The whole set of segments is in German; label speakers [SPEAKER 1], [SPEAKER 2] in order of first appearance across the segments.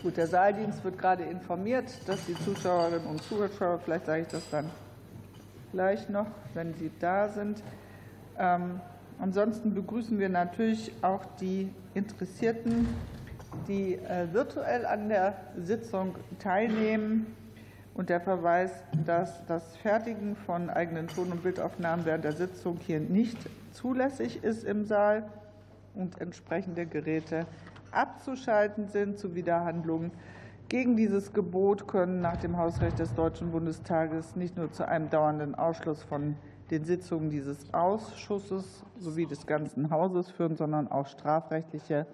[SPEAKER 1] Gut, der Saaldienst wird gerade informiert, dass die Zuschauerinnen und Zuschauer, vielleicht sage ich das dann gleich noch, wenn sie da sind. Ähm, ansonsten begrüßen wir natürlich auch die Interessierten, die äh, virtuell an der Sitzung teilnehmen. Und der Verweis, dass das Fertigen von eigenen Ton- und Bildaufnahmen während der Sitzung hier nicht zulässig ist im Saal und entsprechende Geräte abzuschalten sind. Zu Widerhandlungen gegen dieses Gebot können nach dem Hausrecht des Deutschen Bundestages nicht nur zu einem dauernden Ausschluss von den Sitzungen dieses Ausschusses sowie des ganzen Hauses führen, sondern auch strafrechtliche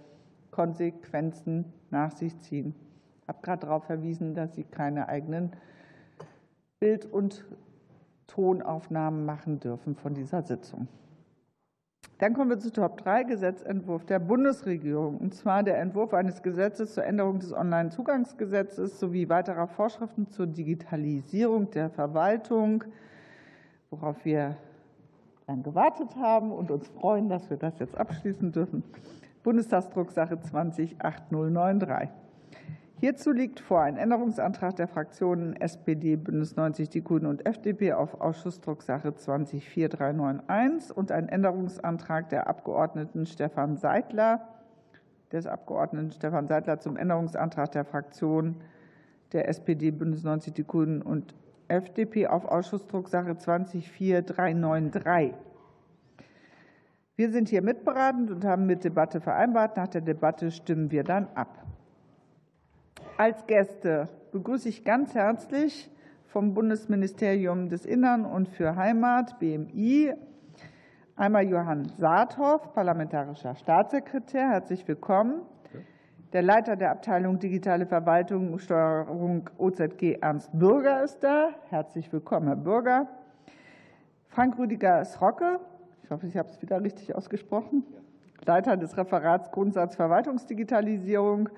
[SPEAKER 1] Konsequenzen nach sich ziehen. Ich habe gerade darauf verwiesen, dass Sie keine eigenen Bild- und Tonaufnahmen machen dürfen von dieser Sitzung. Dann kommen wir zu Top 3, Gesetzentwurf der Bundesregierung, und zwar der Entwurf eines Gesetzes zur Änderung des Onlinezugangsgesetzes sowie weiterer Vorschriften zur Digitalisierung der Verwaltung, worauf wir dann gewartet haben und uns freuen, dass wir das jetzt abschließen dürfen. Bundestagsdrucksache 208093. Hierzu liegt vor ein Änderungsantrag der Fraktionen SPD, Bündnis 90, die Grünen und FDP auf Ausschussdrucksache 204391 und ein Änderungsantrag der Abgeordneten Stefan Seidler, des Abgeordneten Stefan Seidler zum Änderungsantrag der Fraktionen der SPD, Bündnis 90, die Grünen und FDP auf Ausschussdrucksache 204393. Wir sind hier mitberatend und haben mit Debatte vereinbart. Nach der Debatte stimmen wir dann ab. Als Gäste begrüße ich ganz herzlich vom Bundesministerium des Innern und für Heimat, BMI, einmal Johann Saathoff, parlamentarischer Staatssekretär. Herzlich willkommen. Der Leiter der Abteilung Digitale Verwaltung und Steuerung OZG, Ernst Bürger, ist da. Herzlich willkommen, Herr Bürger. Frank Rüdiger Srocke, ich hoffe, ich habe es wieder richtig ausgesprochen. Leiter des Referats Grundsatz Verwaltungsdigitalisierung.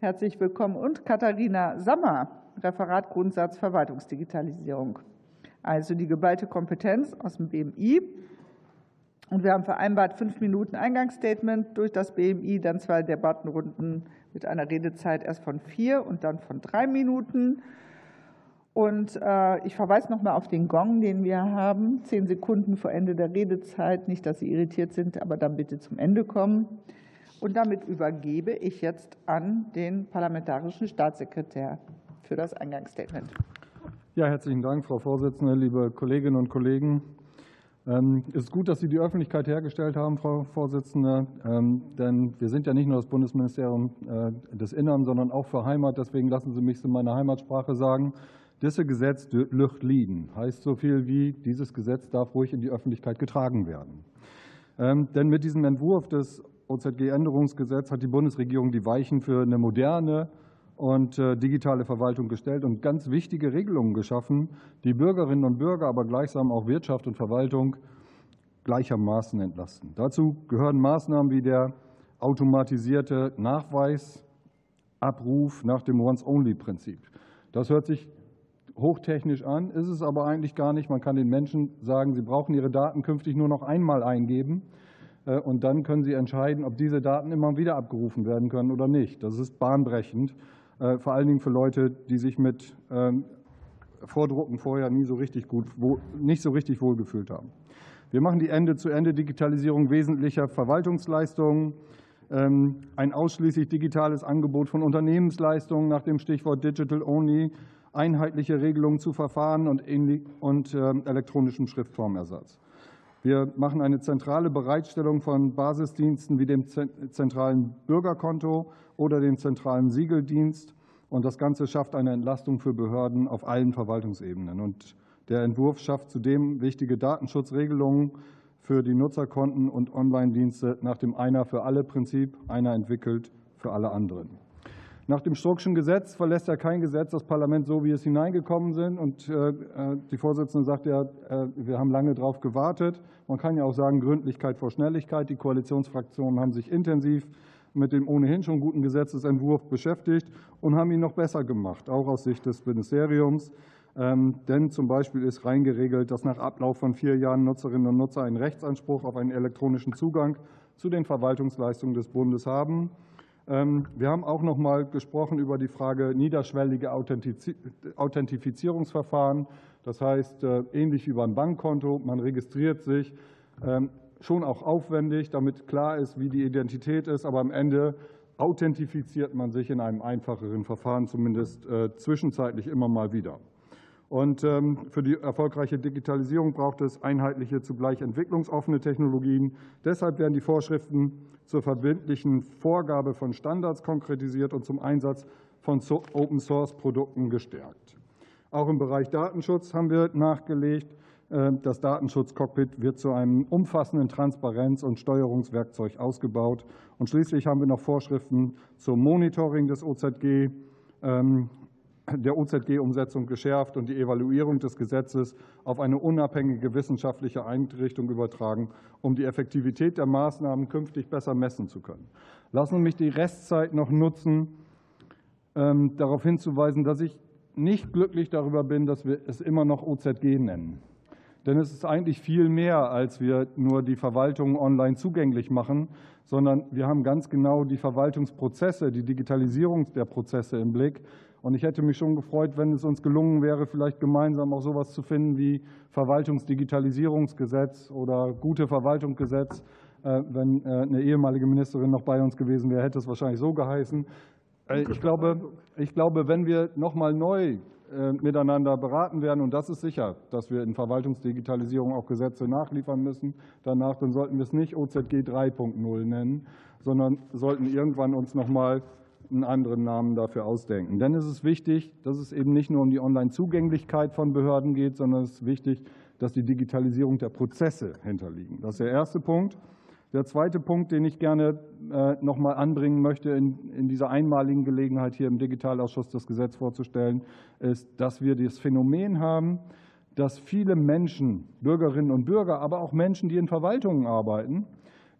[SPEAKER 1] Herzlich willkommen. Und Katharina Sammer, Referat Grundsatz Verwaltungsdigitalisierung. Also die geballte Kompetenz aus dem BMI. Und wir haben vereinbart fünf Minuten Eingangsstatement durch das BMI, dann zwei Debattenrunden mit einer Redezeit erst von vier und dann von drei Minuten. Und äh, ich verweise noch mal auf den Gong, den wir haben. Zehn Sekunden vor Ende der Redezeit. Nicht, dass Sie irritiert sind, aber dann bitte zum Ende kommen. Und damit übergebe ich jetzt an den parlamentarischen Staatssekretär für das Eingangsstatement.
[SPEAKER 2] Ja, herzlichen Dank, Frau Vorsitzende, liebe Kolleginnen und Kollegen. Ähm, es ist gut, dass Sie die Öffentlichkeit hergestellt haben, Frau Vorsitzende, ähm, denn wir sind ja nicht nur das Bundesministerium äh, des Innern, sondern auch für Heimat. Deswegen lassen Sie mich es in meiner Heimatsprache sagen. Dieses Gesetz Lucht liegen heißt so viel wie, dieses Gesetz darf ruhig in die Öffentlichkeit getragen werden. Ähm, denn mit diesem Entwurf des OZG-Änderungsgesetzes hat die Bundesregierung die Weichen für eine moderne und äh, digitale Verwaltung gestellt und ganz wichtige Regelungen geschaffen, die Bürgerinnen und Bürger, aber gleichsam auch Wirtschaft und Verwaltung gleichermaßen entlasten. Dazu gehören Maßnahmen wie der automatisierte Nachweisabruf nach dem Once-Only-Prinzip. Das hört sich hochtechnisch an, ist es aber eigentlich gar nicht. Man kann den Menschen sagen, sie brauchen ihre Daten künftig nur noch einmal eingeben. Äh, und dann können sie entscheiden, ob diese Daten immer wieder abgerufen werden können oder nicht. Das ist bahnbrechend, äh, vor allen Dingen für Leute, die sich mit ähm, Vordrucken vorher nie so richtig gut, nicht so richtig wohlgefühlt haben. Wir machen die Ende-zu-Ende-Digitalisierung wesentlicher Verwaltungsleistungen, ähm, ein ausschließlich digitales Angebot von Unternehmensleistungen nach dem Stichwort Digital Only einheitliche Regelungen zu Verfahren und ähm, elektronischem Schriftformersatz. Wir machen eine zentrale Bereitstellung von Basisdiensten wie dem zentralen Bürgerkonto oder dem zentralen Siegeldienst. Und das Ganze schafft eine Entlastung für Behörden auf allen Verwaltungsebenen. Und der Entwurf schafft zudem wichtige Datenschutzregelungen für die Nutzerkonten und Online-Dienste nach dem Einer für alle Prinzip, einer entwickelt für alle anderen. Nach dem Struckschen Gesetz verlässt ja kein Gesetz das Parlament so, wie es hineingekommen sind. Und äh, äh, die Vorsitzende sagt ja, äh, wir haben lange darauf gewartet. Man kann ja auch sagen, Gründlichkeit vor Schnelligkeit. Die Koalitionsfraktionen haben sich intensiv mit dem ohnehin schon guten Gesetzesentwurf beschäftigt und haben ihn noch besser gemacht, auch aus Sicht des Ministeriums. Ähm, denn zum Beispiel ist reingeregelt, dass nach Ablauf von vier Jahren Nutzerinnen und Nutzer einen Rechtsanspruch auf einen elektronischen Zugang zu den Verwaltungsleistungen des Bundes haben. Ähm, wir haben auch noch mal gesprochen über die Frage niederschwellige Authentifizierungsverfahren. Das heißt, äh, ähnlich wie beim Bankkonto, man registriert sich, ähm, schon auch aufwendig, damit klar ist, wie die Identität ist, aber am Ende authentifiziert man sich in einem einfacheren Verfahren, zumindest äh, zwischenzeitlich immer mal wieder. Und ähm, für die erfolgreiche Digitalisierung braucht es einheitliche, zugleich entwicklungsoffene Technologien. Deshalb werden die Vorschriften zur verbindlichen Vorgabe von Standards konkretisiert und zum Einsatz von Open-Source-Produkten gestärkt. Auch im Bereich Datenschutz haben wir nachgelegt. Äh, das Datenschutzcockpit wird zu einem umfassenden Transparenz- und Steuerungswerkzeug ausgebaut. Und schließlich haben wir noch Vorschriften zum Monitoring des OZG, ähm, der OZG-Umsetzung geschärft und die Evaluierung des Gesetzes auf eine unabhängige wissenschaftliche Einrichtung übertragen, um die Effektivität der Maßnahmen künftig besser messen zu können. Lassen Sie mich die Restzeit noch nutzen, ähm, darauf hinzuweisen, dass ich nicht glücklich darüber bin, dass wir es immer noch OZG nennen. Denn es ist eigentlich viel mehr, als wir nur die Verwaltung online zugänglich machen, sondern wir haben ganz genau die Verwaltungsprozesse, die Digitalisierung der Prozesse im Blick. Und ich hätte mich schon gefreut, wenn es uns gelungen wäre, vielleicht gemeinsam auch sowas zu finden wie Verwaltungsdigitalisierungsgesetz oder gute Verwaltungsgesetz. Äh, wenn äh, eine ehemalige Ministerin noch bei uns gewesen wäre, hätte es wahrscheinlich so geheißen. Äh, ich glaube, ich glaube, wenn wir noch mal neu miteinander beraten werden, und das ist sicher, dass wir in Verwaltungsdigitalisierung auch Gesetze nachliefern müssen, danach, dann sollten wir es nicht OZG 3.0 nennen, sondern sollten irgendwann uns noch mal einen anderen Namen dafür ausdenken. Denn es ist wichtig, dass es eben nicht nur um die Online-Zugänglichkeit von Behörden geht, sondern es ist wichtig, dass die Digitalisierung der Prozesse hinterliegen. Das ist der erste Punkt. Der zweite Punkt, den ich gerne äh, noch mal anbringen möchte, in dieser einmaligen Gelegenheit hier im Digitalausschuss das Gesetz vorzustellen, ist, dass wir das Phänomen haben, dass viele Menschen, Bürgerinnen und Bürger, aber auch Menschen, die in Verwaltungen arbeiten,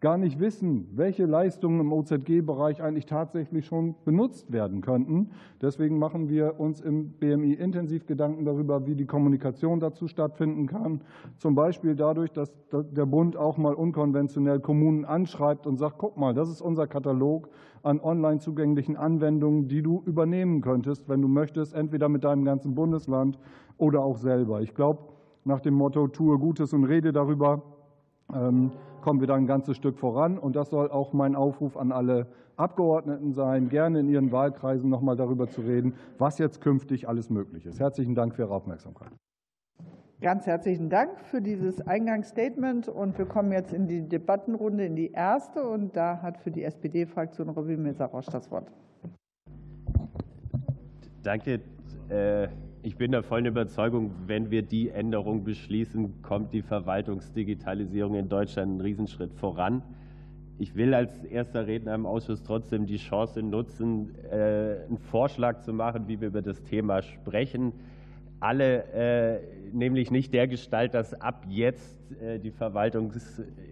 [SPEAKER 2] gar nicht wissen, welche Leistungen im OZG-Bereich eigentlich tatsächlich schon benutzt werden könnten. Deswegen machen wir uns im BMI intensiv Gedanken darüber, wie die Kommunikation dazu stattfinden kann. Zum Beispiel dadurch, dass der Bund auch mal unkonventionell Kommunen anschreibt und sagt, guck mal, das ist unser Katalog an online zugänglichen Anwendungen, die du übernehmen könntest, wenn du möchtest, entweder mit deinem ganzen Bundesland oder auch selber. Ich glaube, nach dem Motto, tue Gutes und rede darüber, ähm, kommen wir da ein ganzes Stück voran. Und das soll auch mein Aufruf an alle Abgeordneten sein, gerne in Ihren Wahlkreisen noch mal darüber zu reden, was jetzt künftig alles möglich ist. Herzlichen Dank für Ihre Aufmerksamkeit.
[SPEAKER 1] Ganz herzlichen Dank für dieses Eingangsstatement. Und wir kommen jetzt in die Debattenrunde, in die erste. Und da hat für die SPD-Fraktion Robin Mesarosch das Wort.
[SPEAKER 3] Danke. Äh, ich bin der vollen Überzeugung, wenn wir die Änderung beschließen, kommt die Verwaltungsdigitalisierung in Deutschland einen Riesenschritt voran. Ich will als erster Redner im Ausschuss trotzdem die Chance nutzen, äh, einen Vorschlag zu machen, wie wir über das Thema sprechen alle, äh, nämlich nicht der Gestalt, dass ab jetzt äh, die Verwaltung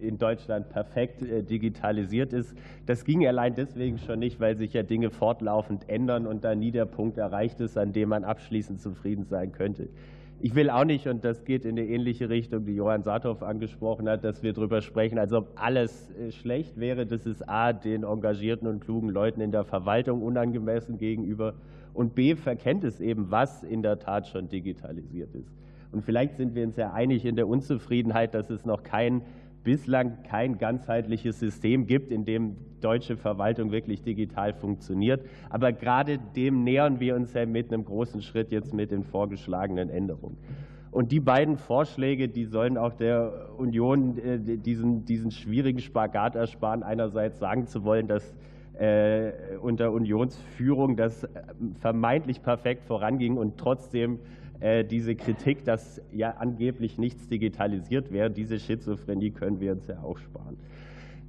[SPEAKER 3] in Deutschland perfekt äh, digitalisiert ist. Das ging allein deswegen schon nicht, weil sich ja Dinge fortlaufend ändern und da nie der Punkt erreicht ist, an dem man abschließend zufrieden sein könnte. Ich will auch nicht, und das geht in eine ähnliche Richtung, die Johann Saathoff angesprochen hat, dass wir darüber sprechen, als ob alles schlecht wäre. Das ist A, den engagierten und klugen Leuten in der Verwaltung unangemessen gegenüber und B verkennt es eben, was in der Tat schon digitalisiert ist. Und vielleicht sind wir uns ja einig in der Unzufriedenheit, dass es noch kein bislang kein ganzheitliches System gibt, in dem deutsche Verwaltung wirklich digital funktioniert. Aber gerade dem nähern wir uns ja mit einem großen Schritt jetzt mit den vorgeschlagenen Änderungen. Und die beiden Vorschläge, die sollen auch der Union äh, diesen, diesen schwierigen Spagat ersparen, einerseits sagen zu wollen, dass äh, unter Unionsführung das äh, vermeintlich perfekt voranging und trotzdem äh, diese Kritik, dass ja angeblich nichts digitalisiert wäre, diese Schizophrenie können wir uns ja auch sparen.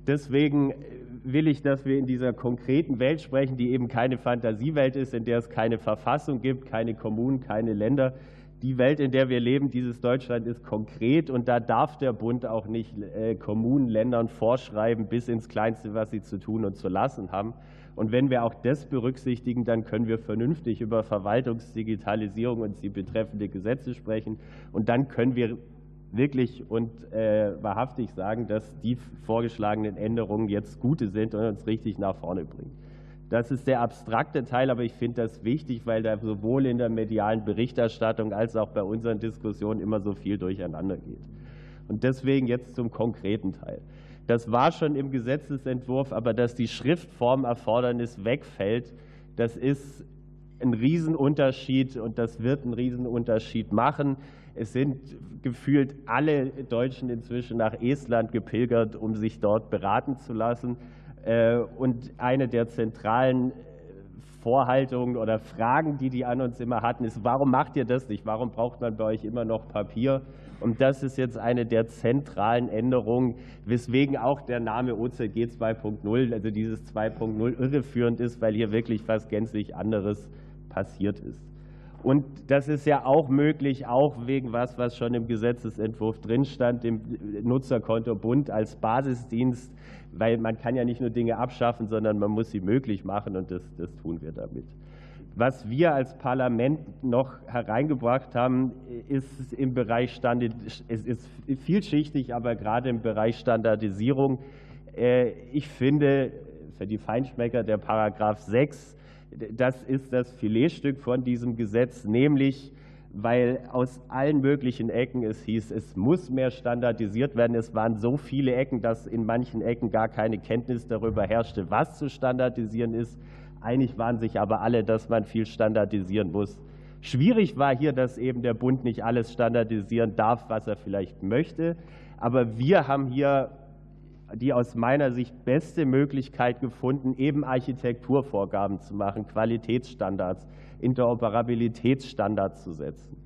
[SPEAKER 3] Deswegen will ich, dass wir in dieser konkreten Welt sprechen, die eben keine Fantasiewelt ist, in der es keine Verfassung gibt, keine Kommunen, keine Länder, die Welt, in der wir leben, dieses Deutschland ist konkret und da darf der Bund auch nicht äh, Kommunen, Ländern vorschreiben bis ins Kleinste, was sie zu tun und zu lassen haben. Und wenn wir auch das berücksichtigen, dann können wir vernünftig über Verwaltungsdigitalisierung und sie betreffende Gesetze sprechen. Und dann können wir wirklich und äh, wahrhaftig sagen, dass die vorgeschlagenen Änderungen jetzt gute sind und uns richtig nach vorne bringen. Das ist der abstrakte Teil, aber ich finde das wichtig, weil da sowohl in der medialen Berichterstattung als auch bei unseren Diskussionen immer so viel durcheinander geht. Und deswegen jetzt zum konkreten Teil. Das war schon im Gesetzesentwurf, aber dass die Schriftformerfordernis wegfällt, das ist ein Riesenunterschied und das wird einen Riesenunterschied machen. Es sind gefühlt alle Deutschen inzwischen nach Estland gepilgert, um sich dort beraten zu lassen. Äh, und eine der zentralen äh, Vorhaltungen oder Fragen, die die an uns immer hatten, ist, warum macht ihr das nicht? Warum braucht man bei euch immer noch Papier? Und das ist jetzt eine der zentralen Änderungen, weswegen auch der Name OZG 2.0, also dieses 2.0, irreführend ist, weil hier wirklich was gänzlich anderes passiert ist. Und das ist ja auch möglich, auch wegen was, was schon im Gesetzesentwurf drin stand, dem Nutzerkonto Bund als Basisdienst, weil man kann ja nicht nur Dinge abschaffen, sondern man muss sie möglich machen und das, das tun wir damit. Was wir als Parlament noch hereingebracht haben, ist im Bereich Standard, es ist vielschichtig, aber gerade im Bereich Standardisierung. Äh, ich finde, für die Feinschmecker der Paragraph 6 das ist das Filetstück von diesem Gesetz, nämlich weil aus allen möglichen Ecken es hieß, es muss mehr standardisiert werden. Es waren so viele Ecken, dass in manchen Ecken gar keine Kenntnis darüber herrschte, was zu standardisieren ist. Einig waren sich aber alle, dass man viel standardisieren muss. Schwierig war hier, dass eben der Bund nicht alles standardisieren darf, was er vielleicht möchte. Aber wir haben hier die aus meiner Sicht beste Möglichkeit gefunden, eben Architekturvorgaben zu machen, Qualitätsstandards, Interoperabilitätsstandards zu setzen.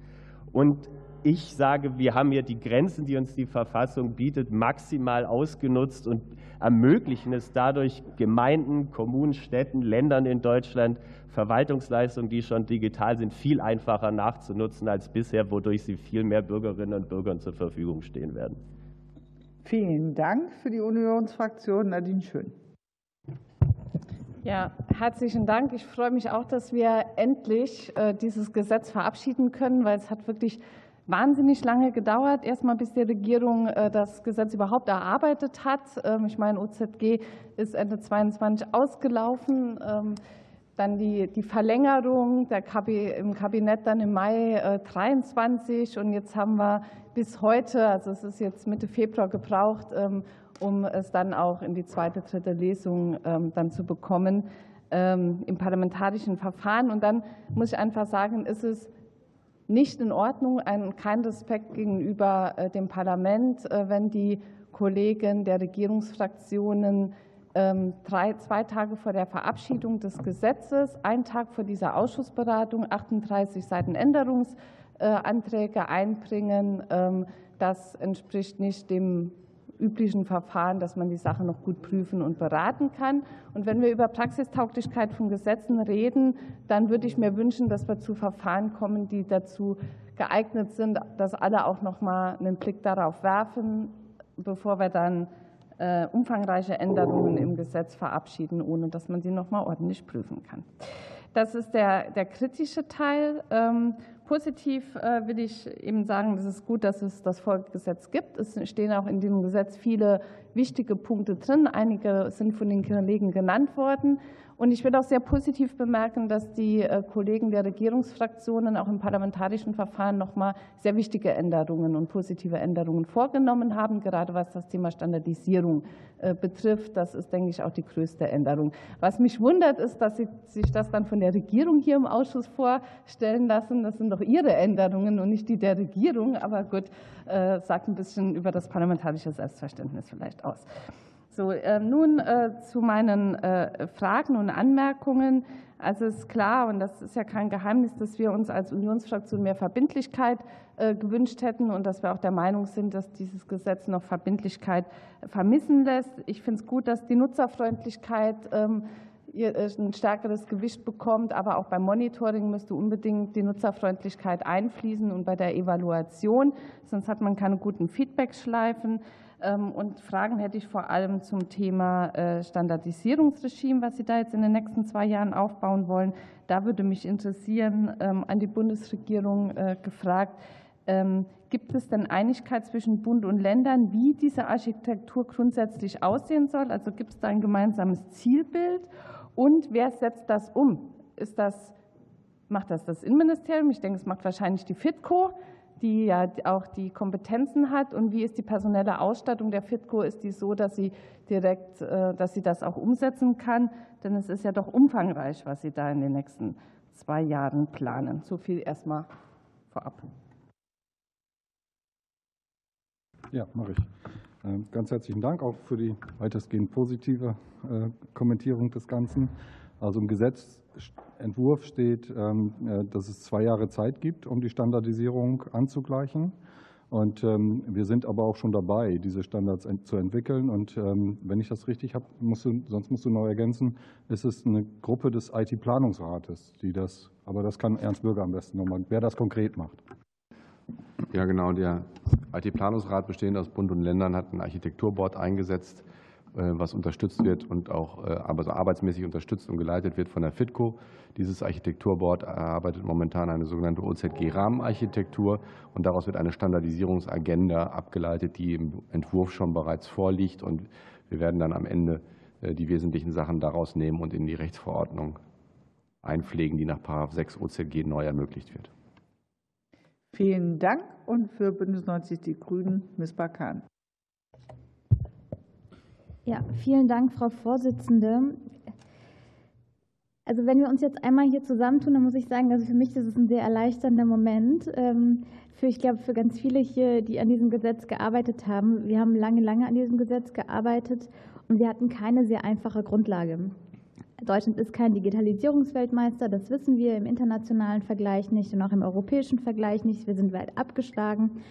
[SPEAKER 3] Und ich sage, wir haben hier die Grenzen, die uns die Verfassung bietet, maximal ausgenutzt und ermöglichen es dadurch Gemeinden, Kommunen, Städten, Ländern in Deutschland, Verwaltungsleistungen, die schon digital sind, viel einfacher nachzunutzen als bisher, wodurch sie viel mehr Bürgerinnen und Bürgern zur Verfügung stehen werden.
[SPEAKER 1] Vielen Dank für die Unionsfraktion. Nadine Schön.
[SPEAKER 4] Ja, herzlichen Dank. Ich freue mich auch, dass wir endlich äh, dieses Gesetz verabschieden können, weil es hat wirklich wahnsinnig lange gedauert, erstmal bis die Regierung äh, das Gesetz überhaupt erarbeitet hat. Ähm, ich meine, OZG ist Ende 22 ausgelaufen. Dann die, die Verlängerung KB, im Kabinett dann im Mai 23 äh, und jetzt haben wir bis heute, also es ist jetzt Mitte Februar gebraucht, ähm, um es dann auch in die zweite, dritte Lesung ähm, dann zu bekommen ähm, im parlamentarischen Verfahren. Und dann muss ich einfach sagen, ist es nicht in Ordnung, ein, kein Respekt gegenüber äh, dem Parlament, äh, wenn die Kollegen der Regierungsfraktionen drei, zwei Tage vor der Verabschiedung des Gesetzes, ein Tag vor dieser Ausschussberatung, 38 Seiten Änderungs äh, Anträge einbringen. Ähm, das entspricht nicht dem üblichen Verfahren, dass man die Sache noch gut prüfen und beraten kann. Und wenn wir über Praxistauglichkeit von Gesetzen reden, dann würde ich mir wünschen, dass wir zu Verfahren kommen, die dazu geeignet sind, dass alle auch noch mal einen Blick darauf werfen, bevor wir dann umfangreiche Änderungen im Gesetz verabschieden, ohne dass man sie noch mal ordentlich prüfen kann. Das ist der, der kritische Teil. Positiv äh, will ich eben sagen, es ist gut, dass es das Folgegesetz gibt. Es stehen auch in diesem Gesetz viele wichtige Punkte drin. Einige sind von den Kollegen genannt worden. Und ich will auch sehr positiv bemerken, dass die äh, Kollegen der Regierungsfraktionen auch im parlamentarischen Verfahren noch mal sehr wichtige Änderungen und positive Änderungen vorgenommen haben, gerade was das Thema Standardisierung äh, betrifft. Das ist, denke ich, auch die größte Änderung. Was mich wundert, ist, dass Sie sich das dann von der Regierung hier im Ausschuss vorstellen lassen. Das sind doch Ihre Änderungen und nicht die der Regierung. Aber gut, äh, sagt ein bisschen über das parlamentarische Selbstverständnis vielleicht aus. So, äh, nun äh, zu meinen äh, Fragen und Anmerkungen. Also es ist klar, und das ist ja kein Geheimnis, dass wir uns als Unionsfraktion mehr Verbindlichkeit gewünscht hätten und dass wir auch der Meinung sind, dass dieses Gesetz noch Verbindlichkeit vermissen lässt. Ich finde es gut, dass die Nutzerfreundlichkeit ähm, ein stärkeres Gewicht bekommt, aber auch beim Monitoring müsste unbedingt die Nutzerfreundlichkeit einfließen und bei der Evaluation, sonst hat man keine guten Feedbackschleifen. Ähm, und Fragen hätte ich vor allem zum Thema äh, Standardisierungsregime, was Sie da jetzt in den nächsten zwei Jahren aufbauen wollen. Da würde mich interessieren, ähm, an die Bundesregierung äh, gefragt, ähm, gibt es denn Einigkeit zwischen Bund und Ländern, wie diese Architektur grundsätzlich aussehen soll? Also gibt es da ein gemeinsames Zielbild? Und wer setzt das um? Ist das, macht das das Innenministerium? Ich denke, es macht wahrscheinlich die FITCO, die ja auch die Kompetenzen hat. Und wie ist die personelle Ausstattung der FITCO? Ist die so, dass sie direkt, äh, dass sie das auch umsetzen kann? Denn es ist ja doch umfangreich, was Sie da in den nächsten zwei Jahren planen. So viel erstmal vorab.
[SPEAKER 2] Ja, mache ich. Ähm, ganz herzlichen Dank auch für die weitestgehend positive äh, Kommentierung des Ganzen. Also im Gesetzentwurf steht, ähm, äh, dass es zwei Jahre Zeit gibt, um die Standardisierung anzugleichen. Und ähm, wir sind aber auch schon dabei, diese Standards zu entwickeln. Und wenn ich das richtig habe, musst du, sonst musst du neu ergänzen, ist es eine Gruppe des IT-Planungsrates, die das, aber das kann Ernst Bürger am besten nochmal, wer das konkret macht.
[SPEAKER 5] Ja, genau. Der IT-Planungsrat, bestehend aus Bund und Ländern, hat ein Architekturboard eingesetzt, äh, was unterstützt wird und auch äh, also arbeitsmäßig unterstützt und geleitet wird von der FITCO. Dieses Architekturboard erarbeitet momentan eine sogenannte OZG-Rahmenarchitektur und daraus wird eine Standardisierungsagenda abgeleitet, die im Entwurf schon bereits vorliegt. Und wir werden dann am Ende äh, die wesentlichen Sachen daraus nehmen und in die Rechtsverordnung einpflegen, die nach 6 OZG neu ermöglicht wird.
[SPEAKER 1] Vielen Dank. Und für Bündnis 90 Die Grünen, Ms. Bakan.
[SPEAKER 6] Ja, vielen Dank, Frau Vorsitzende. Also wenn wir uns jetzt einmal hier zusammentun, dann muss ich sagen, also für mich ist ein sehr erleichternder Moment. Ähm, für, ich glaube, für ganz viele hier, die an diesem Gesetz gearbeitet haben. Wir haben lange, lange an diesem Gesetz gearbeitet und wir hatten keine sehr einfache Grundlage. Deutschland ist kein Digitalisierungsweltmeister, das wissen wir im internationalen Vergleich nicht und auch im europäischen Vergleich nicht. Wir sind weit abgeschlagen.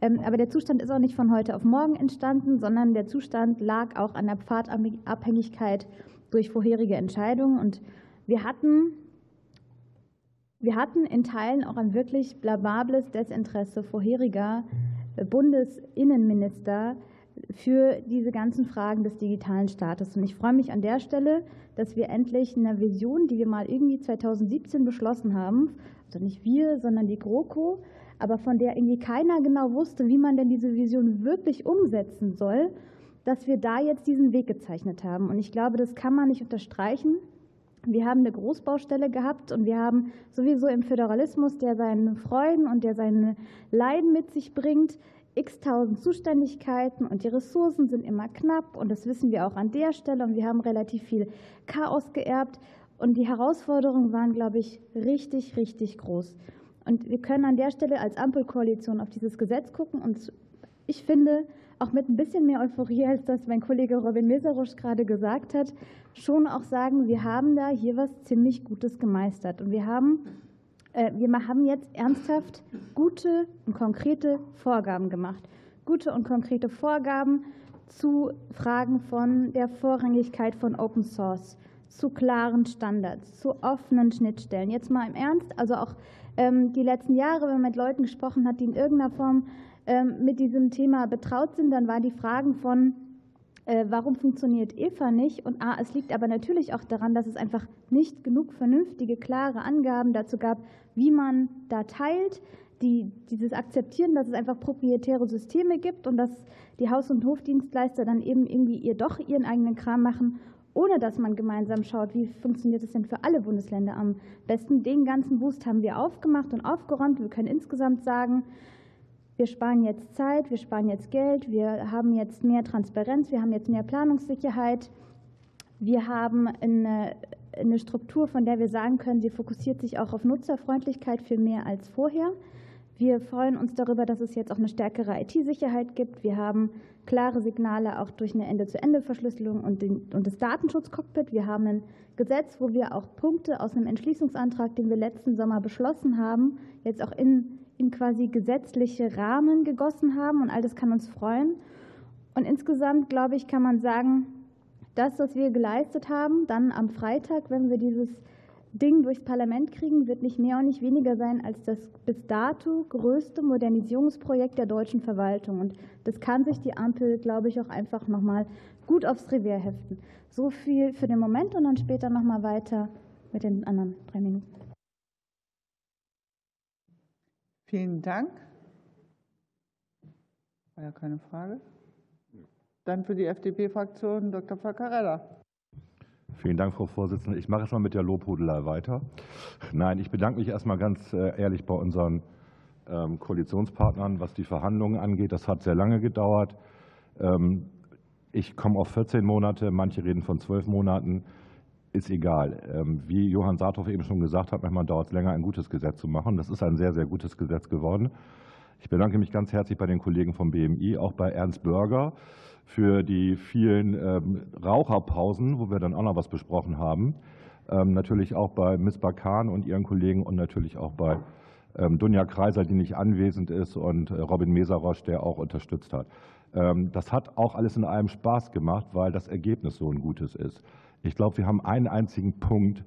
[SPEAKER 6] Ähm, aber der Zustand ist auch nicht von heute auf morgen entstanden, sondern der Zustand lag auch an der Pfadabhängigkeit durch vorherige Entscheidungen. Und wir hatten, wir hatten in Teilen auch ein wirklich blabables Desinteresse vorheriger Bundesinnenminister, für diese ganzen Fragen des digitalen Staates. Und ich freue mich an der Stelle, dass wir endlich eine Vision, die wir mal irgendwie 2017 beschlossen haben, also nicht wir, sondern die GroKo, aber von der irgendwie keiner genau wusste, wie man denn diese Vision wirklich umsetzen soll, dass wir da jetzt diesen Weg gezeichnet haben. Und ich glaube, das kann man nicht unterstreichen. Wir haben eine Großbaustelle gehabt und wir haben sowieso im Föderalismus, der seine Freuden und der seine Leiden mit sich bringt, x-tausend Zuständigkeiten und die Ressourcen sind immer knapp und das wissen wir auch an der Stelle und wir haben relativ viel Chaos geerbt und die Herausforderungen waren, glaube ich, richtig, richtig groß. Und wir können an der Stelle als Ampelkoalition auf dieses Gesetz gucken und ich finde, auch mit ein bisschen mehr Euphorie, als das mein Kollege Robin Meserosch gerade gesagt hat, schon auch sagen, wir haben da hier was ziemlich Gutes gemeistert. Und wir haben wir haben jetzt ernsthaft gute und konkrete Vorgaben gemacht. Gute und konkrete Vorgaben zu Fragen von der Vorrangigkeit von Open Source, zu klaren Standards, zu offenen Schnittstellen. Jetzt mal im Ernst, also auch ähm, die letzten Jahre, wenn man mit Leuten gesprochen hat, die in irgendeiner Form ähm, mit diesem Thema betraut sind, dann waren die Fragen von äh, warum funktioniert EVA nicht? Und A, es liegt aber natürlich auch daran, dass es einfach nicht genug vernünftige, klare Angaben dazu gab, wie man da teilt. Die, dieses Akzeptieren, dass es einfach proprietäre Systeme gibt und dass die Haus- und Hofdienstleister dann eben irgendwie ihr doch ihren eigenen Kram machen, ohne dass man gemeinsam schaut, wie funktioniert es denn für alle Bundesländer am besten. Den ganzen Boost haben wir aufgemacht und aufgeräumt. Wir können insgesamt sagen, wir sparen jetzt Zeit, wir sparen jetzt Geld, wir haben jetzt mehr Transparenz, wir haben jetzt mehr Planungssicherheit, wir haben eine, eine Struktur, von der wir sagen können, sie fokussiert sich auch auf Nutzerfreundlichkeit viel mehr als vorher. Wir freuen uns darüber, dass es jetzt auch eine stärkere IT-Sicherheit gibt. Wir haben klare Signale auch durch eine Ende-zu-Ende-Verschlüsselung und, und das Datenschutzcockpit. Wir haben ein Gesetz, wo wir auch Punkte aus einem Entschließungsantrag, den wir letzten Sommer beschlossen haben, jetzt auch in in quasi gesetzliche Rahmen gegossen haben und all das kann uns freuen. Und insgesamt, glaube ich, kann man sagen, das, was wir geleistet haben, dann am Freitag, wenn wir dieses Ding durchs Parlament kriegen, wird nicht mehr und nicht weniger sein als das bis dato größte Modernisierungsprojekt der deutschen Verwaltung. Und das kann sich die Ampel, glaube ich, auch einfach nochmal gut aufs Revier heften. So viel für den Moment und dann später nochmal weiter mit den anderen drei Minuten.
[SPEAKER 1] Vielen Dank. War ja keine Frage. Dann für die FDP-Fraktion Dr. Faccarella.
[SPEAKER 7] Vielen Dank, Frau Vorsitzende. Ich mache jetzt mal mit der Lobhudelei weiter. Nein, ich bedanke mich erstmal ganz äh, ehrlich bei unseren ähm, Koalitionspartnern, was die Verhandlungen angeht. Das hat sehr lange gedauert. Ähm, ich komme auf 14 Monate, manche reden von 12 Monaten. Ist egal. Ähm, wie Johann Saathoff eben schon gesagt hat, manchmal dauert es länger, ein gutes Gesetz zu machen. Das ist ein sehr, sehr gutes Gesetz geworden. Ich bedanke mich ganz herzlich bei den Kollegen vom BMI, auch bei Ernst Börger für die vielen ähm, Raucherpausen, wo wir dann auch noch was besprochen haben. Ähm, natürlich auch bei Miss Bakan und ihren Kollegen und natürlich auch bei Dunja Kreiser, die nicht anwesend ist, und äh, Robin Mesarosch, der auch unterstützt hat. Das hat auch alles in allem Spaß gemacht, weil das Ergebnis so ein gutes ist. Ich glaube, wir haben einen einzigen Punkt,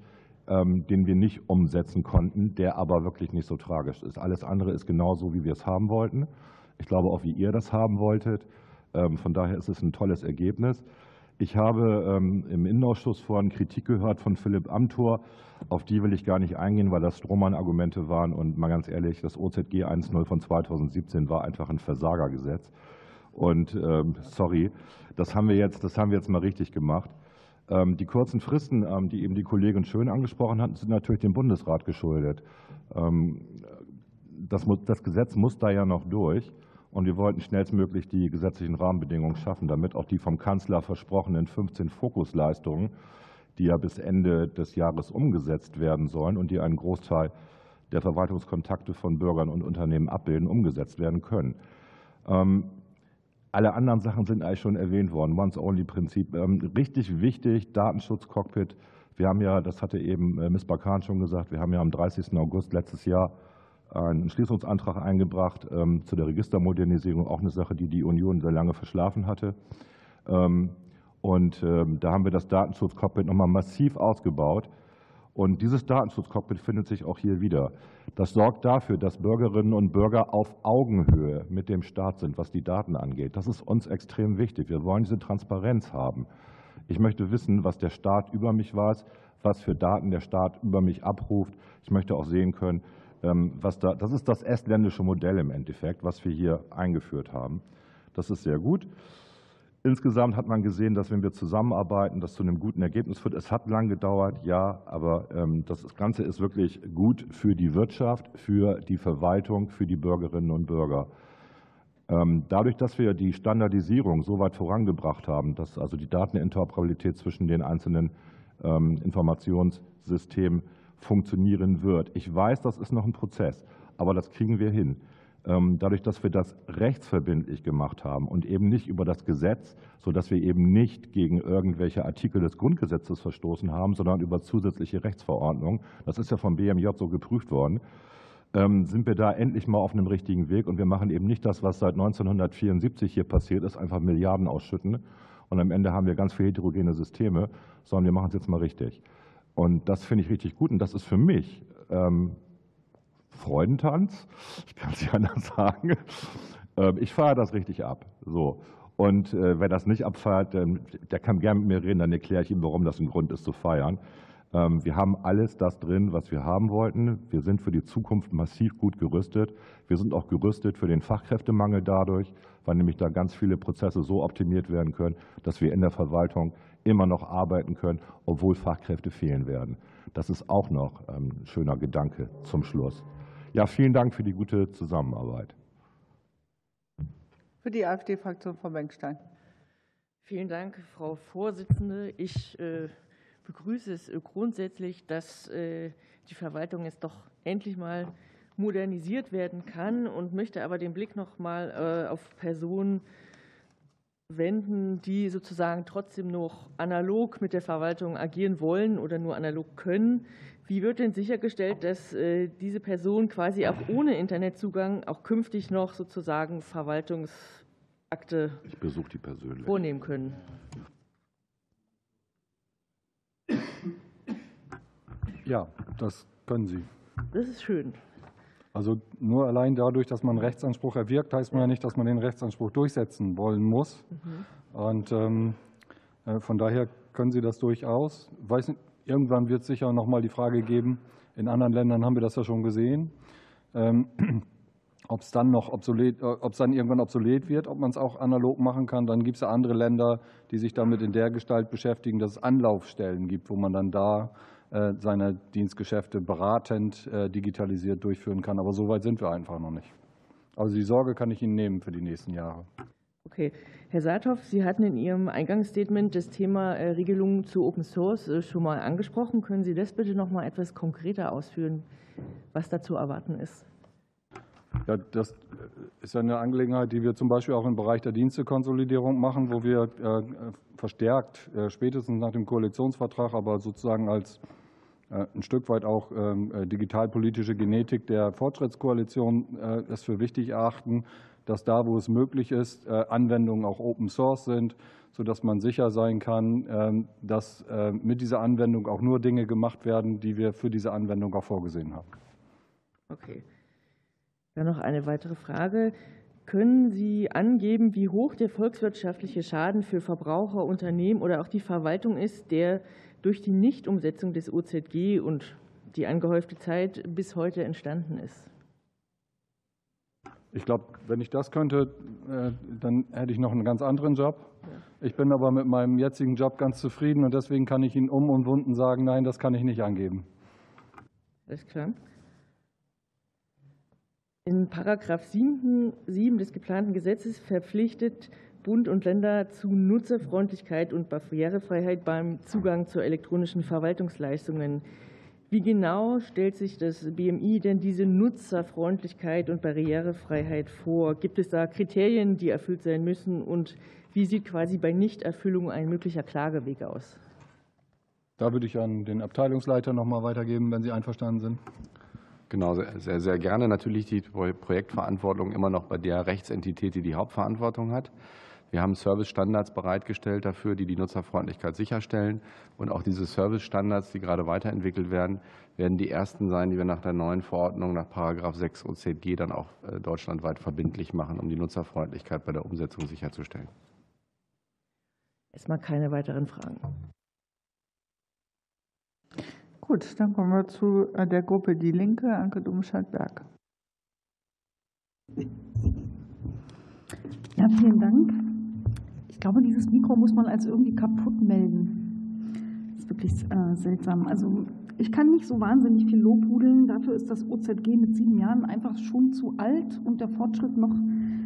[SPEAKER 7] den wir nicht umsetzen konnten, der aber wirklich nicht so tragisch ist. Alles andere ist genauso, wie wir es haben wollten. Ich glaube auch, wie ihr das haben wolltet. Ähm, von daher ist es ein tolles Ergebnis. Ich habe ähm, im Innenausschuss vorhin Kritik gehört von Philipp Amthor. Auf die will ich gar nicht eingehen, weil das Strohmann-Argumente waren. Und mal ganz ehrlich, das OZG 1.0 von 2017 war einfach ein Versagergesetz. Und ähm, sorry, das haben wir jetzt, das haben wir jetzt mal richtig gemacht. Die kurzen Fristen, die eben die Kollegin Schön angesprochen hat, sind natürlich dem Bundesrat geschuldet. Das, das Gesetz muss da ja noch durch. Und wir wollten schnellstmöglich die gesetzlichen Rahmenbedingungen schaffen, damit auch die vom Kanzler versprochenen 15 Fokusleistungen, die ja bis Ende des Jahres umgesetzt werden sollen und die einen Großteil der Verwaltungskontakte von Bürgern und Unternehmen abbilden, umgesetzt werden können. Alle anderen Sachen sind eigentlich schon erwähnt worden. Once-Only-Prinzip. Ähm, richtig wichtig, Datenschutz-Cockpit. Wir haben ja, das hatte eben äh, Miss Bakan schon gesagt, wir haben ja am 30. August letztes Jahr einen Entschließungsantrag eingebracht ähm, zu der Registermodernisierung, auch eine Sache, die die Union sehr lange verschlafen hatte. Ähm, und da haben wir das Datenschutzcockpit nochmal massiv ausgebaut. Und dieses Datenschutzcockpit findet sich auch hier wieder. Das sorgt dafür, dass Bürgerinnen und Bürger auf Augenhöhe mit dem Staat sind, was die Daten angeht. Das ist uns extrem wichtig. Wir wollen diese Transparenz haben. Ich möchte wissen, was der Staat über mich weiß, was für Daten der Staat über mich abruft. Ich möchte auch sehen können, ähm, was da, das ist das estländische Modell im Endeffekt, was wir hier eingeführt haben. Das ist sehr gut. Insgesamt hat man gesehen, dass wenn wir zusammenarbeiten, das zu einem guten Ergebnis führt. Es hat lang gedauert, ja, aber ähm, das Ganze ist wirklich gut für die Wirtschaft, für die Verwaltung, für die Bürgerinnen und Bürger. Ähm, dadurch, dass wir die Standardisierung so weit vorangebracht haben, dass also die Dateninteroperabilität zwischen den einzelnen Informationssystemen funktionieren wird. Ich weiß, das ist noch ein Prozess, aber das kriegen wir hin. Ähm, dadurch, dass wir das rechtsverbindlich gemacht haben und eben nicht über das Gesetz, sodass wir eben nicht gegen irgendwelche Artikel des Grundgesetzes verstoßen haben, sondern über zusätzliche Rechtsverordnungen, das ist ja vom BMJ so geprüft worden, ähm, sind wir da endlich mal auf einem richtigen Weg. Und wir machen eben nicht das, was seit 1974 hier passiert ist, einfach Milliarden ausschütten. Und am Ende haben wir ganz viele heterogene Systeme, sondern wir machen es jetzt mal richtig. Und das finde ich richtig gut. Und das ist für mich ähm, Freudentanz. Ich kann es nicht anders sagen. Ähm, ich feiere das richtig ab. So. Und äh, wer das nicht abfeiert, der kann gerne mit mir reden, dann erkläre ich ihm, warum das ein Grund ist zu feiern. Ähm, wir haben alles das drin, was wir haben wollten. Wir sind für die Zukunft massiv gut gerüstet. Wir sind auch gerüstet für den Fachkräftemangel dadurch, weil nämlich da ganz viele Prozesse so optimiert werden können, dass wir in der Verwaltung immer noch arbeiten können, obwohl Fachkräfte fehlen werden. Das ist auch noch ein schöner Gedanke zum Schluss. Ja, vielen Dank für die gute Zusammenarbeit.
[SPEAKER 1] Für die AfD-Fraktion Frau Bengstein.
[SPEAKER 8] Vielen Dank, Frau Vorsitzende. Ich äh, begrüße es grundsätzlich, dass äh, die Verwaltung jetzt doch endlich mal modernisiert werden kann und möchte aber den Blick noch mal äh, auf Personen wenden, die sozusagen trotzdem noch analog mit der Verwaltung agieren wollen oder nur analog können. Wie wird denn sichergestellt, dass äh, diese Personen quasi auch ohne Internetzugang auch künftig noch sozusagen Verwaltungsakte
[SPEAKER 7] ich besuche die persönlich.
[SPEAKER 8] vornehmen können?
[SPEAKER 2] Ja, das können Sie.
[SPEAKER 8] Das ist schön.
[SPEAKER 2] Also nur allein dadurch, dass man einen Rechtsanspruch erwirkt, heißt man ja nicht, dass man den Rechtsanspruch durchsetzen wollen muss. Mhm. Und ähm, äh, von daher können Sie das durchaus. Weiß nicht, irgendwann wird es sicher noch mal die Frage geben, in anderen Ländern haben wir das ja schon gesehen, ähm, ob es dann noch obsolet, äh, ob es dann irgendwann obsolet wird, ob man es auch analog machen kann. Dann gibt es ja andere Länder, die sich damit in der Gestalt beschäftigen, dass es Anlaufstellen gibt, wo man dann da äh, seine Dienstgeschäfte beratend äh, digitalisiert durchführen kann. Aber so weit sind wir einfach noch nicht. Also die Sorge kann ich Ihnen nehmen für die nächsten Jahre.
[SPEAKER 8] Okay. Herr Saathoff, Sie hatten in Ihrem Eingangsstatement das Thema Regelungen zu Open Source schon mal angesprochen. Können Sie das bitte noch mal etwas konkreter ausführen, was da zu erwarten ist?
[SPEAKER 2] Ja, das ist eine Angelegenheit, die wir zum Beispiel auch im Bereich der Dienstekonsolidierung machen, wo wir äh, verstärkt, äh, spätestens nach dem Koalitionsvertrag, aber sozusagen als äh, ein Stück weit auch ähm, digitalpolitische Genetik der Fortschrittskoalition es für wichtig erachten, dass da, wo es möglich ist, Anwendungen auch Open Source sind, sodass man sicher sein kann, ähm, dass mit dieser Anwendung auch nur Dinge gemacht werden, die wir für diese Anwendung auch vorgesehen haben.
[SPEAKER 8] Okay. Dann noch eine weitere Frage. Können Sie angeben, wie hoch der volkswirtschaftliche Schaden für Verbraucher, Unternehmen oder auch die Verwaltung ist, der durch die Nichtumsetzung des OZG und die angehäufte Zeit bis heute entstanden ist?
[SPEAKER 2] Ich glaube, wenn ich das könnte, äh, dann hätte ich noch einen ganz anderen Job. Ich bin aber mit meinem jetzigen Job ganz zufrieden und deswegen kann ich Ihnen um und wunden sagen, nein, das kann ich nicht angeben.
[SPEAKER 8] Alles klar. In Paragraph 7, 7 des geplanten Gesetzes verpflichtet Bund und Länder zu Nutzerfreundlichkeit und Barrierefreiheit beim Zugang zu elektronischen Verwaltungsleistungen. Wie genau stellt sich das BMI denn diese Nutzerfreundlichkeit und Barrierefreiheit vor? Gibt es da Kriterien, die erfüllt sein müssen? Und wie sieht quasi bei Nichterfüllung ein möglicher Klageweg aus?
[SPEAKER 2] Da würde ich an den Abteilungsleiter noch mal weitergeben, wenn Sie einverstanden sind.
[SPEAKER 5] Genau, sehr, sehr gerne. Natürlich die Projektverantwortung immer noch bei der Rechtsentität, die die Hauptverantwortung hat. Wir haben Servicestandards bereitgestellt dafür, die die Nutzerfreundlichkeit sicherstellen. Und auch diese Servicestandards, die gerade weiterentwickelt werden, werden die ersten sein, die wir nach der neuen Verordnung nach Paragraph 6 OZG dann auch äh, deutschlandweit verbindlich machen, um die Nutzerfreundlichkeit bei der Umsetzung sicherzustellen.
[SPEAKER 8] Erstmal keine weiteren Fragen.
[SPEAKER 1] Gut, dann kommen wir zu äh, der Gruppe Die Linke, Anke Domscheit-Berg.
[SPEAKER 9] Ja, vielen Dank. Ich glaube, dieses Mikro muss man als irgendwie kaputt melden. Das ist wirklich äh, seltsam. Also ich kann nicht so wahnsinnig viel lobhudeln. Dafür ist das OZG mit sieben Jahren einfach schon zu alt und der Fortschritt noch,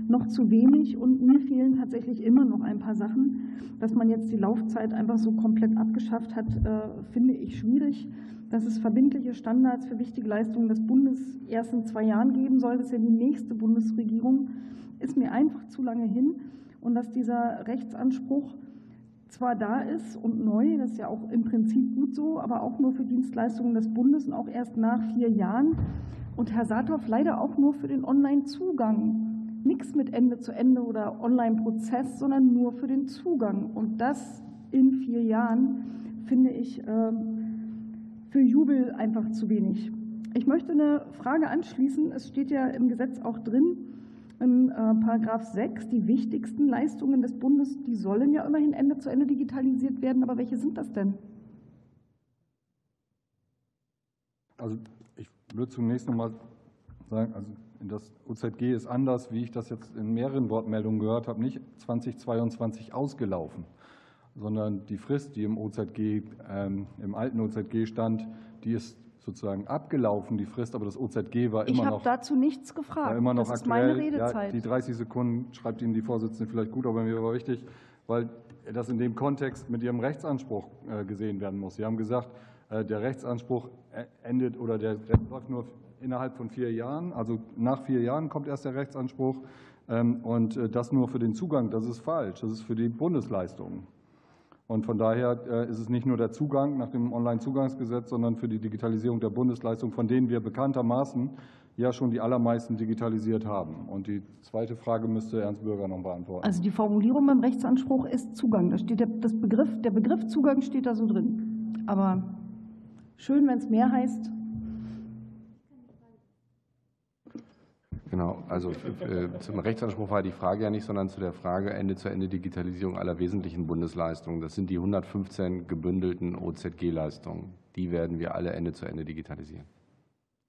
[SPEAKER 9] noch zu wenig. Und mir fehlen tatsächlich immer noch ein paar Sachen. Dass man jetzt die Laufzeit einfach so komplett abgeschafft hat, äh, finde ich schwierig dass es verbindliche Standards für wichtige Leistungen des Bundes erst in zwei Jahren geben soll. Das ist ja die nächste Bundesregierung. Ist mir einfach zu lange hin. Und dass dieser Rechtsanspruch zwar da ist und neu, das ist ja auch im Prinzip gut so, aber auch nur für Dienstleistungen des Bundes und auch erst nach vier Jahren. Und Herr Saathoff leider auch nur für den Online-Zugang. Nichts mit Ende zu Ende oder Online-Prozess, sondern nur für den Zugang. Und das in vier Jahren finde ich ähm, für Jubel einfach zu wenig. Ich möchte eine Frage anschließen. Es steht ja im Gesetz auch drin, in äh, Paragraph 6, die wichtigsten Leistungen des Bundes, die sollen ja immerhin Ende zu Ende digitalisiert werden. Aber welche sind das denn?
[SPEAKER 2] Also ich würde zunächst noch mal sagen, also das OZG ist anders, wie ich das jetzt in mehreren Wortmeldungen gehört habe, nicht 2022 ausgelaufen sondern die Frist, die im OZG, ähm, im alten OZG stand, die ist sozusagen abgelaufen, die Frist, aber das OZG war immer
[SPEAKER 9] ich
[SPEAKER 2] noch.
[SPEAKER 9] Ich habe dazu nichts gefragt.
[SPEAKER 2] immer noch
[SPEAKER 9] das
[SPEAKER 2] aktuell.
[SPEAKER 9] ist meine Redezeit.
[SPEAKER 2] Ja, die 30 Sekunden schreibt Ihnen die Vorsitzende vielleicht gut, aber mir war wichtig, weil das in dem Kontext mit Ihrem Rechtsanspruch äh, gesehen werden muss. Sie haben gesagt, äh, der Rechtsanspruch äh, endet oder der, der läuft nur innerhalb von vier Jahren. Also nach vier Jahren kommt erst der Rechtsanspruch. Ähm, und das nur für den Zugang, das ist falsch. Das ist für die Bundesleistungen. Und von daher äh, ist es nicht nur der Zugang nach dem Onlinezugangsgesetz, sondern für die Digitalisierung der Bundesleistung, von denen wir bekanntermaßen ja schon die allermeisten digitalisiert haben. Und die zweite Frage müsste Ernst Bürger noch beantworten.
[SPEAKER 9] Also die Formulierung beim Rechtsanspruch ist Zugang. Da steht der, das Begriff, der Begriff Zugang steht da so drin. Aber schön, wenn es mehr heißt,
[SPEAKER 5] Genau, also äh, zum Rechtsanspruch war die Frage ja nicht, sondern zu der Frage Ende-zu-Ende-Digitalisierung aller wesentlichen Bundesleistungen. Das sind die 115 gebündelten OZG-Leistungen. Die werden wir alle Ende zu Ende digitalisieren.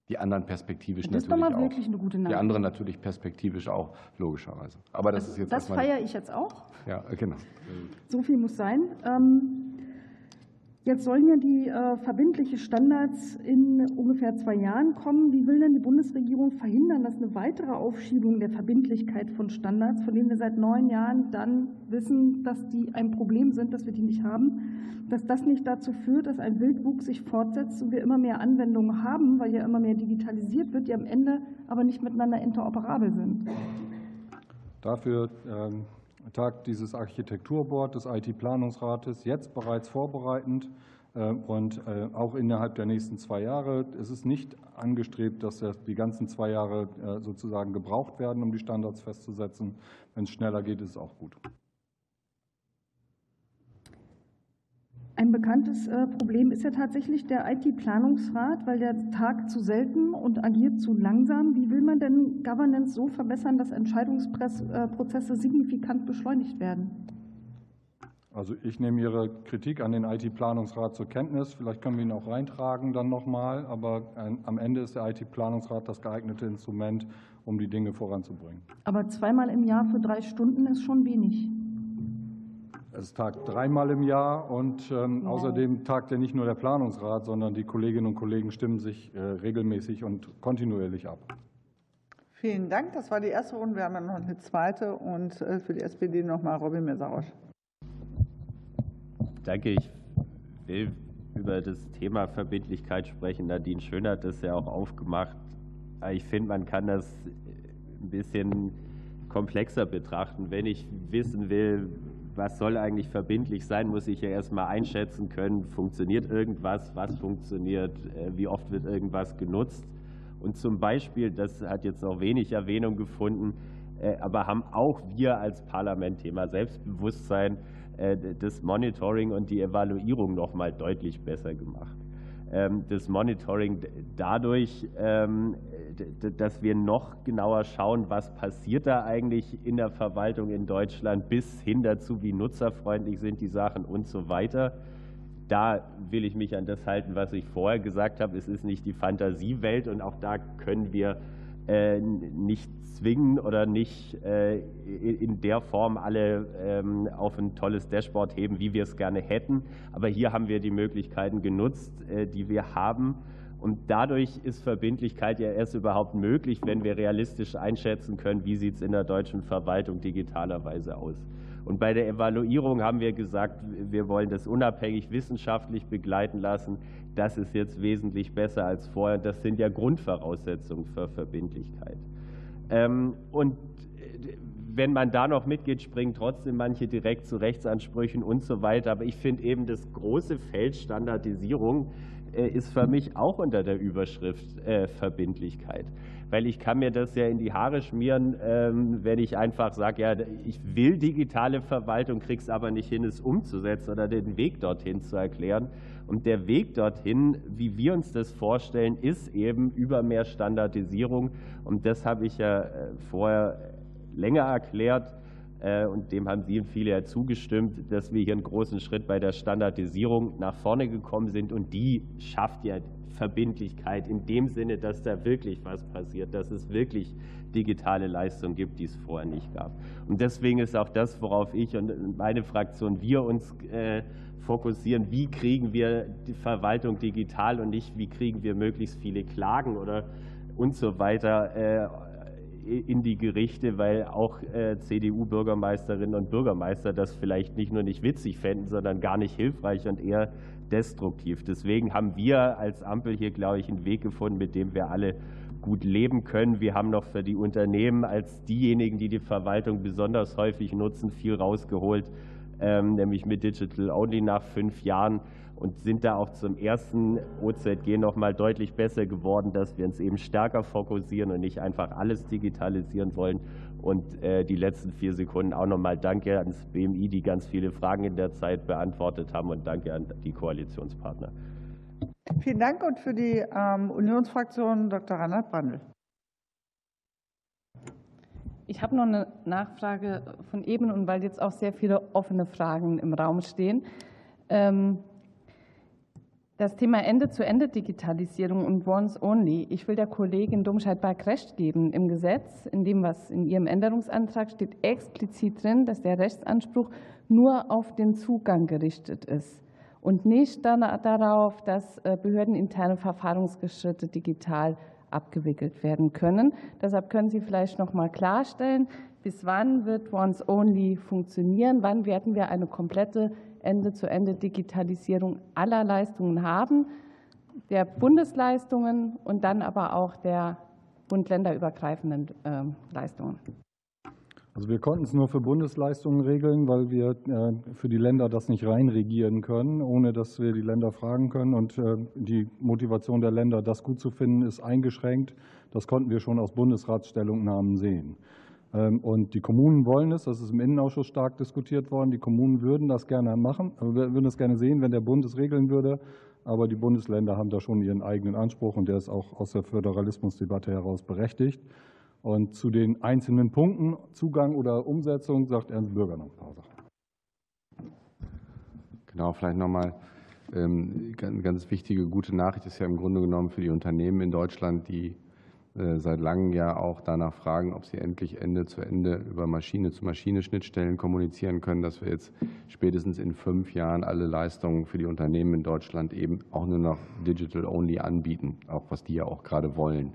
[SPEAKER 5] Die anderen perspektivisch
[SPEAKER 9] Das ist
[SPEAKER 5] natürlich
[SPEAKER 9] doch mal
[SPEAKER 5] auch.
[SPEAKER 9] wirklich eine gute
[SPEAKER 5] Die
[SPEAKER 9] Nachricht.
[SPEAKER 5] anderen natürlich perspektivisch auch, logischerweise. Aber das ist jetzt
[SPEAKER 9] Das feiere ich jetzt auch.
[SPEAKER 5] Ja, genau.
[SPEAKER 9] So viel muss sein. Ähm, Jetzt sollen ja die äh, verbindliche Standards in ungefähr zwei Jahren kommen. Wie will denn die Bundesregierung verhindern, dass eine weitere Aufschiebung der Verbindlichkeit von Standards, von denen wir seit neun Jahren dann wissen, dass die ein Problem sind, dass wir die nicht haben, dass das nicht dazu führt, dass ein Wildwuchs sich fortsetzt und wir immer mehr Anwendungen haben, weil ja immer mehr digitalisiert wird, die am Ende aber nicht miteinander interoperabel sind?
[SPEAKER 2] Dafür ähm, tagt dieses Architekturboard des IT-Planungsrates jetzt bereits vorbereitend äh, und äh, auch innerhalb der nächsten zwei Jahre. Es ist nicht angestrebt, dass das die ganzen zwei Jahre äh, sozusagen gebraucht werden, um die Standards festzusetzen. Wenn es schneller geht, ist es auch gut.
[SPEAKER 9] Ein bekanntes äh, Problem ist ja tatsächlich der IT-Planungsrat, weil der tagt zu selten und agiert zu langsam. Wie will man denn Governance so verbessern, dass Entscheidungsprozesse signifikant beschleunigt werden?
[SPEAKER 2] Also ich nehme Ihre Kritik an den IT-Planungsrat zur Kenntnis. Vielleicht können wir ihn auch reintragen dann nochmal. Aber äh, am Ende ist der IT-Planungsrat das geeignete Instrument, um die Dinge voranzubringen.
[SPEAKER 9] Aber zweimal im Jahr für drei Stunden ist schon wenig.
[SPEAKER 2] Es tagt dreimal im Jahr und ähm, außerdem tagt ja nicht nur der Planungsrat, sondern die Kolleginnen und Kollegen stimmen sich äh, regelmäßig und kontinuierlich ab.
[SPEAKER 1] Vielen Dank. Das war die erste Runde. Wir haben ja noch eine zweite und äh, für die SPD nochmal Robin Messerausch.
[SPEAKER 3] Danke. Ich will über das Thema Verbindlichkeit sprechen. Nadine Schön hat das ja auch aufgemacht. Ich finde, man kann das ein bisschen komplexer betrachten. Wenn ich wissen will, was soll eigentlich verbindlich sein, muss ich ja erstmal einschätzen können, funktioniert irgendwas, was funktioniert, äh, wie oft wird irgendwas genutzt. Und zum Beispiel, das hat jetzt noch wenig Erwähnung gefunden, äh, aber haben auch wir als Parlament Thema Selbstbewusstsein, äh, das Monitoring und die Evaluierung noch mal deutlich besser gemacht. Ähm, Das Monitoring dadurch, ähm, dass wir noch genauer schauen, was passiert da eigentlich in der Verwaltung in Deutschland, bis hin dazu, wie nutzerfreundlich sind die Sachen und so weiter. Da will ich mich an das halten, was ich vorher gesagt habe. Es ist nicht die Fantasiewelt und auch da können wir nicht zwingen oder nicht äh, in der Form alle ähm, auf ein tolles Dashboard heben, wie wir es gerne hätten. Aber hier haben wir die Möglichkeiten genutzt, äh, die wir haben. Und dadurch ist Verbindlichkeit ja erst überhaupt möglich, wenn wir realistisch einschätzen können, wie sieht es in der deutschen Verwaltung digitalerweise aus. Und bei der Evaluierung haben wir gesagt, wir wollen das unabhängig wissenschaftlich begleiten lassen. Das ist jetzt wesentlich besser als vorher. Das sind ja Grundvoraussetzungen für Verbindlichkeit. Ähm, Und äh, wenn man da noch mitgeht, springen trotzdem manche direkt zu Rechtsansprüchen und so weiter. Aber ich finde eben, das große Feld Standardisierung äh, ist für mich auch unter der Überschrift äh, Verbindlichkeit. Weil ich kann mir das ja in die Haare schmieren, ähm, wenn ich einfach sage, ja, ich will digitale Verwaltung, krieg's aber nicht hin, es umzusetzen oder den Weg dorthin zu erklären. Und der Weg dorthin, wie wir uns das vorstellen, ist eben über mehr Standardisierung. Und das habe ich ja äh, vorher länger erklärt. äh, Und dem haben Sie und viele ja zugestimmt, dass wir hier einen großen Schritt bei der Standardisierung nach vorne gekommen sind. Und die schafft ja Verbindlichkeit in dem Sinne, dass da wirklich was passiert, dass es wirklich digitale Leistung gibt, die es vorher nicht gab. Und deswegen ist auch das, worauf ich und meine Fraktion, wir uns äh, fokussieren, wie kriegen wir die Verwaltung digital und nicht, wie kriegen wir möglichst viele Klagen oder und so weiter äh, in die Gerichte, weil auch äh, CDU-Bürgermeisterinnen und Bürgermeister das vielleicht nicht nur nicht witzig fänden, sondern gar nicht hilfreich und eher destruktiv. Deswegen haben wir als Ampel hier, glaube ich, einen Weg gefunden, mit dem wir alle gut leben können. Wir haben noch für die Unternehmen als diejenigen, die die Verwaltung besonders häufig nutzen, viel rausgeholt, ähm, nämlich mit Digital Only nach fünf Jahren und sind da auch zum ersten OZG noch mal deutlich besser geworden, dass wir uns eben stärker fokussieren und nicht einfach alles digitalisieren wollen. Und äh, die letzten vier Sekunden auch noch mal Danke ans BMI, die ganz viele Fragen in der Zeit beantwortet haben und Danke an die Koalitionspartner.
[SPEAKER 1] Vielen Dank und für die ähm, Unionsfraktion Dr. Reinhard Brandl.
[SPEAKER 4] Ich habe noch eine Nachfrage von eben und weil jetzt auch sehr viele offene Fragen im Raum stehen. Ähm, Das Thema Ende-zu-Ende-Digitalisierung und Once-Only. Ich will der Kollegin Domscheit-Berg recht geben. Im Gesetz, in dem, was in ihrem Änderungsantrag steht, explizit drin, dass der Rechtsanspruch nur auf den Zugang gerichtet ist und nicht darauf, dass äh, behördeninterne Verfahrensschritte digital abgewickelt werden können. Deshalb können Sie vielleicht noch mal klarstellen, bis wann wird Once Only funktionieren? Wann werden wir eine komplette Ende-zu-Ende-Digitalisierung aller Leistungen haben, der Bundesleistungen und dann aber auch der bund-länderübergreifenden ähm, Leistungen.
[SPEAKER 2] Also wir konnten es nur für Bundesleistungen regeln, weil wir äh, für die Länder das nicht reinregieren können, ohne dass wir die Länder fragen können. Und äh, die Motivation der Länder, das gut zu finden, ist eingeschränkt. Das konnten wir schon aus Bundesratsstellungnahmen sehen. Ähm, und die Kommunen wollen es, das ist im Innenausschuss stark diskutiert worden. Die Kommunen würden das gerne machen, äh, würden das gerne sehen, wenn der Bund es regeln würde. Aber die Bundesländer haben da schon ihren eigenen Anspruch und der ist auch aus der Föderalismusdebatte heraus berechtigt. Und zu den einzelnen Punkten, Zugang oder Umsetzung, sagt Ernst Bürger noch ein paar Sachen.
[SPEAKER 5] Genau, vielleicht nochmal eine ähm, ganz wichtige, gute Nachricht ist ja im Grunde genommen für die Unternehmen in Deutschland, die seit langem ja auch danach fragen, ob sie endlich Ende zu Ende über Maschine-zu-Maschine-Schnittstellen kommunizieren können, dass wir jetzt spätestens in fünf Jahren alle Leistungen für die Unternehmen in Deutschland eben auch nur noch digital-only anbieten, auch was die ja auch gerade wollen.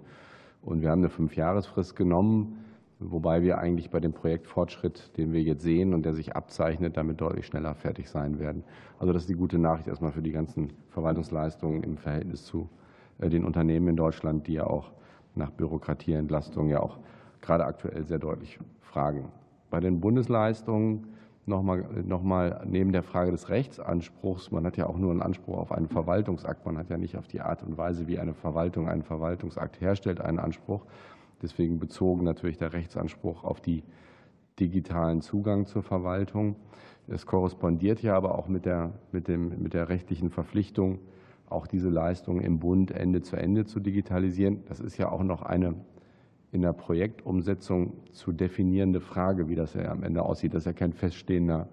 [SPEAKER 5] Und wir haben eine Fünfjahresfrist genommen, wobei wir eigentlich bei dem Projektfortschritt, den wir jetzt sehen und der sich abzeichnet, damit deutlich schneller fertig sein werden. Also das ist die gute Nachricht erstmal für die ganzen Verwaltungsleistungen im Verhältnis zu äh, den Unternehmen in Deutschland, die ja auch nach Bürokratieentlastung ja auch gerade aktuell sehr deutlich fragen. Bei den Bundesleistungen nochmal noch mal neben der Frage des Rechtsanspruchs, man hat ja auch nur einen Anspruch auf einen Verwaltungsakt, man hat ja nicht auf die Art und Weise, wie eine Verwaltung einen Verwaltungsakt herstellt, einen Anspruch. Deswegen bezogen natürlich der Rechtsanspruch auf die digitalen Zugang zur Verwaltung. Es korrespondiert ja aber auch mit der, mit dem, mit der rechtlichen Verpflichtung, auch diese Leistungen im Bund Ende zu Ende zu digitalisieren. Das ist ja auch noch eine in der Projektumsetzung zu definierende Frage, wie das ja am Ende aussieht. Das ist ja kein feststehender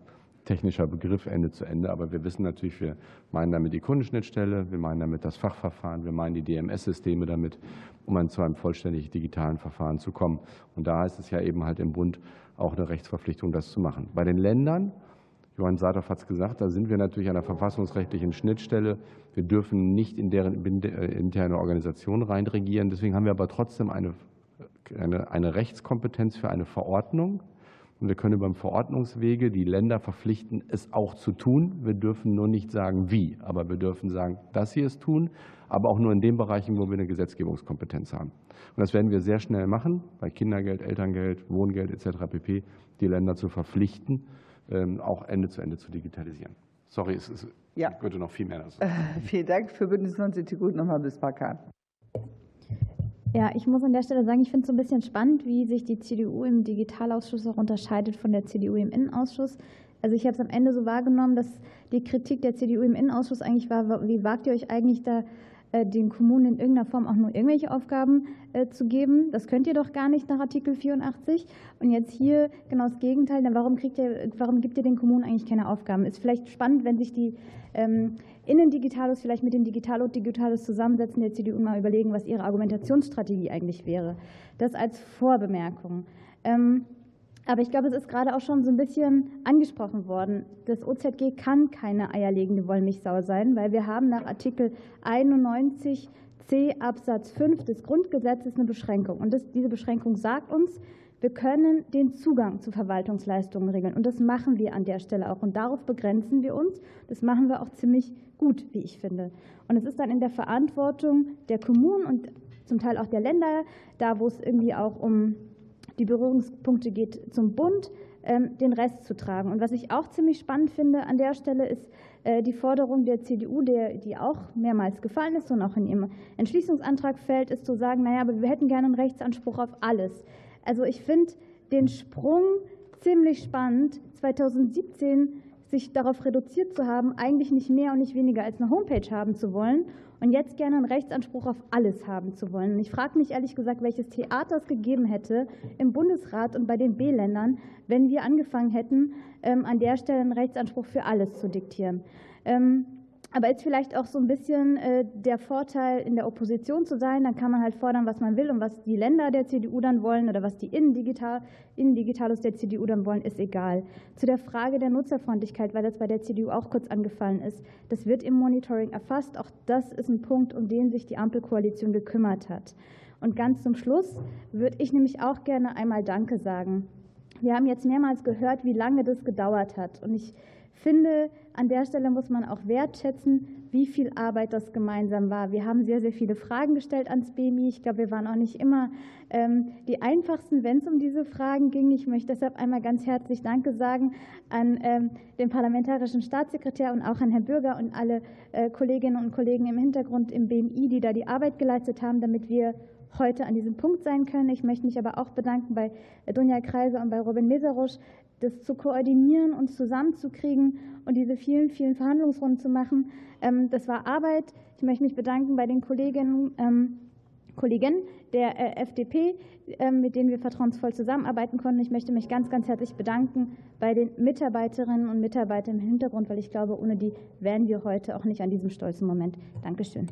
[SPEAKER 5] technischer Begriff Ende zu Ende. Aber wir wissen natürlich, wir meinen damit die Kundenschnittstelle, wir meinen damit das Fachverfahren, wir meinen die DMS-Systeme damit, um zu einem vollständig digitalen Verfahren zu kommen. Und da heißt es ja eben halt im Bund auch eine Rechtsverpflichtung, das zu machen. Bei den Ländern Johann Saathoff hat es gesagt, da sind wir natürlich an der verfassungsrechtlichen Schnittstelle. Wir dürfen nicht in deren äh, interne Organisation reinregieren. Deswegen haben wir aber trotzdem eine, eine, eine Rechtskompetenz für eine Verordnung. Und wir können beim Verordnungswege die Länder verpflichten, es auch zu tun. Wir dürfen nur nicht sagen, wie, aber wir dürfen sagen, dass sie es tun, aber auch nur in den Bereichen, wo wir eine Gesetzgebungskompetenz haben. Und das werden wir sehr schnell machen, bei Kindergeld, Elterngeld, Wohngeld etc. pp. die Länder zu verpflichten, auch Ende zu Ende zu digitalisieren. Sorry, es ist, ja. ich könnte noch viel mehr dazu.
[SPEAKER 1] Vielen Dank für Bündnis 90 Die Grünen. Nochmal bis Bakan.
[SPEAKER 6] Ja, ich muss an der Stelle sagen, ich finde es so ein bisschen spannend, wie sich die CDU im Digitalausschuss auch unterscheidet von der CDU im Innenausschuss. Also ich habe es am Ende so wahrgenommen, dass die Kritik der CDU im Innenausschuss eigentlich war, wie wagt ihr euch eigentlich da äh, den Kommunen in irgendeiner Form auch nur irgendwelche Aufgaben äh, zu geben. Das könnt ihr doch gar nicht nach Artikel 84. Und jetzt hier genau das Gegenteil. Warum, kriegt ihr, warum gibt ihr den Kommunen eigentlich keine Aufgaben? Ist vielleicht spannend, wenn sich die ähm, Innendigitalos vielleicht mit den Digital- und Digitalos zusammensetzen, der CDU mal überlegen, was ihre Argumentationsstrategie eigentlich wäre. Das als Vorbemerkung. Ähm, aber ich glaube, es ist gerade auch schon so ein bisschen angesprochen worden. Das OZG kann keine eierlegende Wollmilchsau sein, weil wir haben nach Artikel 91 C Absatz 5 des Grundgesetzes eine Beschränkung. Und das, diese Beschränkung sagt uns, wir können den Zugang zu Verwaltungsleistungen regeln. Und das machen wir an der Stelle auch. Und darauf begrenzen wir uns. Das machen wir auch ziemlich gut, wie ich finde. Und es ist dann in der Verantwortung der Kommunen und zum Teil auch der Länder, da wo es irgendwie auch um die Berührungspunkte geht zum Bund, ähm, den Rest zu tragen. Und was ich auch ziemlich spannend finde an der Stelle ist äh, die Forderung der CDU, die auch mehrmals gefallen ist und auch in ihrem Entschließungsantrag fällt, ist zu sagen, naja, aber wir hätten gerne einen Rechtsanspruch auf alles. Also ich finde den Sprung ziemlich spannend, 2017 sich darauf reduziert zu haben, eigentlich nicht mehr und nicht weniger als eine Homepage haben zu wollen und jetzt gerne einen Rechtsanspruch auf alles haben zu wollen. Ich frage mich ehrlich gesagt, welches Theater es gegeben hätte im Bundesrat und bei den B-Ländern, wenn wir angefangen hätten, ähm, an der Stelle einen Rechtsanspruch für alles zu diktieren. Aber ist vielleicht auch so ein bisschen äh, der Vorteil, in der Opposition zu sein. Dann kann man halt fordern, was man will und was die Länder der CDU dann wollen oder was die Innendigital, Innendigitalos der CDU dann wollen, ist egal. Zu der Frage der Nutzerfreundlichkeit, weil das bei der CDU auch kurz angefallen ist. Das wird im Monitoring erfasst. Auch das ist ein Punkt, um den sich die Ampelkoalition gekümmert hat. Und ganz zum Schluss würde ich nämlich auch gerne einmal Danke sagen. Wir haben jetzt mehrmals gehört, wie lange das gedauert hat. Und ich finde, an der Stelle muss man auch wertschätzen, wie viel Arbeit das gemeinsam war. Wir haben sehr, sehr viele Fragen gestellt ans BMI. Ich glaube, wir waren auch nicht immer ähm, die einfachsten, wenn es um diese Fragen ging. Ich möchte deshalb einmal ganz herzlich Danke sagen an ähm, den parlamentarischen Staatssekretär und auch an Herrn Bürger und alle äh, Kolleginnen und Kollegen im Hintergrund im BMI, die da die Arbeit geleistet haben, damit wir heute an diesem Punkt sein können. Ich möchte mich aber auch bedanken bei Dunja Kreiser und bei Robin Meserosch, das zu koordinieren und zusammenzukriegen und diese vielen, vielen Verhandlungsrunden zu machen. Ähm, das war Arbeit. Ich möchte mich bedanken bei den Kolleginnen, ähm, Kollegen der äh, FDP, ähm, mit denen wir vertrauensvoll zusammenarbeiten konnten. Ich möchte mich ganz, ganz herzlich bedanken bei den Mitarbeiterinnen und Mitarbeitern im Hintergrund, weil ich glaube, ohne die wären wir heute auch nicht an diesem stolzen Moment. Dankeschön.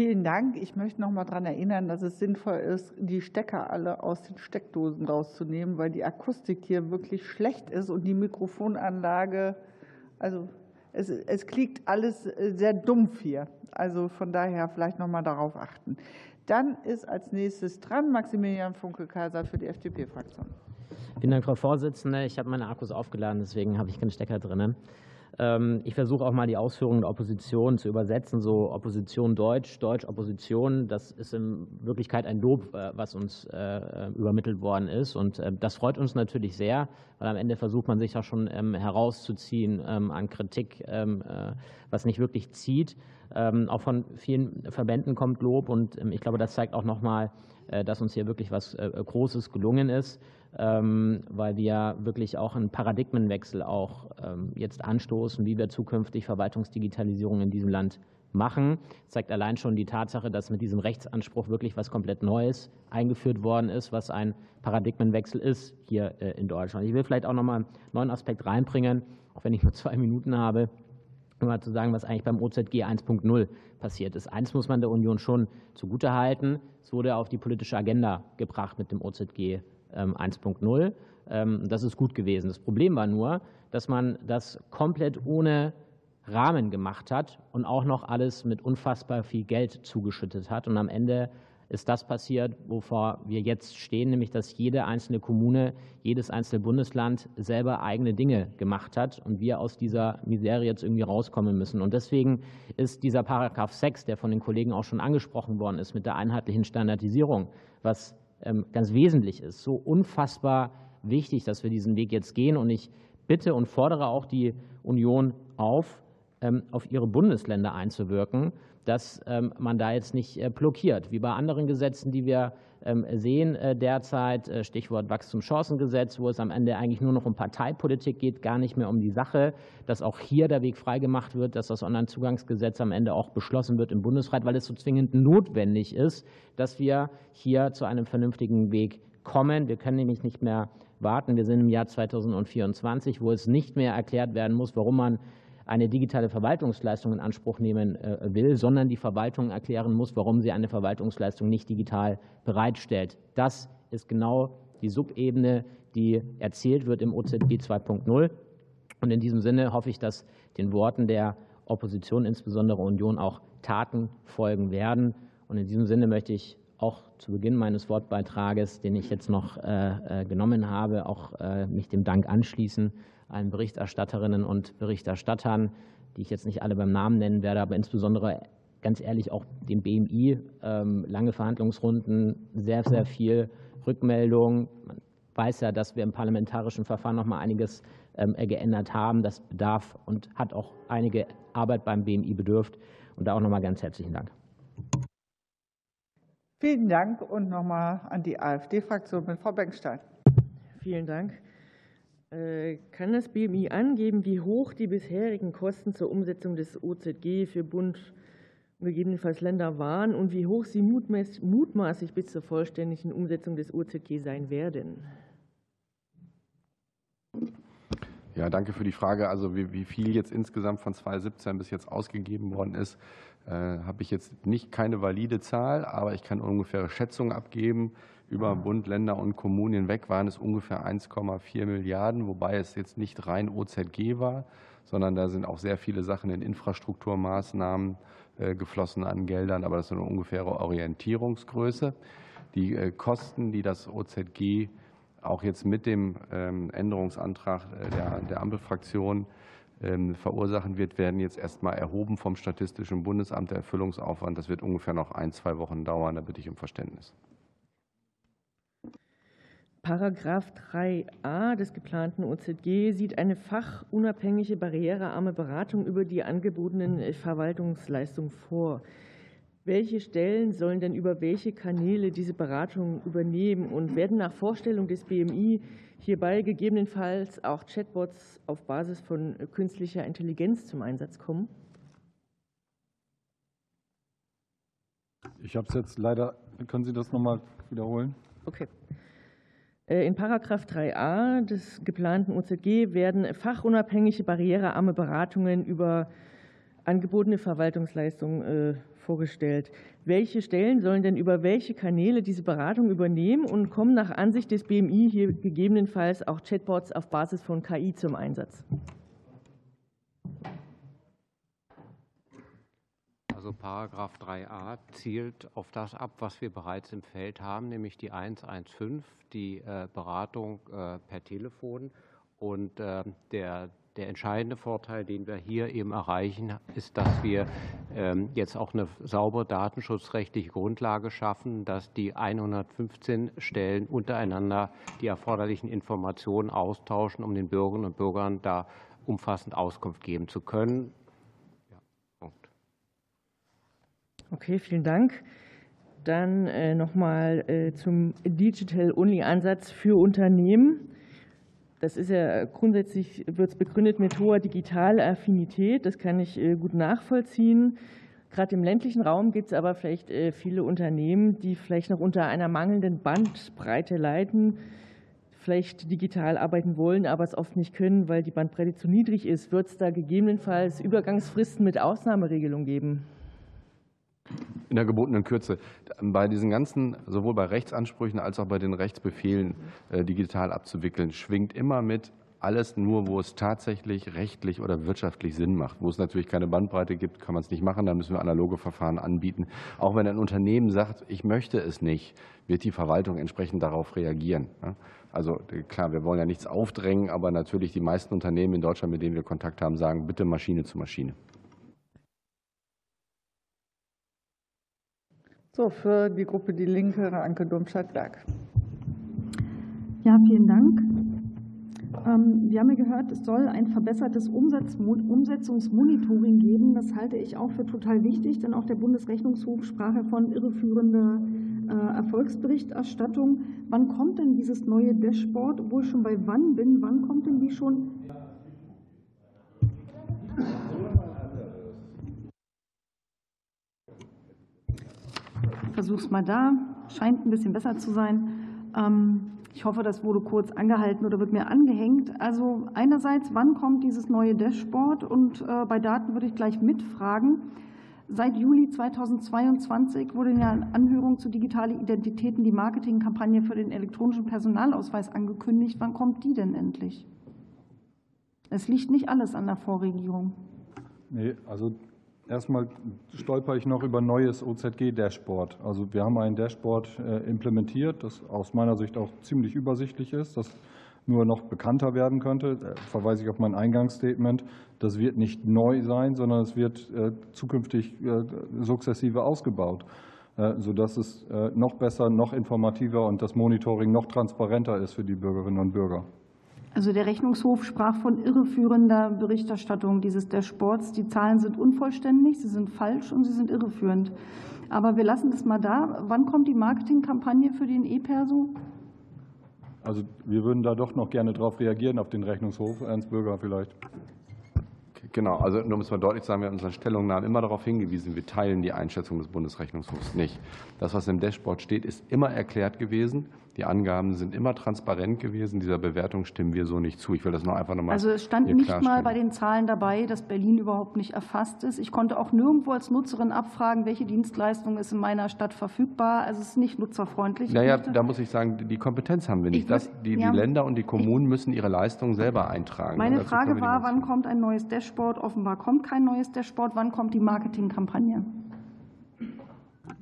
[SPEAKER 1] Vielen Dank. Ich möchte noch mal daran erinnern, dass es sinnvoll ist, die Stecker alle aus den Steckdosen rauszunehmen, weil die Akustik hier wirklich schlecht ist und die Mikrofonanlage, also es, es klingt alles sehr dumpf hier. Also von daher vielleicht noch mal darauf achten. Dann ist als nächstes dran Maximilian Funke-Kaiser für die FDP-Fraktion.
[SPEAKER 10] Vielen Dank, Frau Vorsitzende. Ich habe meine Akkus aufgeladen, deswegen habe ich keinen Stecker drin. Ähm, ich versuche auch mal die Ausführungen der Opposition zu übersetzen, so Opposition Deutsch, Deutsch Opposition. Das ist in Wirklichkeit ein Lob, äh, was uns äh, übermittelt worden ist. Und äh, das freut uns natürlich sehr, weil am Ende versucht man sich ja schon ähm, herauszuziehen ähm, an Kritik, was nicht wirklich zieht. Auch von vielen Verbänden kommt Lob und ich glaube, das zeigt auch nochmal, dass uns hier wirklich was Großes gelungen ist. Ähm, weil wir wirklich auch einen Paradigmenwechsel auch ähm, jetzt anstoßen, wie wir zukünftig Verwaltungsdigitalisierung in diesem Land machen. Das zeigt allein schon die Tatsache, dass mit diesem Rechtsanspruch wirklich was komplett Neues eingeführt worden ist, was ein Paradigmenwechsel ist hier äh, in Deutschland. Ich will vielleicht auch noch mal einen neuen Aspekt reinbringen, auch wenn ich nur zwei Minuten habe, um mal zu sagen, was eigentlich beim OZG 1.0 passiert ist. Eins muss man der Union schon zugutehalten. Es wurde auf die politische Agenda gebracht mit dem OZG 1.0. Ähm, ähm, das ist gut gewesen. Das Problem war nur, dass man das komplett ohne Rahmen gemacht hat und auch noch alles mit unfassbar viel Geld zugeschüttet hat. Und am Ende ist das passiert, wovor wir jetzt stehen, nämlich dass jede einzelne Kommune, jedes einzelne Bundesland selber eigene Dinge gemacht hat und wir aus dieser Misere jetzt irgendwie rauskommen müssen. Und deswegen ist dieser Paragraph 6, der von den Kollegen auch schon angesprochen worden ist, mit der einheitlichen Standardisierung, was ganz wesentlich ist. So unfassbar wichtig, dass wir diesen Weg jetzt gehen. Und ich bitte und fordere auch die Union auf, ähm, auf ihre Bundesländer einzuwirken, dass ähm, man da jetzt nicht äh, blockiert, wie bei anderen Gesetzen, die wir ähm, sehen äh, derzeit, äh, Stichwort Wachstumschancengesetz, wo es am Ende eigentlich nur noch um Parteipolitik geht, gar nicht mehr um die Sache, dass auch hier der Weg freigemacht wird, dass das Onlinezugangsgesetz am Ende auch beschlossen wird im Bundesrat, weil es so zwingend notwendig ist, dass wir hier zu einem vernünftigen Weg kommen. Wir können nämlich nicht mehr warten. Wir sind im Jahr 2024, wo es nicht mehr erklärt werden muss, warum man eine digitale Verwaltungsleistung in Anspruch nehmen äh, will, sondern die Verwaltung erklären muss, warum sie eine Verwaltungsleistung nicht digital bereitstellt. Das ist genau die Subebene, die erzählt wird im OZG 2.0. Und in diesem Sinne hoffe ich, dass den Worten der Opposition, insbesondere Union, auch Taten folgen werden. Und in diesem Sinne möchte ich auch zu Beginn meines Wortbeitrages, den ich jetzt noch äh, äh, genommen habe, auch mich dem Dank anschließen allen Berichterstatterinnen und Berichterstattern, die ich jetzt nicht alle beim Namen nennen werde, aber insbesondere ganz ehrlich auch dem BMI, ähm, lange Verhandlungsrunden, sehr, sehr viel Rückmeldung. Man weiß ja, dass wir im parlamentarischen Verfahren noch mal einiges ähm, geändert haben. Das bedarf und hat auch einige Arbeit beim BMI bedürft. Und da auch noch mal ganz herzlichen Dank.
[SPEAKER 1] Vielen Dank und noch mal an die AfD-Fraktion mit Frau Beckstein.
[SPEAKER 8] Vielen Dank. Äh, kann das BMI angeben, wie hoch die bisherigen Kosten zur Umsetzung des OZG für Bund und gegebenenfalls Länder waren und wie hoch sie mutmaßlich bis zur vollständigen Umsetzung des OZG sein werden?
[SPEAKER 5] Ja, danke für die Frage. Also wie, viel jetzt insgesamt von 2017 bis jetzt ausgegeben worden ist, äh, habe ich jetzt nicht keine valide Zahl, aber ich kann ungefähre Schätzungen abgeben. Über Bund, Länder und Kommunen hinweg waren es ungefähr 1,4 Milliarden, wobei es jetzt nicht rein OZG war, sondern da sind auch sehr viele Sachen in Infrastrukturmaßnahmen äh, geflossen an Geldern, aber das ist eine ungefähre Orientierungsgröße. Die äh, Kosten, die das OZG auch jetzt mit dem ähm, Änderungsantrag äh, der, der Ampelfraktion ähm, verursachen wird, werden jetzt erstmal erhoben vom Statistischen Bundesamt der Erfüllungsaufwand. Das wird ungefähr noch ein, zwei Wochen dauern. Da bitte ich um Verständnis.
[SPEAKER 8] Paragraph 3a des geplanten OZG sieht eine fachunabhängige, barrierearme Beratung über die angebotenen Verwaltungsleistungen vor. Welche Stellen sollen denn über welche Kanäle diese Beratung übernehmen und werden nach Vorstellung des BMI hierbei gegebenenfalls auch Chatbots auf Basis von künstlicher Intelligenz zum Einsatz kommen?
[SPEAKER 2] Ich habe es jetzt leider. Können Sie das nochmal wiederholen?
[SPEAKER 8] Okay. Äh, in Paragraph 3a des geplanten OZG werden fachunabhängige, barrierearme Beratungen über angebotene Verwaltungsleistungen äh, vorgestellt. Welche Stellen sollen denn über welche Kanäle diese Beratung übernehmen und kommen nach Ansicht des BMI hier gegebenenfalls auch Chatbots auf Basis von KI zum Einsatz?
[SPEAKER 11] Also Paragraph 3a zielt auf das ab, was wir bereits im Feld haben, nämlich die 115, die äh, Beratung äh, per Telefon. Und äh, der der entscheidende Vorteil, den wir hier eben erreichen, ist, dass wir ähm, jetzt auch eine saubere datenschutzrechtliche Grundlage schaffen, dass die 115 Stellen untereinander die erforderlichen Informationen austauschen, um den Bürgerinnen und Bürgern da umfassend Auskunft geben zu können.
[SPEAKER 8] Ja, Punkt. Okay, vielen Dank. Dann äh, nochmal äh, zum Digital-Only-Ansatz für Unternehmen. Das ist ja grundsätzlich wird es begründet mit hoher Digitalaffinität. Das kann ich äh, gut nachvollziehen. Gerade im ländlichen Raum gibt es aber vielleicht äh, viele Unternehmen, die vielleicht noch unter einer mangelnden Bandbreite leiden, vielleicht digital arbeiten wollen, aber es oft nicht können, weil die Bandbreite zu niedrig ist. Wird es da gegebenenfalls Übergangsfristen mit Ausnahmeregelung geben?
[SPEAKER 5] In der gebotenen Kürze. Bei diesen ganzen, sowohl bei Rechtsansprüchen als auch bei den Rechtsbefehlen äh, digital abzuwickeln, schwingt immer mit alles nur, wo es tatsächlich rechtlich oder wirtschaftlich Sinn macht. Wo es natürlich keine Bandbreite gibt, kann man es nicht machen. Da müssen wir analoge Verfahren anbieten. Auch wenn ein Unternehmen sagt, ich möchte es nicht, wird die Verwaltung entsprechend darauf reagieren. Also klar, wir wollen ja nichts aufdrängen, aber natürlich die meisten Unternehmen in Deutschland, mit denen wir Kontakt haben, sagen, bitte Maschine zu Maschine.
[SPEAKER 1] So, für die Gruppe Die Linke, Anke Domscheit-Berg.
[SPEAKER 9] Ja, vielen Dank. Ähm, wir haben ja gehört, es soll ein verbessertes Umsetzungsmonitoring geben. Das halte ich auch für total wichtig, denn auch der Bundesrechnungshof sprach ja von irreführender äh, Erfolgsberichterstattung. Wann kommt denn dieses neue Dashboard? Obwohl ich schon bei wann bin, wann kommt denn die schon? versuche es mal da. Scheint ein bisschen besser zu sein. Ähm, ich hoffe, das wurde kurz angehalten oder wird mir angehängt. Also einerseits, wann kommt dieses neue Dashboard? Und äh, bei Daten würde ich gleich mitfragen. Seit Juli 2022 wurde in der Anhörung zu digitalen Identitäten die Marketingkampagne für den elektronischen Personalausweis angekündigt. Wann kommt die denn endlich? Es liegt nicht alles an der Vorregierung.
[SPEAKER 2] Nee, also Erstmal stolper ich noch über neues OZG-Dashboard. Also wir haben ein Dashboard äh, implementiert, das aus meiner Sicht auch ziemlich übersichtlich ist, das nur noch bekannter werden könnte. Da verweise ich auf mein Eingangsstatement. Das wird nicht neu sein, sondern es wird äh, zukünftig äh, sukzessive ausgebaut, sodass es noch besser, noch informativer und das Monitoring noch transparenter ist für die Bürgerinnen und Bürger.
[SPEAKER 9] Also der Rechnungshof sprach von irreführender Berichterstattung dieses Dashboards. Die Zahlen sind unvollständig, sie sind falsch und sie sind irreführend. Aber wir lassen das mal da. Wann kommt die Marketingkampagne für den E-Perso?
[SPEAKER 2] Also wir würden da doch noch gerne darauf reagieren, auf den Rechnungshof. Ernst Bürger vielleicht.
[SPEAKER 5] Genau, also nur um es mal deutlich zu sagen, wir haben in unseren Stellungnahmen immer darauf hingewiesen, wir teilen die Einschätzung des Bundesrechnungshofs nicht. Das, was im Dashboard steht, ist immer erklärt gewesen. Die Angaben sind immer transparent gewesen. Dieser Bewertung stimmen wir so nicht zu. Ich will das noch einfach nochmal.
[SPEAKER 9] Also es stand nicht mal bei den Zahlen dabei, dass Berlin überhaupt nicht erfasst ist. Ich konnte auch nirgendwo als Nutzerin abfragen, welche Dienstleistung ist in meiner Stadt verfügbar. Also es ist nicht nutzerfreundlich.
[SPEAKER 5] Naja, da muss ich sagen, die Kompetenz haben wir nicht. Das, die, ja, die Länder und die Kommunen müssen ihre Leistungen selber eintragen.
[SPEAKER 9] Meine Frage war, wann kommt ein neues Dashboard? Offenbar kommt kein neues Dashboard. Wann kommt die Marketingkampagne?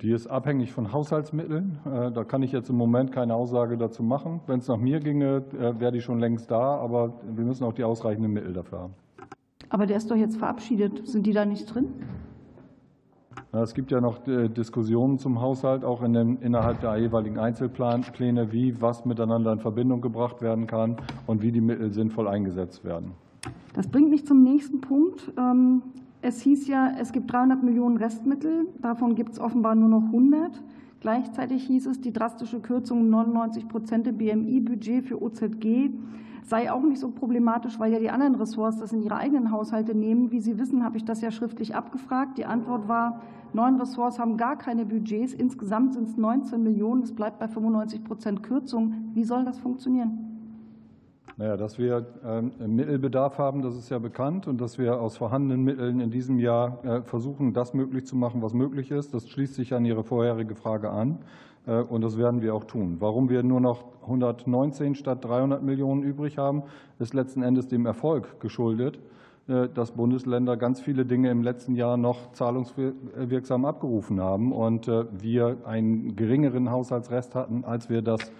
[SPEAKER 2] Die ist abhängig von Haushaltsmitteln. Äh, da kann ich jetzt im Moment keine Aussage dazu machen. Wenn es nach mir ginge, äh, wäre die schon längst da, aber wir müssen auch die ausreichenden Mittel dafür haben.
[SPEAKER 9] Aber der ist doch jetzt verabschiedet. Sind die da nicht drin?
[SPEAKER 2] Es gibt ja noch äh, Diskussionen zum Haushalt, auch in den, innerhalb der jeweiligen Einzelpläne, wie was miteinander in Verbindung gebracht werden kann und wie die Mittel sinnvoll eingesetzt werden.
[SPEAKER 9] Das bringt mich zum nächsten Punkt. Es hieß ja, es gibt 300 Millionen Restmittel, davon gibt es offenbar nur noch 100. Gleichzeitig hieß es, die drastische Kürzung um 99 Prozent im BMI-Budget für OZG sei auch nicht so problematisch, weil ja die anderen Ressorts das in ihre eigenen Haushalte nehmen. Wie Sie wissen, habe ich das ja schriftlich abgefragt. Die Antwort war, neun Ressorts haben gar keine Budgets. Insgesamt sind es 19 Millionen. Es bleibt bei 95 Prozent Kürzung. Wie soll das funktionieren?
[SPEAKER 2] Naja, dass wir ähm, Mittelbedarf haben, das ist ja bekannt und dass wir aus vorhandenen Mitteln in diesem Jahr äh, versuchen, das möglich zu machen, was möglich ist. Das schließt sich an Ihre vorherige Frage an äh, und das werden wir auch tun. Warum wir nur noch 119 statt 300 Millionen übrig haben, ist letzten Endes dem Erfolg geschuldet, äh, dass Bundesländer ganz viele Dinge im letzten Jahr noch zahlungswirksam abgerufen haben und wir einen geringeren Haushaltsrest hatten, als wir das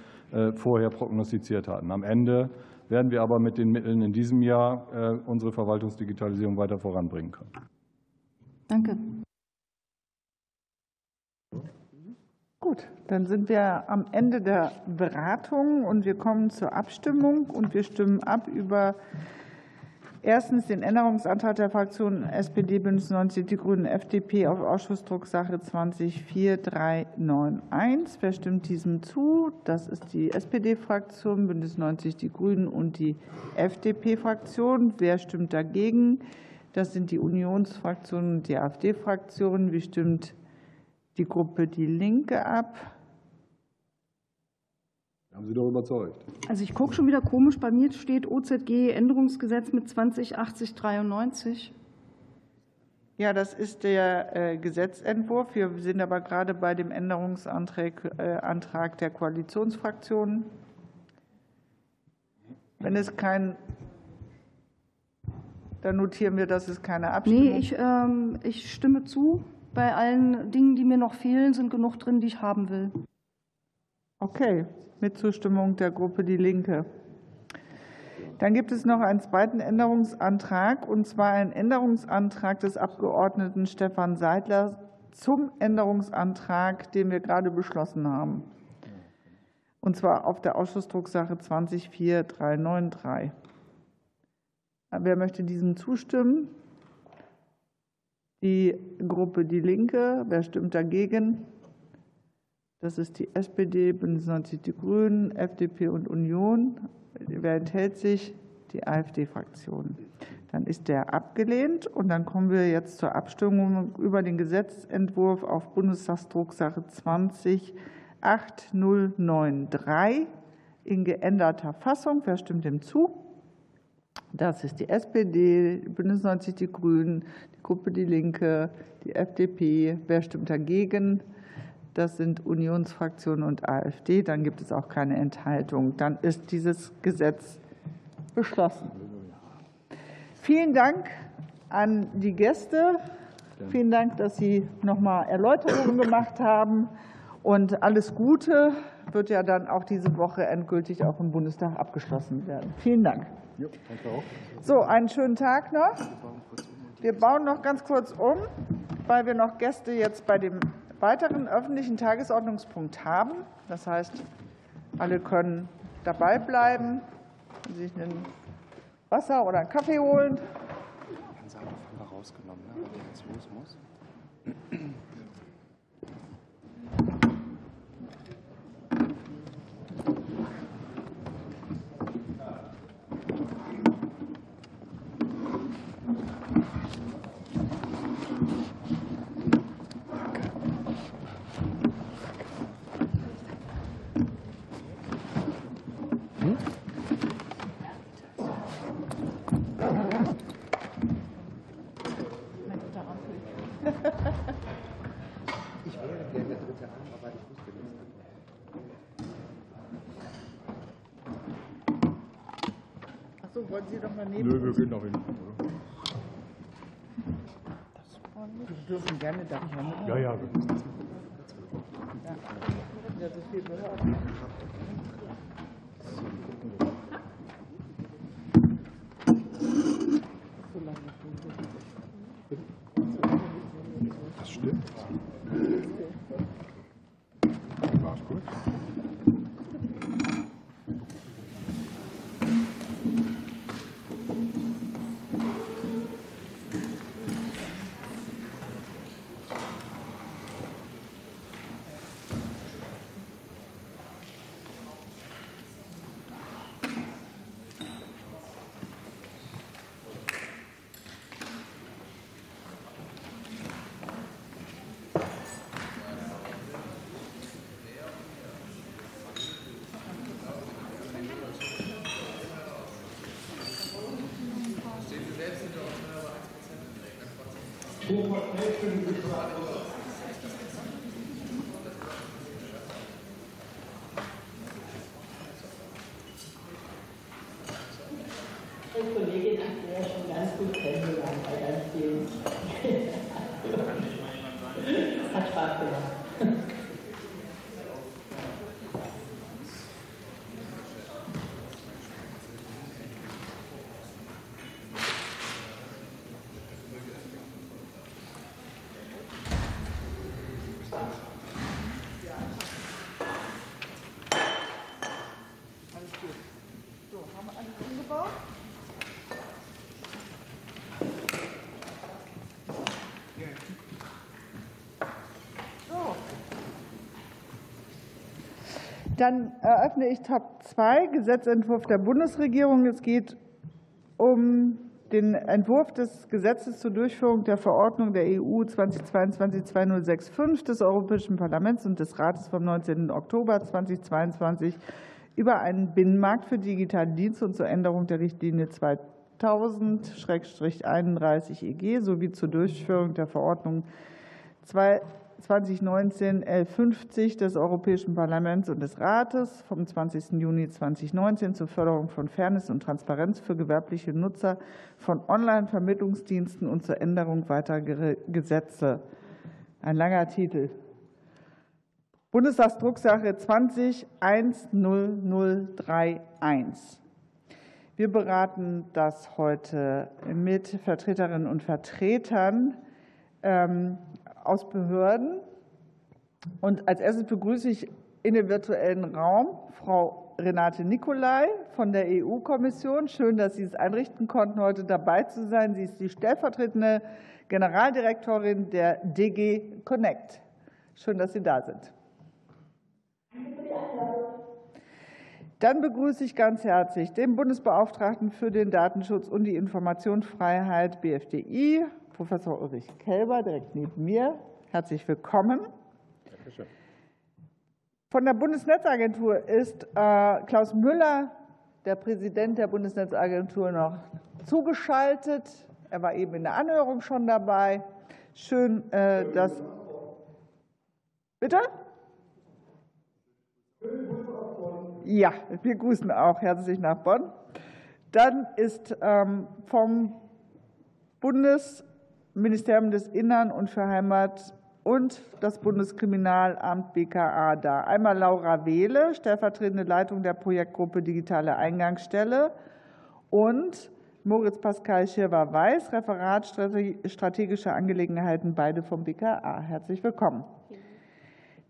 [SPEAKER 2] vorher prognostiziert hatten. Am Ende werden wir aber mit den Mitteln in diesem Jahr äh, unsere Verwaltungsdigitalisierung weiter voranbringen können.
[SPEAKER 9] Danke.
[SPEAKER 1] Gut, dann sind wir am Ende der Beratung und wir kommen zur Abstimmung und wir stimmen ab über Erstens den Änderungsantrag der Fraktionen SPD, Bündnis 90, die Grünen, FDP auf Ausschussdrucksache 204391. Wer stimmt diesem zu? Das ist die SPD-Fraktion, Bündnis 90, die Grünen und die FDP-Fraktion. Wer stimmt dagegen? Das sind die Unionsfraktionen und die AfD-Fraktion. Wie stimmt die Gruppe Die Linke ab?
[SPEAKER 2] Haben Sie doch überzeugt.
[SPEAKER 9] Also ich gucke schon wieder komisch. Bei mir steht OZG Änderungsgesetz mit 208093.
[SPEAKER 1] Ja, das ist der äh, Gesetzentwurf. Wir sind aber gerade bei dem Änderungsantrag äh, der Koalitionsfraktionen. Wenn es kein dann notieren wir, dass es keine Abstimmung
[SPEAKER 9] Nee, ich, ähm, ich stimme zu. Bei allen Dingen, die mir noch fehlen, sind genug drin, die ich haben will.
[SPEAKER 1] Okay, mit Zustimmung der Gruppe Die Linke. Dann gibt es noch einen zweiten Änderungsantrag, und zwar einen Änderungsantrag des Abgeordneten Stefan Seidler zum Änderungsantrag, den wir gerade beschlossen haben. Und zwar auf der Ausschussdrucksache 204393. Wer möchte diesem zustimmen? Die Gruppe Die Linke. Wer stimmt dagegen? Das ist die SPD, Bündnis 90 Die Grünen, FDP und Union. Wer enthält sich? Die AfD-Fraktion. Dann ist der abgelehnt. Und dann kommen wir jetzt zur Abstimmung über den Gesetzentwurf auf Bundestagsdrucksache 208093 in geänderter Fassung. Wer stimmt dem zu? Das ist die SPD, Bündnis 90 Die Grünen, die Gruppe Die Linke, die FDP. Wer stimmt dagegen? Das sind Unionsfraktion und AfD. Dann gibt es auch keine Enthaltung. Dann ist dieses Gesetz beschlossen. Vielen Dank an die Gäste. Vielen Dank, dass Sie noch mal Erläuterungen gemacht haben. Und alles Gute wird ja dann auch diese Woche endgültig auch im Bundestag abgeschlossen werden. Vielen Dank. So, einen schönen Tag noch. Wir bauen noch ganz kurz um, weil wir noch Gäste jetzt bei dem weiteren öffentlichen Tagesordnungspunkt haben. Das heißt, alle können dabei bleiben, sich ein Wasser oder einen Kaffee holen. Hansa haben wir rausgenommen, ne? der jetzt los muss.
[SPEAKER 12] Heute an, aber ich wusste nichts
[SPEAKER 1] Achso, wollen Sie doch mal neben
[SPEAKER 2] Nö, wir gehen nach hinten.
[SPEAKER 1] Sie dürfen gerne da vorne.
[SPEAKER 2] Ja, ja.
[SPEAKER 1] Ja, ja so viel gehört. Dann eröffne ich Top 2, Gesetzentwurf der Bundesregierung. Es geht um den Entwurf des Gesetzes zur Durchführung der Verordnung der EU 2022-2065 des Europäischen Parlaments und des Rates vom 19. Oktober 2022 über einen Binnenmarkt für digitale Dienste und zur Änderung der Richtlinie 2000-31 EG sowie zur Durchführung der Verordnung 2019-1150 des Europäischen Parlaments und des Rates vom 20. Juni 2019 zur Förderung von Fairness und Transparenz für gewerbliche Nutzer von Online-Vermittlungsdiensten und zur Änderung weiterer Gesetze. Ein langer Titel. Bundestagsdrucksache 20-10031. Wir beraten das heute mit Vertreterinnen und Vertretern ähm, aus Behörden. Und als erstes begrüße ich in dem virtuellen Raum Frau Renate Nicolai von der EU-Kommission. Schön, dass Sie es einrichten konnten, heute dabei zu sein. Sie ist die stellvertretende Generaldirektorin der DG Connect. Schön, dass Sie da sind. Dann begrüße ich ganz herzlich den Bundesbeauftragten für den Datenschutz und die Informationsfreiheit BFDI, Professor Ulrich Kelber, direkt neben mir. Herzlich willkommen. Von der Bundesnetzagentur ist äh, Klaus Müller, der Präsident der Bundesnetzagentur, noch zugeschaltet. Er war eben in der Anhörung schon dabei. Schön, äh, dass. Bitte? Ja, wir grüßen auch herzlich nach Bonn. Dann ist ähm, vom Bundesministerium des Innern und für Heimat und das Bundeskriminalamt BKA da. Einmal Laura Wehle, stellvertretende Leitung der Projektgruppe Digitale Eingangsstelle und Moritz Pascal Schirwer-Weiß, Referat Strategische Angelegenheiten, beide vom BKA. Herzlich willkommen.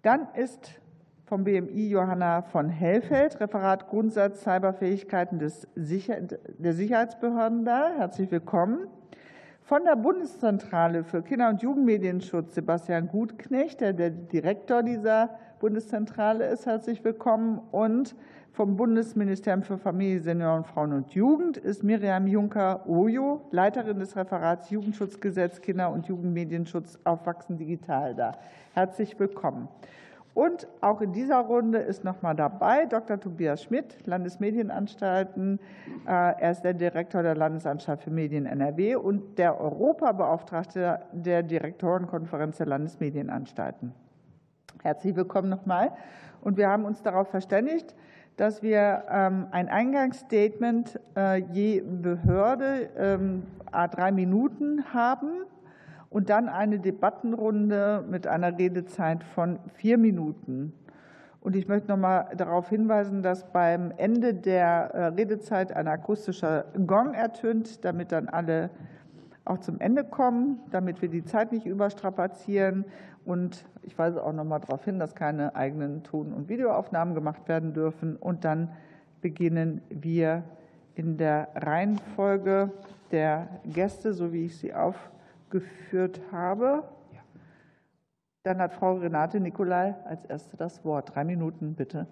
[SPEAKER 1] Dann ist vom BMI Johanna von Hellfeld, Referat Grundsatz Cyberfähigkeiten des Sicher der Sicherheitsbehörden da. Herzlich willkommen. Von der Bundeszentrale für Kinder- und Jugendmedienschutz Sebastian Gutknecht, der der Direktor dieser Bundeszentrale ist. Herzlich willkommen. Und vom Bundesministerium für Familie, Senioren, Frauen und Jugend ist Miriam Juncker-Ojo, Leiterin des Referats Jugendschutzgesetz, Kinder- und Jugendmedienschutz Aufwachsen digital da. Herzlich willkommen. Und auch in dieser Runde ist noch mal dabei Dr. Tobias Schmidt, Landesmedienanstalten. Er ist der Direktor der Landesanstalt für Medien NRW und der Europabeauftragte der Direktorenkonferenz der Landesmedienanstalten. Herzlich willkommen nochmal. Und wir haben uns darauf verständigt, dass wir ähm, ein Eingangsstatement äh, je Behörde ähm, a drei Minuten haben und dann eine Debattenrunde mit einer Redezeit von vier Minuten. Und ich möchte noch mal darauf hinweisen, dass beim Ende der äh, Redezeit ein akustischer Gong ertönt, damit dann alle auch zum Ende kommen, damit wir die Zeit nicht überstrapazieren. Und ich weise auch noch mal darauf hin, dass keine eigenen Ton- und Videoaufnahmen gemacht werden dürfen. Und dann beginnen wir in der Reihenfolge der Gäste, so wie ich sie aufgeführt habe. Dann hat Frau Renate Nicolai als Erste das Wort. Drei Minuten, bitte.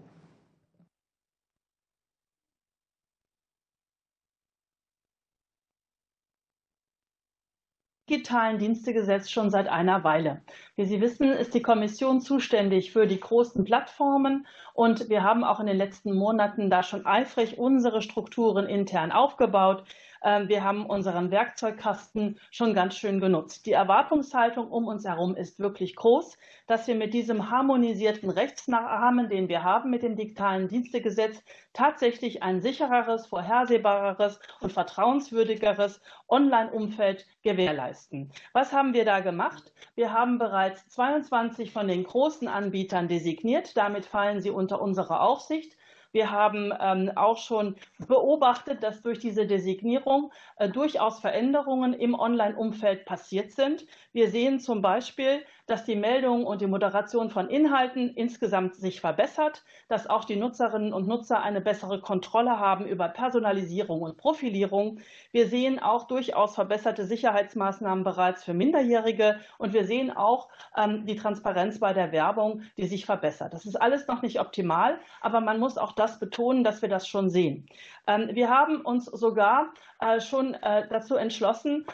[SPEAKER 12] digitalen Dienstegesetz schon seit einer Weile. Wie Sie wissen, ist die Kommission zuständig für die großen Plattformen und wir haben auch in den letzten Monaten da schon eifrig unsere Strukturen intern aufgebaut. Ähm, wir haben unseren Werkzeugkasten schon ganz schön genutzt. Die Erwartungshaltung um uns herum ist wirklich groß, dass wir mit diesem harmonisierten Rechtsrahmen, den wir haben mit dem digitalen Dienstegesetz, tatsächlich ein sichereres, vorhersehbareres und vertrauenswürdigeres Online-Umfeld gewährleisten. Was haben wir da gemacht? Wir haben bereits 22 von den großen Anbietern designiert. Damit fallen sie unter unsere Aufsicht. Wir haben ähm, auch schon beobachtet, dass durch diese Designierung äh, durchaus Veränderungen im Online-Umfeld passiert sind. Wir sehen zum Beispiel, dass die Meldung und die Moderation von Inhalten insgesamt sich verbessert, dass auch die Nutzerinnen und Nutzer eine bessere Kontrolle haben über Personalisierung und Profilierung. Wir sehen auch durchaus verbesserte Sicherheitsmaßnahmen bereits für Minderjährige und wir sehen auch ähm, die Transparenz bei der Werbung, die sich verbessert. Das ist alles noch nicht optimal, aber man muss auch das betonen, dass wir das schon sehen. Ähm, wir haben uns sogar äh, schon äh, dazu entschlossen,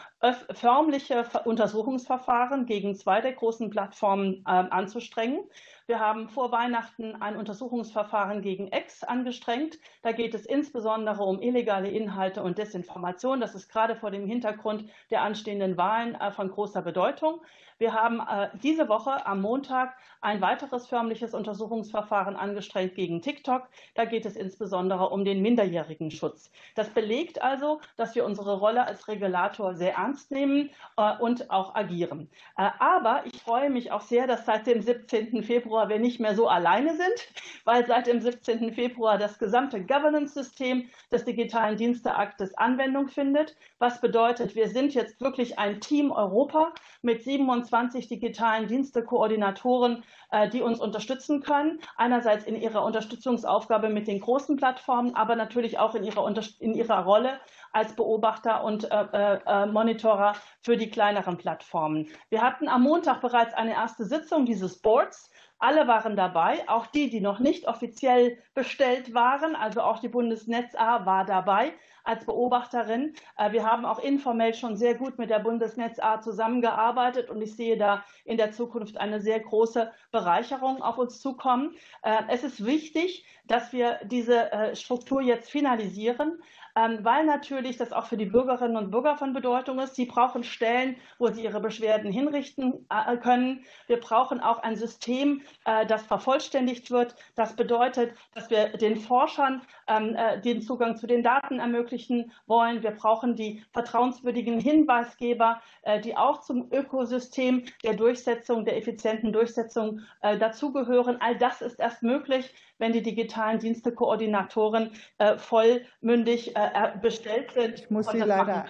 [SPEAKER 12] förmliche Untersuchungsverfahren gegen zwei der großen Plattformen ähm, anzustrengen. Wir haben vor Weihnachten ein Untersuchungsverfahren gegen Ex angestrengt. Da geht es insbesondere um illegale Inhalte und Desinformation. Das ist gerade vor dem Hintergrund der anstehenden Wahlen äh, von großer Bedeutung. Wir haben äh, diese Woche am Montag ein weiteres förmliches Untersuchungsverfahren angestrengt gegen TikTok. Da geht es insbesondere um den minderjährigen Schutz. Das belegt also, dass wir unsere Rolle als Regulator sehr ernst nehmen äh, und auch agieren. Äh, aber ich freue mich auch sehr, dass seit dem 17. Februar wir nicht mehr so alleine sind, weil seit dem 17. Februar das gesamte Governance-System des digitalen Diensteaktes Anwendung findet. Was bedeutet, wir sind jetzt wirklich ein Team Europa mit 27 20 digitalen Dienstekoordinatoren, äh, die uns unterstützen können. Einerseits in ihrer Unterstützungsaufgabe mit den großen Plattformen, aber natürlich auch in ihrer, in ihrer Rolle als Beobachter und äh, äh, Monitorer für die kleineren Plattformen. Wir hatten am Montag bereits eine erste Sitzung dieses Boards. Alle waren dabei, auch die, die noch nicht offiziell bestellt waren, also auch die Bundesnetz A war dabei als Beobachterin. Äh, wir haben auch informell schon sehr gut mit der Bundesnetz A zusammengearbeitet und ich sehe da in der Zukunft eine sehr große Bereicherung auf uns zukommen. Äh, es ist wichtig, dass wir diese äh, Struktur jetzt finalisieren. Ähm, weil natürlich das auch für die Bürgerinnen und Bürger von Bedeutung ist. Sie brauchen Stellen, wo sie ihre Beschwerden hinrichten äh, können. Wir brauchen auch ein System, äh, das vervollständigt wird. Das bedeutet, dass wir den Forschern ähm, äh, den Zugang zu den Daten ermöglichen wollen. Wir brauchen die vertrauenswürdigen Hinweisgeber, die auch zum Ökosystem der Durchsetzung, der effizienten Durchsetzung dazugehören. All das ist erst möglich, wenn die digitalen Dienstekoordinatoren äh, vollmündig äh, bestellt sind.
[SPEAKER 1] Ich muss Sie leider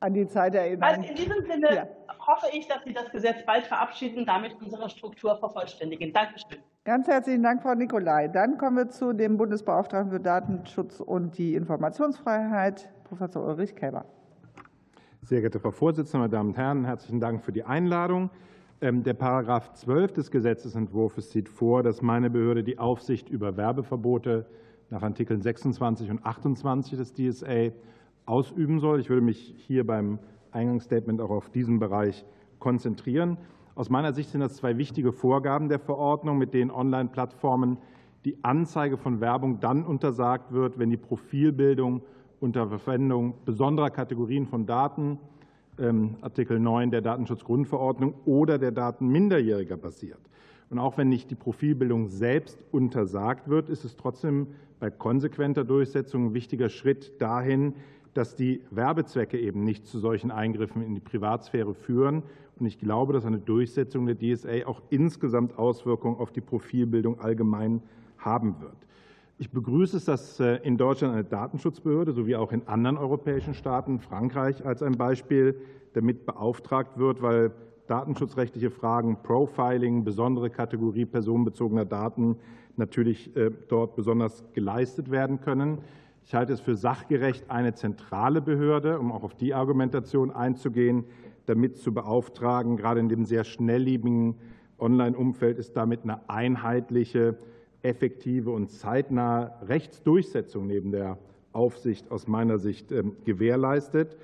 [SPEAKER 1] an die Zeit erinnern.
[SPEAKER 12] Also in diesem Sinne ja. hoffe ich, dass Sie das Gesetz bald verabschieden und damit unsere Struktur vervollständigen. Dankeschön.
[SPEAKER 1] Ganz herzlichen Dank, Frau Nicolai. Dann kommen wir zu dem Bundesbeauftragten für Datenschutz und die Informationsfreiheit, Professor Ulrich Käber.
[SPEAKER 13] Sehr geehrte Frau Vorsitzende, meine Damen und Herren, herzlichen Dank für die Einladung. Ähm, der Paragraph 12 des Gesetzentwurfs sieht vor, dass meine Behörde die Aufsicht über Werbeverbote nach Artikeln 26 und 28 des DSA ausüben soll. Ich würde mich hier beim Eingangsstatement auch auf diesen Bereich konzentrieren. Aus meiner Sicht sind das zwei wichtige Vorgaben der Verordnung, mit denen Online-Plattformen die Anzeige von Werbung dann untersagt wird, wenn die Profilbildung unter Verwendung besonderer Kategorien von Daten Artikel 9 der Datenschutzgrundverordnung oder der Daten Minderjähriger basiert. Und auch wenn nicht die Profilbildung selbst untersagt wird, ist es trotzdem bei konsequenter Durchsetzung ein wichtiger Schritt dahin, dass die Werbezwecke eben nicht zu solchen Eingriffen in die Privatsphäre führen. Und ich glaube, dass eine Durchsetzung der DSA auch insgesamt Auswirkungen auf die Profilbildung allgemein haben wird. Ich begrüße es, dass äh, in Deutschland eine Datenschutzbehörde sowie auch in anderen europäischen Staaten, Frankreich als ein Beispiel, damit beauftragt wird, weil datenschutzrechtliche Fragen, Profiling, besondere Kategorie personenbezogener Daten natürlich äh, dort besonders geleistet werden können. Ich halte es für sachgerecht, eine zentrale Behörde, um auch auf die Argumentation einzugehen, damit zu beauftragen. Gerade in dem sehr schnelllebigen Online-Umfeld ist damit eine einheitliche, effektive und zeitnahe Rechtsdurchsetzung neben der Aufsicht aus meiner Sicht ähm, gewährleistet.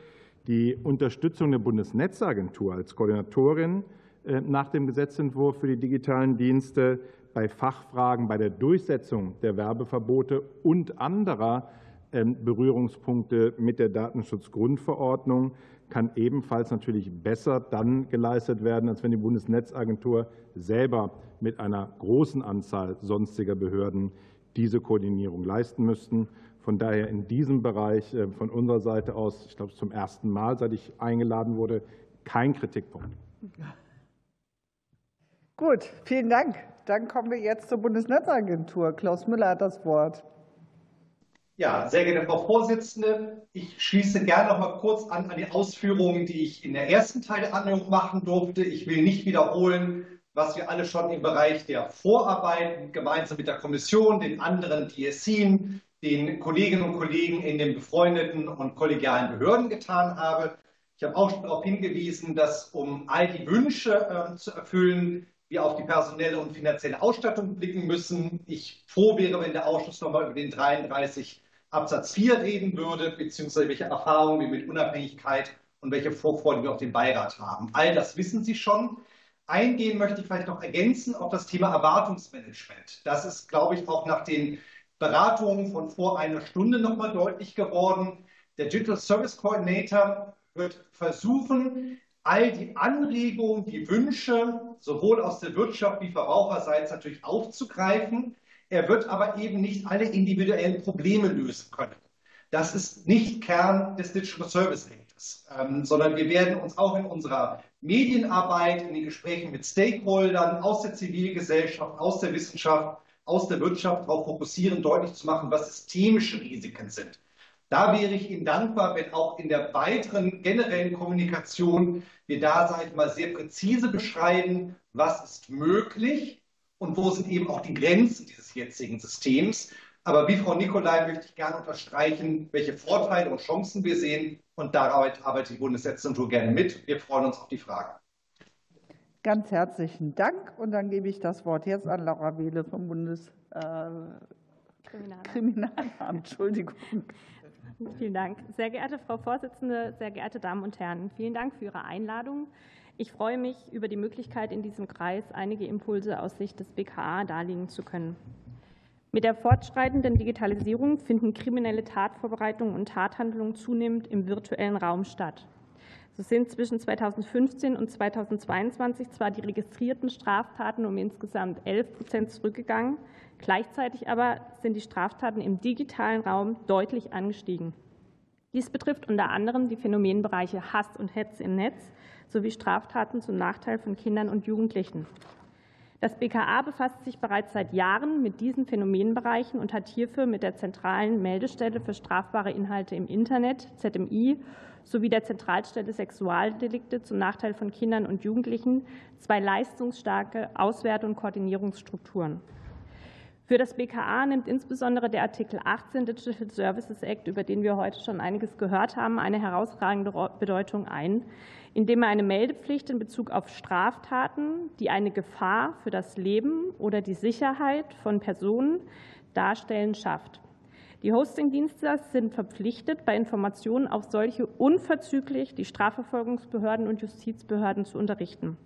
[SPEAKER 13] Die Unterstützung der Bundesnetzagentur als Koordinatorin äh, nach dem Gesetzentwurf für die digitalen Dienste bei Fachfragen, bei der Durchsetzung der Werbeverbote und anderer ähm, Berührungspunkte mit der Datenschutzgrundverordnung kann ebenfalls natürlich besser dann geleistet werden, als wenn die Bundesnetzagentur selber mit einer großen Anzahl sonstiger Behörden diese Koordinierung leisten müssten. Von daher in diesem Bereich äh, von unserer Seite aus, ich glaube, zum ersten Mal, seit ich eingeladen wurde, kein Kritikpunkt.
[SPEAKER 1] Gut, vielen Dank. Dann kommen wir jetzt zur Bundesnetzagentur. Klaus Müller hat das Wort.
[SPEAKER 14] Ja, sehr geehrte Frau Vorsitzende, ich schließe gerne noch mal kurz an an die Ausführungen, die ich in der ersten Teil der Anhörung machen durfte. Ich will nicht wiederholen, was wir alle schon im Bereich der Vorarbeiten gemeinsam mit der Kommission, den anderen DSIen, den Kolleginnen und Kollegen in den befreundeten und kollegialen Behörden getan haben. Ich habe auch schon darauf hingewiesen, dass um all die Wünsche äh, zu erfüllen, wir auf die personelle und finanzielle Ausstattung blicken müssen. Ich froh wäre, wenn der Ausschuss nochmal über den 33 Absatz 4 reden würde, beziehungsweise welche Erfahrungen wir mit Unabhängigkeit und welche Vorfreude wir auf den Beirat haben. All das wissen Sie schon. Eingehen möchte ich vielleicht noch ergänzen auf das Thema Erwartungsmanagement. Das ist, glaube ich, auch nach den Beratungen von vor einer Stunde nochmal deutlich geworden. Der Digital Service Coordinator wird versuchen, all die Anregungen, die Wünsche sowohl aus der Wirtschaft wie Verbraucherseits natürlich aufzugreifen. Er wird aber eben nicht alle individuellen Probleme lösen können. Das ist nicht Kern des Digital Service Acts, ähm, sondern wir werden uns auch in unserer Medienarbeit, in den Gesprächen mit Stakeholdern aus der Zivilgesellschaft, aus der Wissenschaft, aus der Wirtschaft darauf fokussieren, deutlich zu machen, was systemische Risiken sind. Da wäre ich Ihnen dankbar, wenn auch in der weiteren generellen Kommunikation wir da, sage ich mal, sehr präzise beschreiben, was ist möglich und wo sind eben auch die Grenzen dieses jetzigen Systems. Aber wie Frau Nicolai möchte ich gerne unterstreichen, welche Vorteile und Chancen wir sehen. Und da arbeitet die Bundesnetzagentur gerne mit. Wir freuen uns auf die Fragen.
[SPEAKER 1] Ganz herzlichen Dank. Und dann gebe ich das Wort jetzt an Laura Wehle vom Bundeskriminalamt. Äh, Entschuldigung.
[SPEAKER 15] Vielen Dank. Sehr geehrte Frau Vorsitzende, sehr geehrte Damen und Herren, vielen Dank für Ihre Einladung. Ich freue mich über die Möglichkeit, in diesem Kreis einige Impulse aus Sicht des BKA darlegen zu können. Mit der fortschreitenden Digitalisierung finden kriminelle Tatvorbereitungen und Tathandlungen zunehmend im virtuellen Raum statt. So sind zwischen 2015 und 2022 zwar die registrierten Straftaten um insgesamt 11 Prozent zurückgegangen, gleichzeitig aber sind die Straftaten im digitalen Raum deutlich angestiegen. Dies betrifft unter anderem die Phänomenbereiche Hass und Hetze im Netz sowie Straftaten zum Nachteil von Kindern und Jugendlichen. Das BKA befasst sich bereits seit Jahren mit diesen Phänomenbereichen und hat hierfür mit der zentralen Meldestelle für strafbare Inhalte im Internet, ZMI, sowie der Zentralstelle Sexualdelikte zum Nachteil von Kindern und Jugendlichen zwei leistungsstarke Auswert- und Koordinierungsstrukturen. Für das BKA nimmt insbesondere der Artikel 18 Digital Services Act, über den wir heute schon einiges gehört haben, eine herausragende Bedeutung ein, indem er eine Meldepflicht in Bezug auf Straftaten, die eine Gefahr für das Leben oder die Sicherheit von Personen darstellen, schafft. Die Hostingdienste sind verpflichtet, bei Informationen auf solche unverzüglich die Strafverfolgungsbehörden und Justizbehörden zu unterrichten.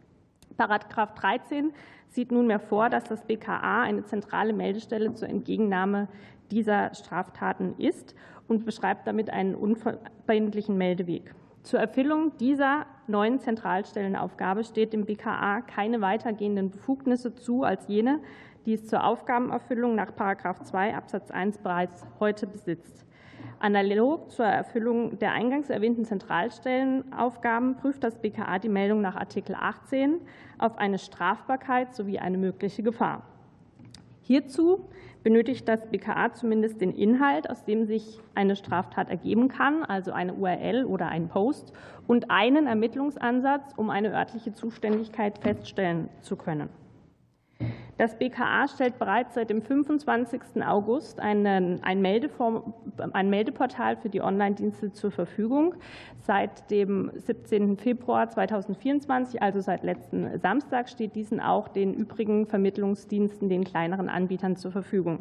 [SPEAKER 15] Paragraph 13 sieht nunmehr vor, dass das BKA eine zentrale Meldestelle zur Entgegennahme dieser Straftaten ist und beschreibt damit einen unverbindlichen Meldeweg. Zur Erfüllung dieser neuen Zentralstellenaufgabe steht dem BKA keine weitergehenden Befugnisse zu als jene, die es zur Aufgabenerfüllung nach 2 Absatz 1 bereits heute besitzt. Analog zur Erfüllung der eingangs erwähnten Zentralstellenaufgaben prüft das BKA die Meldung nach Artikel 18 auf eine Strafbarkeit sowie eine mögliche Gefahr. Hierzu benötigt das BKA zumindest den Inhalt, aus dem sich eine Straftat ergeben kann, also eine URL oder ein Post, und einen Ermittlungsansatz, um eine örtliche Zuständigkeit feststellen zu können. Das BKA stellt bereits seit dem 25. August einen, ein, Meldeform, ein Meldeportal für die Online-Dienste zur Verfügung. Seit dem 17. Februar 2024, also seit letzten Samstag, steht diesen auch den übrigen Vermittlungsdiensten, den kleineren Anbietern zur Verfügung.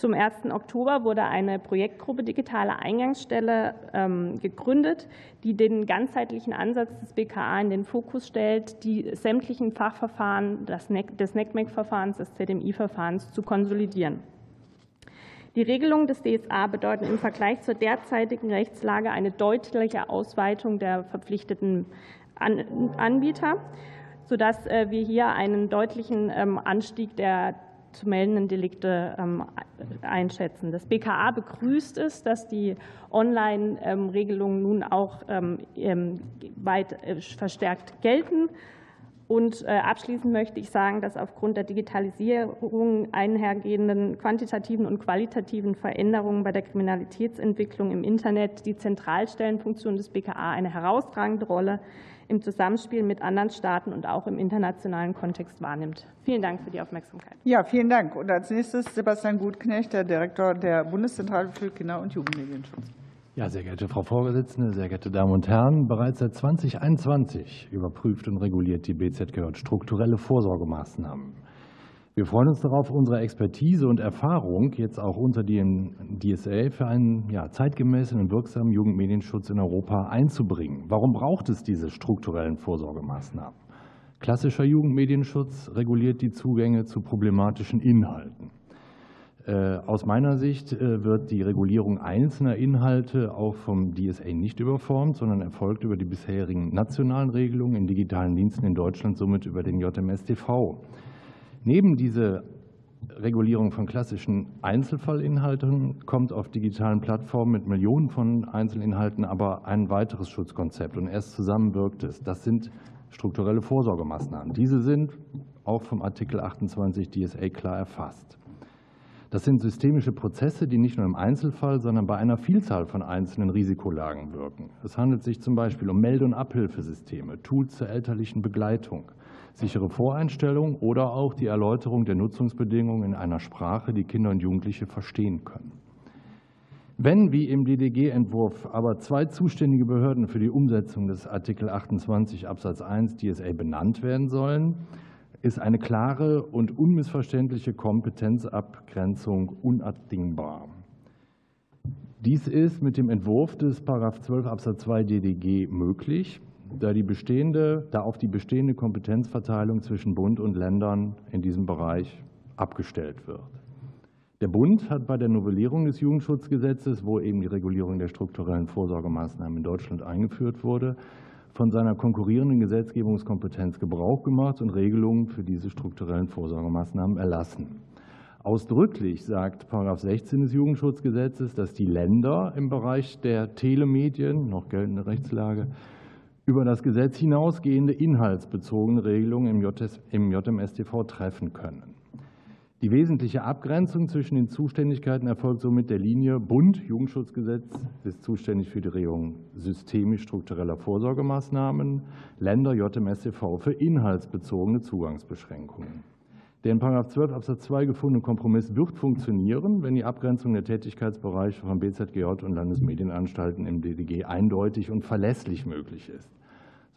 [SPEAKER 15] Zum 1. Oktober wurde eine Projektgruppe Digitale Eingangsstelle ähm, gegründet, die den ganzheitlichen Ansatz des BKA in den Fokus stellt, die sämtlichen Fachverfahren des NECMEC-Verfahrens, des ZMI-Verfahrens zu konsolidieren. Die Regelungen des DSA bedeuten im Vergleich zur derzeitigen Rechtslage eine deutliche Ausweitung der verpflichteten Anbieter, sodass äh, wir hier einen deutlichen ähm, Anstieg der zu meldenden Delikte ähm, einschätzen. Das BKA begrüßt es, dass die Online-Regelungen nun auch ähm, weit äh, verstärkt gelten. Und äh, abschließend möchte ich sagen, dass aufgrund der Digitalisierung einhergehenden quantitativen und qualitativen Veränderungen bei der Kriminalitätsentwicklung im Internet die Zentralstellenfunktion des BKA eine herausragende Rolle im Zusammenspiel mit anderen Staaten und auch im internationalen Kontext wahrnimmt. Vielen Dank für die Aufmerksamkeit.
[SPEAKER 1] Ja, vielen Dank. Und als nächstes Sebastian Gutknecht, der Direktor der Bundeszentrale für Kinder- und Jugendmedienschutz.
[SPEAKER 16] Ja, sehr geehrte Frau Vorsitzende, sehr geehrte Damen und Herren, bereits seit 2021 überprüft und reguliert die BZGJ strukturelle Vorsorgemaßnahmen. Wir freuen uns darauf, unsere Expertise und Erfahrung jetzt auch unter den DSA für einen ja, zeitgemäßen und wirksamen Jugendmedienschutz in Europa einzubringen. Warum braucht es diese strukturellen Vorsorgemaßnahmen? Klassischer Jugendmedienschutz reguliert die Zugänge zu problematischen Inhalten. Äh, aus meiner Sicht äh, wird die Regulierung einzelner Inhalte auch vom DSA nicht überformt, sondern erfolgt über die bisherigen nationalen Regelungen in digitalen Diensten in Deutschland, somit über den JMSTV. Neben dieser Regulierung von klassischen Einzelfallinhalten kommt auf digitalen Plattformen mit Millionen von Einzelinhalten aber ein weiteres Schutzkonzept und erst zusammen wirkt es. Das sind strukturelle Vorsorgemaßnahmen. Diese sind auch vom Artikel 28 DSA klar erfasst. Das sind systemische Prozesse, die nicht nur im Einzelfall, sondern bei einer Vielzahl von einzelnen Risikolagen wirken. Es handelt sich zum Beispiel um Melde- und Abhilfesysteme, Tools zur elterlichen Begleitung, sichere Voreinstellung oder auch die Erläuterung der Nutzungsbedingungen in einer Sprache, die Kinder und Jugendliche verstehen können. Wenn, wie im DDG-Entwurf, aber zwei zuständige Behörden für die Umsetzung des Artikel 28 Absatz 1 DSA benannt werden sollen, ist eine klare und unmissverständliche Kompetenzabgrenzung unabdingbar. Dies ist mit dem Entwurf des 12 Absatz 2 DDG möglich da, die bestehende, da auf die bestehende Kompetenzverteilung zwischen Bund und Ländern in diesem Bereich abgestellt wird. Der Bund hat bei der Novellierung des Jugendschutzgesetzes, wo eben die Regulierung der strukturellen Vorsorgemaßnahmen in Deutschland eingeführt wurde, von seiner konkurrierenden Gesetzgebungskompetenz Gebrauch gemacht und Regelungen für diese strukturellen Vorsorgemaßnahmen erlassen. Ausdrücklich sagt 16 des Jugendschutzgesetzes, dass die Länder im Bereich der Telemedien, noch geltende Rechtslage, über das Gesetz hinausgehende inhaltsbezogene Regelungen im JMStV treffen können. Die wesentliche Abgrenzung zwischen den Zuständigkeiten erfolgt somit der Linie Bund, Jugendschutzgesetz ist zuständig für die Regelung systemisch struktureller Vorsorgemaßnahmen, Länder JMStV für inhaltsbezogene Zugangsbeschränkungen. Der in 12 Absatz 2 gefundene Kompromiss wird funktionieren, wenn die Abgrenzung der Tätigkeitsbereiche von BZGJ und Landesmedienanstalten im DDG eindeutig und verlässlich möglich ist.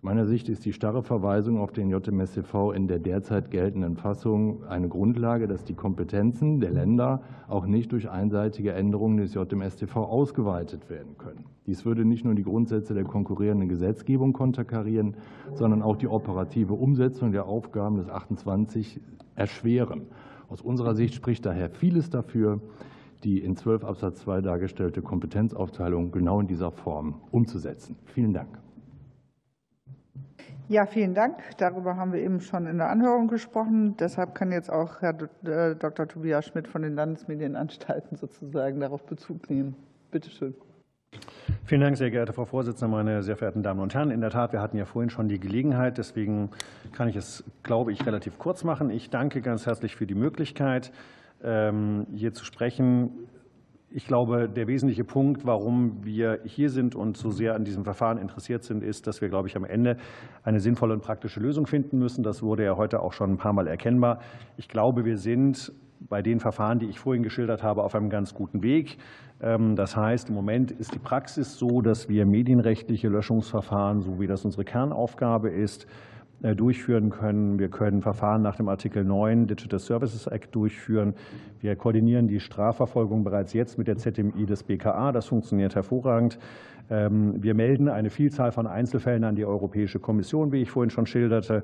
[SPEAKER 16] Meiner Sicht ist die starre Verweisung auf den JMStV in der derzeit geltenden Fassung eine Grundlage, dass die Kompetenzen der Länder auch nicht durch einseitige Änderungen des JMStV ausgeweitet werden können. Dies würde nicht nur die Grundsätze der konkurrierenden Gesetzgebung konterkarieren, sondern auch die operative Umsetzung der Aufgaben des 28 erschweren. Aus unserer Sicht spricht daher vieles dafür, die in 12 Absatz 2 dargestellte Kompetenzaufteilung genau in dieser Form umzusetzen. Vielen Dank.
[SPEAKER 1] Ja, vielen Dank. Darüber haben wir eben schon in der Anhörung gesprochen. Deshalb kann jetzt auch Herr Dr. Tobias Schmidt von den Landesmedienanstalten sozusagen darauf Bezug nehmen. Bitte schön.
[SPEAKER 17] Vielen Dank, sehr geehrte Frau Vorsitzende, meine sehr verehrten Damen und Herren. In der Tat, wir hatten ja vorhin schon die Gelegenheit, deswegen kann ich es, glaube ich, relativ kurz machen. Ich danke ganz herzlich für die Möglichkeit, ähm, hier zu sprechen. Ich glaube, der wesentliche Punkt, warum wir hier sind und so sehr an diesem Verfahren interessiert sind, ist, dass wir, glaube ich, am Ende eine sinnvolle und praktische Lösung finden müssen. Das wurde ja heute auch schon ein paar Mal erkennbar. Ich glaube, wir sind bei den Verfahren, die ich vorhin geschildert habe, auf einem ganz guten Weg. Ähm, das heißt, im Moment ist die Praxis so, dass wir medienrechtliche Löschungsverfahren, so wie das unsere Kernaufgabe ist, durchführen können. Wir können Verfahren nach dem Artikel 9 Digital Services Act durchführen. Wir koordinieren die Strafverfolgung bereits jetzt mit der ZMI des BKA. Das funktioniert hervorragend. Ähm, wir melden eine Vielzahl von Einzelfällen an die Europäische Kommission, wie ich vorhin schon schilderte.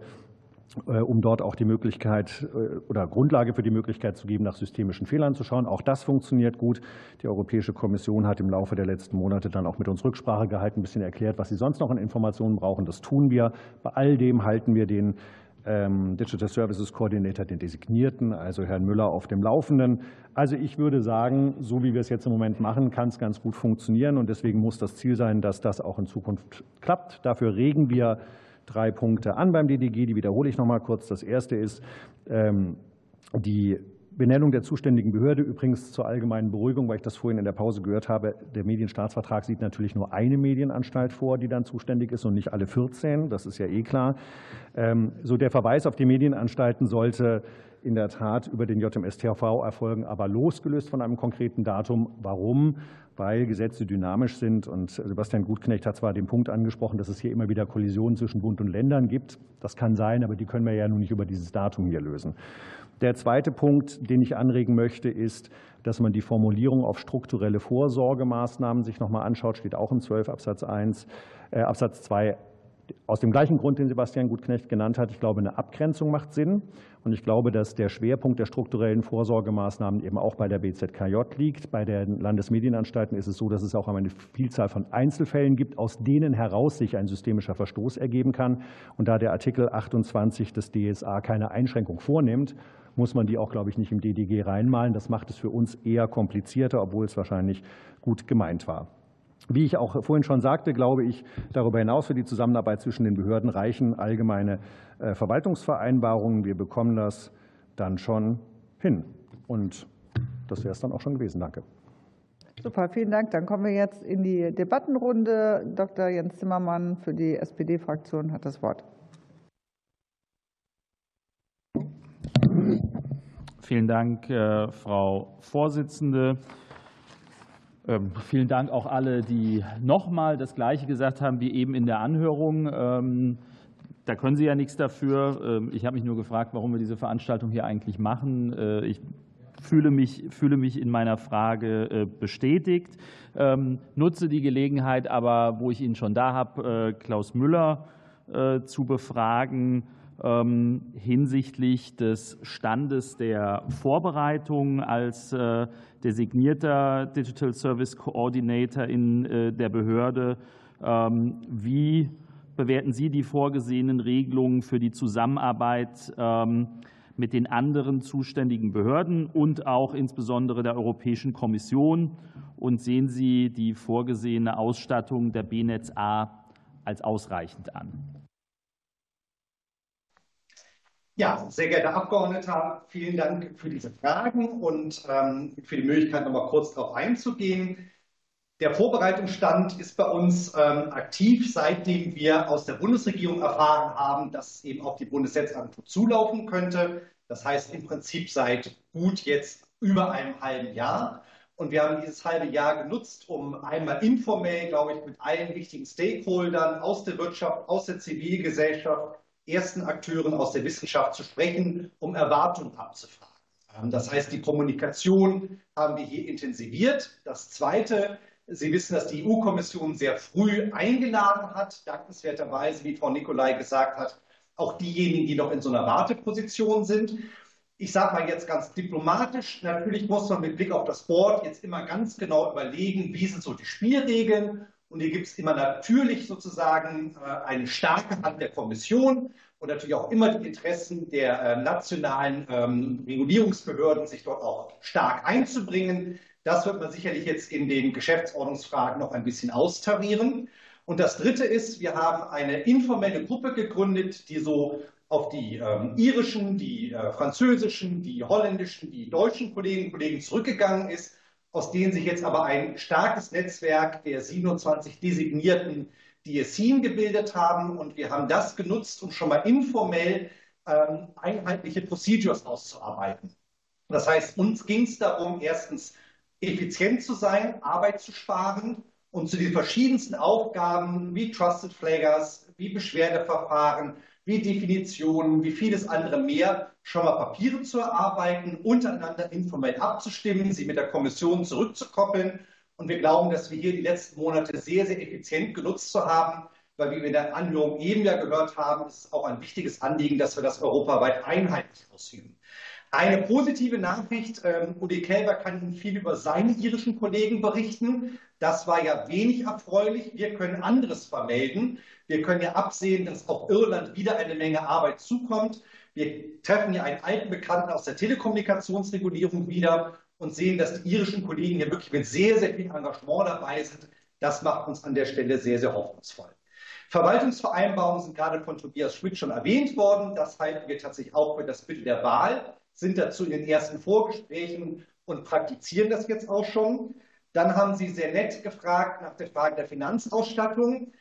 [SPEAKER 17] Äh, um dort auch die Möglichkeit äh, oder Grundlage für die Möglichkeit zu geben, nach systemischen Fehlern zu schauen. Auch das funktioniert gut. Die Europäische Kommission hat im Laufe der letzten Monate dann auch mit uns Rücksprache gehalten, ein bisschen erklärt, was sie sonst noch an Informationen brauchen. Das tun wir. Bei all dem halten wir den ähm, Digital Services Coordinator, den Designierten, also Herrn Müller, auf dem Laufenden. Also ich würde sagen, so wie wir es jetzt im Moment machen, kann es ganz gut funktionieren. Und deswegen muss das Ziel sein, dass das auch in Zukunft klappt. Dafür regen wir drei Punkte an beim DDG. Die wiederhole ich noch mal kurz. Das erste ist ähm, die Benennung der zuständigen Behörde übrigens zur allgemeinen Beruhigung, weil ich das vorhin in der Pause gehört habe. Der Medienstaatsvertrag sieht natürlich nur eine Medienanstalt vor, die dann zuständig ist und nicht alle 14. Das ist ja eh klar. Ähm, so der Verweis auf die Medienanstalten sollte in der Tat über den JMSTV erfolgen, aber losgelöst von einem konkreten Datum. Warum? weil Gesetze dynamisch sind. Und Sebastian Gutknecht hat zwar den Punkt angesprochen, dass es hier immer wieder Kollisionen zwischen Bund und Ländern gibt. Das kann sein, aber die können wir ja nun nicht über dieses Datum hier lösen. Der zweite Punkt, den ich anregen möchte, ist, dass man die Formulierung auf strukturelle Vorsorgemaßnahmen sich noch mal anschaut, steht auch in 12 Absatz 1, äh, Absatz 2 aus dem gleichen Grund, den Sebastian Gutknecht genannt hat. Ich glaube, eine Abgrenzung macht Sinn. Und ich glaube, dass der Schwerpunkt der strukturellen Vorsorgemaßnahmen eben auch bei der BZKJ liegt. Bei den Landesmedienanstalten ist es so, dass es auch eine Vielzahl von Einzelfällen gibt, aus denen heraus sich ein systemischer Verstoß ergeben kann. Und da der Artikel 28 des DSA keine Einschränkung vornimmt, muss man die auch, glaube ich, nicht im DDG reinmalen. Das macht es für uns eher komplizierter, obwohl es wahrscheinlich gut gemeint war. Wie ich auch vorhin schon sagte, glaube ich, darüber hinaus für die Zusammenarbeit zwischen den Behörden reichen allgemeine äh, Verwaltungsvereinbarungen. Wir bekommen das dann schon hin. Und das wäre es dann auch schon gewesen. Danke.
[SPEAKER 1] Super, vielen Dank. Dann kommen wir jetzt in die Debattenrunde. Dr. Jens Zimmermann für die SPD-Fraktion hat das Wort.
[SPEAKER 18] Vielen Dank, äh, Frau Vorsitzende. Ähm, vielen Dank auch alle, die nochmal das Gleiche gesagt haben wie eben in der Anhörung. Ähm, da können Sie ja nichts dafür. Ähm, ich habe mich nur gefragt, warum wir diese Veranstaltung hier eigentlich machen. Äh, ich fühle mich, fühle mich in meiner Frage äh, bestätigt. Nutze die Gelegenheit aber, wo ich ihn schon da habe, äh, Klaus Müller zu befragen hinsichtlich des Standes der Vorbereitung als designierter Digital Service Coordinator in äh, der Behörde. Ähm, wie bewerten Sie die vorgesehenen Regelungen für die Zusammenarbeit ähm, mit den anderen zuständigen Behörden und auch insbesondere der Europäischen Kommission? Und sehen Sie die vorgesehene Ausstattung der BNetz A als ausreichend an?
[SPEAKER 14] Ja, sehr geehrter Abgeordneter, vielen Dank für diese Fragen und ähm, für die Möglichkeit, noch mal kurz darauf einzugehen. Der Vorbereitungsstand ist bei uns ähm, aktiv, seitdem wir aus der Bundesregierung erfahren haben, dass eben auf die Bundesnetzagentur zulaufen könnte. Das heißt im Prinzip seit gut jetzt über einem halben Jahr. Und wir haben dieses halbe Jahr genutzt, um einmal informell, glaube ich, mit allen wichtigen Stakeholdern aus der Wirtschaft, aus der Zivilgesellschaft, ersten Akteuren aus der Wissenschaft zu sprechen, um Erwartungen abzufragen. Ähm, das heißt, die Kommunikation haben wir hier intensiviert. Das Zweite, Sie wissen, dass die EU-Kommission sehr früh eingeladen hat, dankenswerterweise, wie Frau Nicolai gesagt hat, auch diejenigen, die noch in so einer Warteposition sind. Ich sage mal jetzt ganz diplomatisch, natürlich muss man mit Blick auf das Board jetzt immer ganz genau überlegen, wie sind so die Spielregeln Und hier gibt es immer natürlich sozusagen äh, eine starke Hand der Kommission und natürlich auch immer die Interessen der äh, nationalen ähm, Regulierungsbehörden, sich dort auch stark einzubringen. Das wird man sicherlich jetzt in den Geschäftsordnungsfragen noch ein bisschen austarieren. Und das Dritte ist, wir haben eine informelle Gruppe gegründet, die so auf die ähm, irischen, die äh, französischen, die holländischen, die deutschen Kolleginnen und Kollegen zurückgegangen ist aus denen sich jetzt aber ein starkes Netzwerk der 27 designierten DSIN gebildet haben. Und wir haben das genutzt, um schon mal informell ähm, einheitliche Procedures auszuarbeiten. Das heißt, uns ging es darum, erstens effizient zu sein, Arbeit zu sparen und zu den verschiedensten Aufgaben wie Trusted Flaggers, wie Beschwerdeverfahren, wie Definitionen, wie vieles andere mehr, schon mal Papiere zu erarbeiten, untereinander informell abzustimmen, sie mit der Kommission zurückzukoppeln. Und wir glauben, dass wir hier die letzten Monate sehr, sehr effizient genutzt zu haben, weil, wie wir in der Anhörung eben ja gehört haben, ist es auch ein wichtiges Anliegen, dass wir das europaweit einheitlich ausüben. Eine positive Nachricht, ähm, Udi Kelber kann Ihnen viel über seine irischen Kollegen berichten. Das war ja wenig erfreulich. Wir können anderes vermelden. Wir können ja absehen, dass auch Irland wieder eine Menge Arbeit zukommt. Wir treffen ja einen alten Bekannten aus der Telekommunikationsregulierung wieder und sehen, dass die irischen Kollegen hier wirklich mit sehr, sehr viel Engagement dabei sind. Das macht uns an der Stelle sehr, sehr hoffnungsvoll. Verwaltungsvereinbarungen sind gerade von Tobias Schmidt schon erwähnt worden. Das halten wir tatsächlich auch für das Mittel der Wahl, sind dazu in den ersten Vorgesprächen und praktizieren das jetzt auch schon. Dann haben Sie sehr nett gefragt nach der Frage der Finanzausstattung.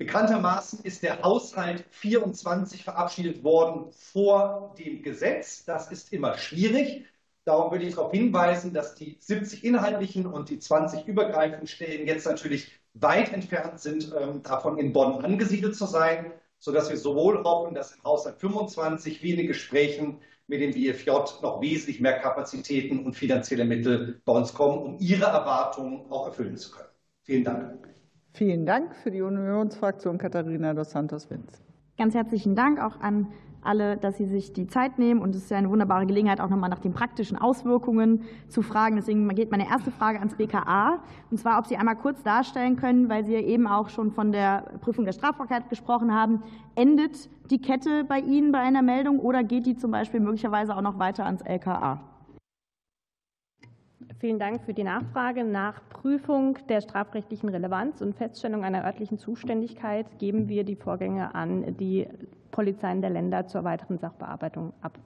[SPEAKER 14] Bekanntermaßen ist der Haushalt 24 verabschiedet worden vor dem Gesetz. Das ist immer schwierig. Darum würde ich darauf hinweisen, dass die 70 inhaltlichen und die 20 übergreifenden Stellen jetzt natürlich weit entfernt sind, ähm, davon in Bonn angesiedelt zu sein, sodass wir sowohl hoffen, dass im Haushalt 25 wie in den Gesprächen mit dem BFJ noch wesentlich mehr Kapazitäten und finanzielle Mittel bei uns kommen, um Ihre Erwartungen auch erfüllen zu können. Vielen Dank.
[SPEAKER 1] Vielen Dank für die Unionsfraktion Katharina dos Santos-Winz.
[SPEAKER 19] Ganz herzlichen Dank auch an alle, dass Sie sich die Zeit nehmen. Und es ist ja eine wunderbare Gelegenheit, auch nochmal nach den praktischen Auswirkungen zu fragen. Deswegen geht meine erste Frage ans BKA. Und zwar, ob Sie einmal kurz darstellen können, weil Sie ja eben auch schon von der Prüfung der Strafbarkeit gesprochen haben. Endet die Kette bei Ihnen bei einer Meldung oder geht die zum Beispiel möglicherweise auch noch weiter ans LKA?
[SPEAKER 15] Vielen Dank für die Nachfrage. Nach Prüfung der strafrechtlichen Relevanz und Feststellung einer örtlichen Zuständigkeit geben wir die Vorgänge an die Polizeien der Länder zur weiteren Sachbearbeitung ab.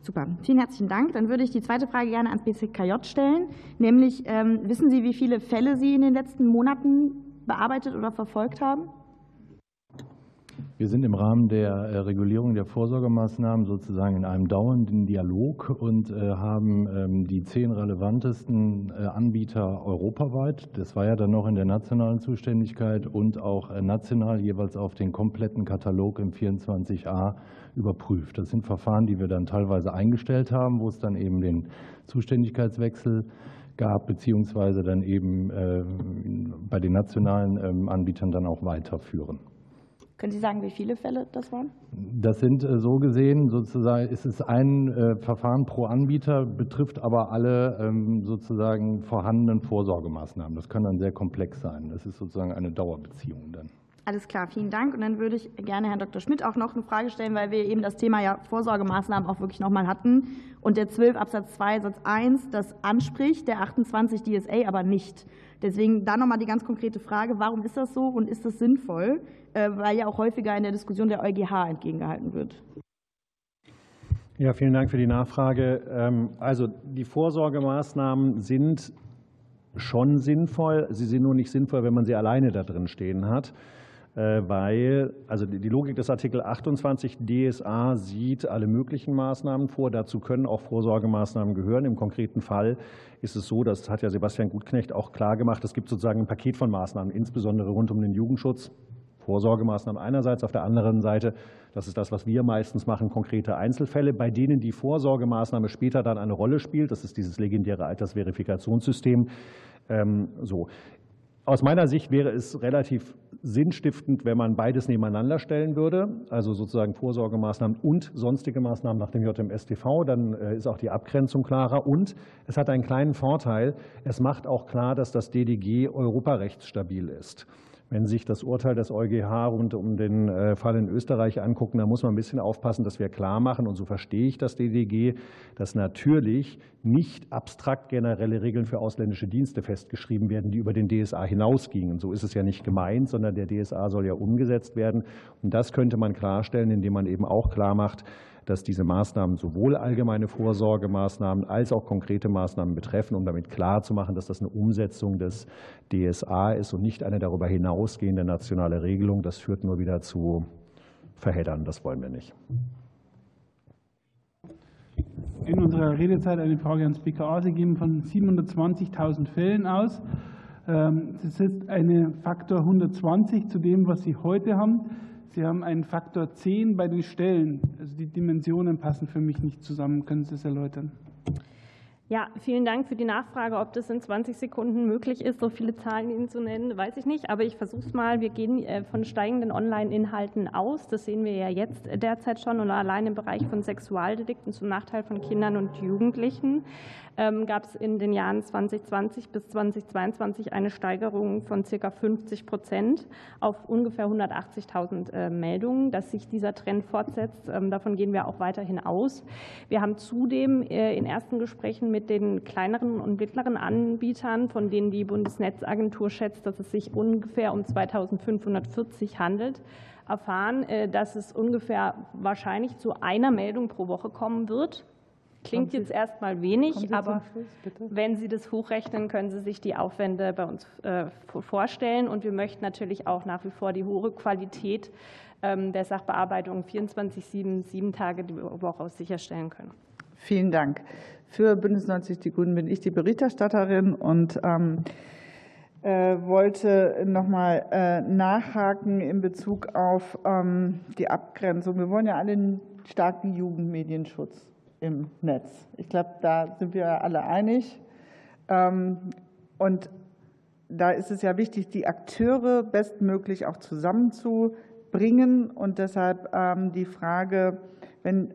[SPEAKER 19] Super, vielen herzlichen Dank. Dann würde ich die zweite Frage gerne ans BCKJ stellen, nämlich ähm, wissen Sie, wie viele Fälle Sie in den letzten Monaten bearbeitet oder verfolgt haben?
[SPEAKER 16] Wir sind im Rahmen der äh, Regulierung der Vorsorgemaßnahmen sozusagen in einem dauernden Dialog und äh, haben ähm, die zehn relevantesten äh, Anbieter europaweit, das war ja dann noch in der nationalen Zuständigkeit und auch national jeweils auf den kompletten Katalog im 24a überprüft. Das sind Verfahren, die wir dann teilweise eingestellt haben, wo es dann eben den Zuständigkeitswechsel gab, beziehungsweise dann eben bei den nationalen ähm, Anbietern dann auch weiterführen.
[SPEAKER 19] Können Sie sagen, wie viele Fälle das waren?
[SPEAKER 16] Das sind äh, so gesehen sozusagen, ist es ein äh, Verfahren pro Anbieter, betrifft aber alle ähm, sozusagen vorhandenen Vorsorgemaßnahmen. Das kann dann sehr komplex sein. Das ist sozusagen eine Dauerbeziehung dann.
[SPEAKER 19] Alles klar, vielen Dank. Und dann würde ich gerne Herrn Dr. Schmidt auch noch eine Frage stellen, weil wir eben das Thema ja Vorsorgemaßnahmen auch wirklich nochmal hatten und der 12 Absatz 2 Satz 1 das anspricht, der 28 DSA aber nicht. Deswegen da nochmal die ganz konkrete Frage, warum ist das so und ist das sinnvoll, weil ja auch häufiger in der Diskussion der EuGH entgegengehalten wird.
[SPEAKER 17] Ja, vielen Dank für die Nachfrage. Ähm, also die Vorsorgemaßnahmen sind schon sinnvoll. Sie sind nur nicht sinnvoll, wenn man sie alleine da drin stehen hat. Äh, weil also die Logik des Artikel 28 DSA sieht alle möglichen Maßnahmen vor. Dazu können auch Vorsorgemaßnahmen gehören. Im konkreten Fall ist es so, das hat ja Sebastian Gutknecht auch klar gemacht, es gibt sozusagen ein Paket von Maßnahmen, insbesondere rund um den Jugendschutz. Vorsorgemaßnahmen einerseits, auf der anderen Seite, das ist das, was wir meistens machen, konkrete Einzelfälle, bei denen die Vorsorgemaßnahme später dann eine Rolle spielt. Das ist dieses legendäre Altersverifikationssystem. Ähm, so. Aus meiner Sicht wäre es relativ sinnstiftend, wenn man beides nebeneinander stellen würde, also sozusagen Vorsorgemaßnahmen und sonstige Maßnahmen nach dem JMStV. Dann äh, ist auch die Abgrenzung klarer. Und es hat einen kleinen Vorteil. Es macht auch klar, dass das DDG europarechtsstabil ist. Wenn Sie sich das Urteil des EuGH rund um den äh, Fall in Österreich angucken, dann muss man ein bisschen aufpassen, dass wir klar machen, und so verstehe ich das DDG, dass natürlich nicht abstrakt generelle Regeln für ausländische Dienste festgeschrieben werden, die über den DSA hinausgingen. So ist es ja nicht gemeint, sondern der DSA soll ja umgesetzt werden. Und das könnte man klarstellen, indem man eben auch klar macht, dass diese Maßnahmen sowohl allgemeine Vorsorgemaßnahmen als auch konkrete Maßnahmen betreffen, um damit klarzumachen, dass das eine Umsetzung des DSA ist und nicht eine darüber hinausgehende nationale Regelung. Das führt nur wieder zu Verheddern. Das wollen wir nicht.
[SPEAKER 20] In unserer Redezeit eine Frage ans BKA. Sie gehen von 720.000 Fällen aus. Ähm, das ist ein Faktor 120 zu dem, was Sie heute haben. Sie haben einen Faktor 10 bei den Stellen. Also die Dimensionen passen für mich nicht zusammen. Können Sie das erläutern?
[SPEAKER 15] Ja, vielen Dank für die Nachfrage. Ob das in 20 Sekunden möglich ist, so viele Zahlen Ihnen zu nennen, weiß ich nicht. Aber ich versuche es mal. Wir gehen äh, von steigenden Online-Inhalten aus. Das sehen wir ja jetzt derzeit schon. Und allein im Bereich von Sexualdelikten zum Nachteil von Kindern und Jugendlichen gab es in den Jahren 2020 bis 2022 eine Steigerung von ca. 50 Prozent auf ungefähr 180.000 äh, Meldungen. Dass sich dieser Trend fortsetzt, ähm, davon gehen wir auch weiterhin aus. Wir haben zudem äh, in ersten Gesprächen mit den kleineren und mittleren Anbietern, von denen die Bundesnetzagentur schätzt, dass es sich ungefähr um 2540 handelt, erfahren, äh, dass es ungefähr wahrscheinlich zu einer Meldung pro Woche kommen wird. Klingt jetzt erstmal wenig, aber wenn Sie das hochrechnen, können Sie sich die Aufwände bei uns äh, vorstellen. Und wir möchten natürlich auch nach wie vor die hohe Qualität ähm, der Sachbearbeitung 24-7, sieben Tage die Woche sicherstellen können.
[SPEAKER 1] Vielen Dank. Für Bündnis 90 Die Grünen bin ich die Berichterstatterin und ähm, äh, wollte noch mal äh, nachhaken in Bezug auf ähm, die Abgrenzung. Wir wollen ja alle einen starken Jugendmedienschutz im Netz. Ich glaube, da sind wir alle einig. Ähm, und da ist es ja wichtig, die Akteure bestmöglich auch zusammenzubringen. Und deshalb ähm, die Frage, wenn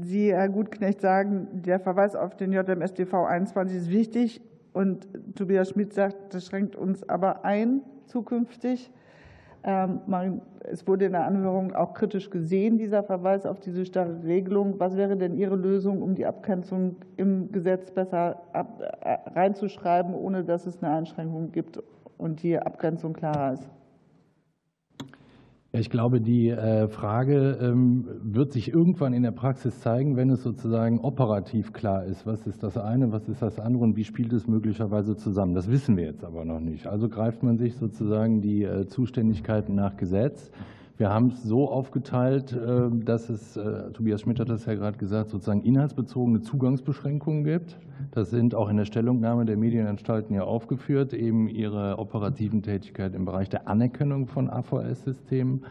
[SPEAKER 1] Sie, Herr Gutknecht, sagen, der Verweis auf den JMSDV 21 ist wichtig und Tobias Schmidt sagt, das schränkt uns aber ein zukünftig. Ähm, es wurde in der Anhörung auch kritisch gesehen, dieser Verweis auf diese starre Regelung. Was wäre denn Ihre Lösung, um die Abgrenzung im Gesetz besser äh, reinzuschreiben, ohne dass es eine Einschränkung gibt und die Abgrenzung klarer ist?
[SPEAKER 16] Ich glaube, die äh, Frage ähm, wird sich irgendwann in der Praxis zeigen, wenn es sozusagen operativ klar ist, was ist das eine, was ist das andere und wie spielt es möglicherweise zusammen. Das wissen wir jetzt aber noch nicht. Also greift man sich sozusagen die äh, Zuständigkeiten nach Gesetz. Wir haben es so aufgeteilt, äh, dass es, Tobias Schmidt hat das ja gerade gesagt, sozusagen inhaltsbezogene Zugangsbeschränkungen gibt. Das sind auch in der Stellungnahme der Medienanstalten ja aufgeführt, eben ihre operativen Tätigkeit im Bereich der Anerkennung von AVS-Systemen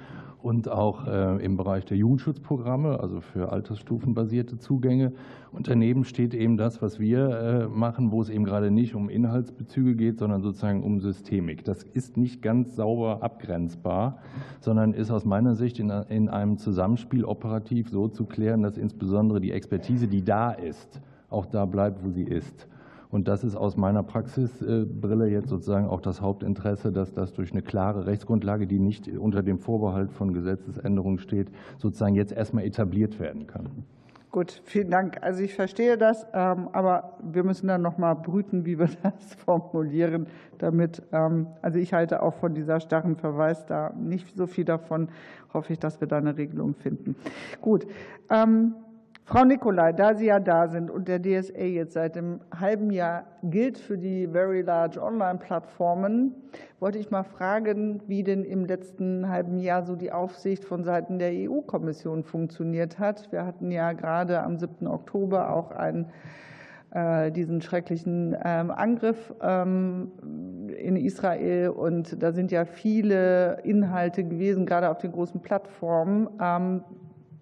[SPEAKER 16] und auch äh, im Bereich der Jugendschutzprogramme, also für altersstufenbasierte Zugänge. Und daneben steht eben das, was wir äh, machen, wo es eben gerade nicht um Inhaltsbezüge geht, sondern sozusagen um Systemik. Das ist nicht ganz sauber abgrenzbar, sondern ist aus meiner Sicht in einem Zusammenspiel operativ so zu klären, dass insbesondere die Expertise, die da ist, auch da bleibt, wo sie ist. Und das ist aus meiner Praxisbrille jetzt sozusagen auch das Hauptinteresse, dass das durch eine klare Rechtsgrundlage, die nicht unter dem Vorbehalt von Gesetzesänderungen steht, sozusagen jetzt erstmal etabliert werden kann.
[SPEAKER 1] Gut, vielen Dank. Also ich verstehe das, ähm, aber wir müssen dann noch mal brüten, wie wir das formulieren, damit. Ähm, also ich halte auch von dieser starren Verweis da nicht so viel davon. Hoffe ich, dass wir da eine Regelung finden. Gut. Ähm, Frau Nicolai, da Sie ja da sind und der DSA jetzt seit einem halben Jahr gilt für die Very Large Online-Plattformen, wollte ich mal fragen, wie denn im letzten halben Jahr so die Aufsicht von Seiten der EU-Kommission funktioniert hat. Wir hatten ja gerade am 7. Oktober auch einen äh, diesen schrecklichen ähm, Angriff ähm, in Israel. Und da sind ja viele Inhalte gewesen, gerade auf den großen Plattformen, ähm,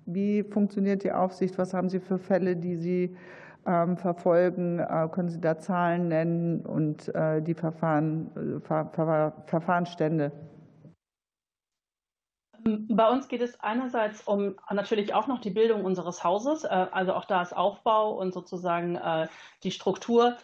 [SPEAKER 1] wie funktioniert die Aufsicht? Was haben Sie für Fälle, die Sie ähm, verfolgen? Äh, können Sie da Zahlen nennen und die Verfahren, Verfahrensstände?
[SPEAKER 12] Bei uns geht es einerseits um natürlich auch noch die Bildung unseres Hauses, also auch da ist Aufbau und sozusagen die Struktur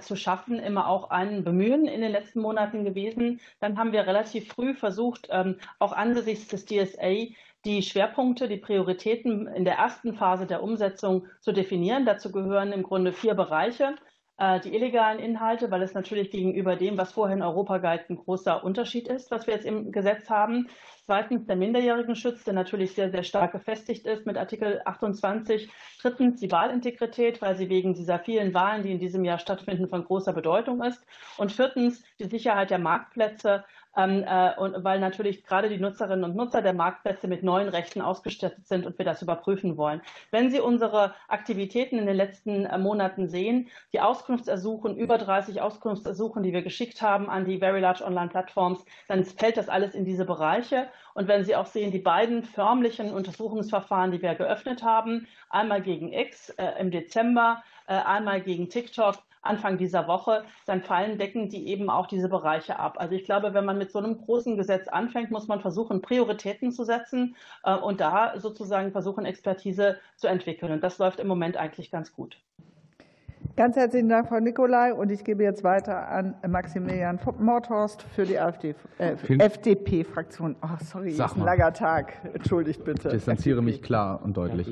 [SPEAKER 12] zu schaffen, immer auch ein Bemühen in den letzten Monaten gewesen. Dann haben wir relativ früh versucht, ähm, auch angesichts des DSA die Schwerpunkte, die Prioritäten in der ersten Phase der Umsetzung zu definieren. Dazu gehören im Grunde vier Bereiche. Äh, die illegalen Inhalte, weil es natürlich gegenüber dem, was vorher in Europa galt, ein großer Unterschied ist, was wir jetzt im Gesetz haben. Zweitens der Minderjährigenschutz, der natürlich sehr, sehr stark gefestigt ist mit Artikel 28. Drittens die Wahlintegrität, weil sie wegen dieser vielen Wahlen, die in diesem Jahr stattfinden, von großer Bedeutung ist. Und viertens die Sicherheit der Marktplätze, ähm, äh, und weil natürlich gerade die Nutzerinnen und Nutzer der Marktplätze mit neuen Rechten ausgestattet sind und wir das überprüfen wollen. Wenn Sie unsere Aktivitäten in den letzten äh, Monaten sehen, die Auskunftsersuchen, über 30 Auskunftsersuchen, die wir geschickt haben an die Very Large Online Platforms, dann fällt das alles in diese Bereiche. Und wenn Sie auch sehen, die beiden förmlichen Untersuchungsverfahren, die wir geöffnet haben, einmal gegen X äh, im Dezember, äh, einmal gegen TikTok Anfang dieser Woche, dann fallen decken die eben auch diese Bereiche ab. Also ich glaube, wenn man mit so einem großen Gesetz anfängt, muss man versuchen, Prioritäten zu setzen äh, und da sozusagen versuchen, Expertise zu entwickeln. Und das läuft im Moment eigentlich ganz gut.
[SPEAKER 1] Ganz herzlichen Dank, Frau Nicolai. Und ich gebe jetzt weiter an Maximilian Mordhorst für die AfD, äh, FDP-Fraktion. Oh, sorry, ist ein langer Tag. Entschuldigt bitte.
[SPEAKER 21] Ich distanziere mich klar und deutlich.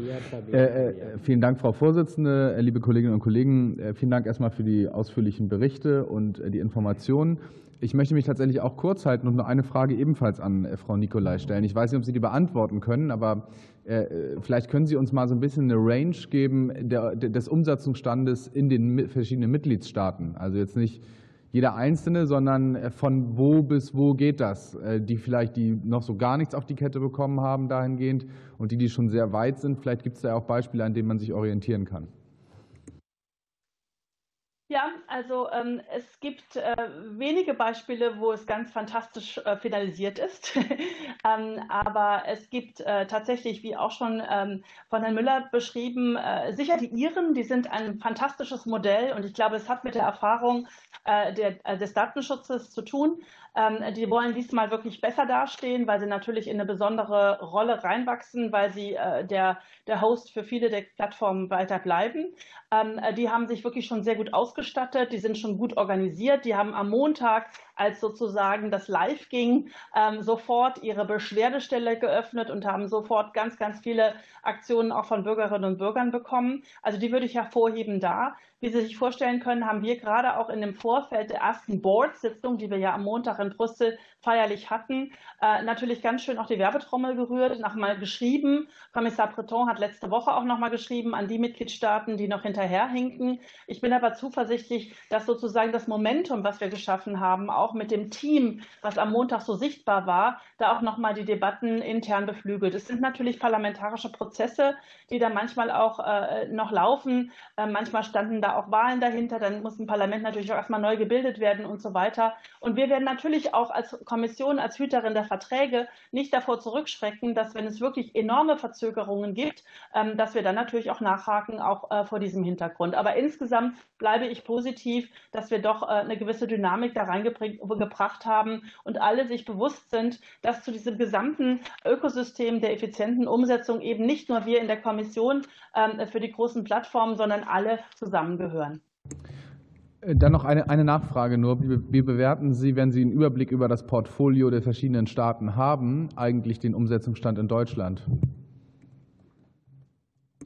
[SPEAKER 21] Äh, äh, vielen Dank, Frau Vorsitzende, liebe Kolleginnen und Kollegen. Äh, vielen Dank erstmal für die ausführlichen Berichte und äh, die Informationen. Ich möchte mich tatsächlich auch kurz halten und nur eine Frage ebenfalls an äh, Frau Nicolai stellen. Ich weiß nicht, ob Sie die beantworten können, aber äh, vielleicht können Sie uns mal so ein bisschen eine Range geben des Umsetzungsstandes in den verschiedenen Mitgliedstaaten. Also jetzt nicht jeder einzelne, sondern äh, von wo bis wo geht das? Die vielleicht, die noch so gar nichts auf die Kette bekommen haben dahingehend und die, die schon sehr weit sind. Vielleicht gibt es da auch Beispiele, an denen man sich orientieren kann.
[SPEAKER 12] Also ähm, es gibt äh, wenige Beispiele, wo es ganz fantastisch äh, finalisiert ist. ähm, aber es gibt äh, tatsächlich, wie auch schon ähm, von Herrn Müller beschrieben, äh, sicher die Iren, die sind ein fantastisches Modell und ich glaube, es hat mit der Erfahrung äh, der, äh, des Datenschutzes zu tun. Ähm, die wollen diesmal wirklich besser dastehen, weil sie natürlich in eine besondere Rolle reinwachsen, weil sie äh, der, der Host für viele der Plattformen weiter bleiben. Ähm, die haben sich wirklich schon sehr gut ausgestattet, die sind schon gut organisiert, die haben am Montag als sozusagen das live ging, ähm, sofort ihre Beschwerdestelle geöffnet und haben sofort ganz, ganz viele Aktionen auch von Bürgerinnen und Bürgern bekommen. Also die würde ich hervorheben da. Wie Sie sich vorstellen können, haben wir gerade auch in dem Vorfeld der ersten Board-Sitzung, die wir ja am Montag in Brüssel feierlich hatten, äh, natürlich ganz schön auch die Werbetrommel gerührt, nochmal geschrieben. Kommissar Breton hat letzte Woche auch nochmal geschrieben an die Mitgliedstaaten, die noch hinterherhinken. Ich bin aber zuversichtlich, dass sozusagen das Momentum, was wir geschaffen haben, auch mit dem Team, was am Montag so sichtbar war, da auch nochmal die Debatten intern beflügelt. Es sind natürlich parlamentarische Prozesse, die da manchmal auch äh, noch laufen. Äh, manchmal standen da auch Wahlen dahinter. Dann muss ein Parlament natürlich auch erstmal neu gebildet werden und so weiter. Und wir werden natürlich auch als Kommission als Hüterin der Verträge nicht davor zurückschrecken, dass wenn es wirklich enorme Verzögerungen gibt, ähm, dass wir dann natürlich auch nachhaken, auch äh, vor diesem Hintergrund. Aber insgesamt bleibe ich positiv, dass wir doch äh, eine gewisse Dynamik da reingebracht haben und alle sich bewusst sind, dass zu diesem gesamten Ökosystem der effizienten Umsetzung eben nicht nur wir in der Kommission ähm, für die großen Plattformen, sondern alle zusammengehören.
[SPEAKER 21] Dann noch eine, eine Nachfrage nur. Wie, wie, bewerten Sie, wenn Sie einen Überblick über das Portfolio der verschiedenen Staaten haben, eigentlich den Umsetzungsstand in Deutschland?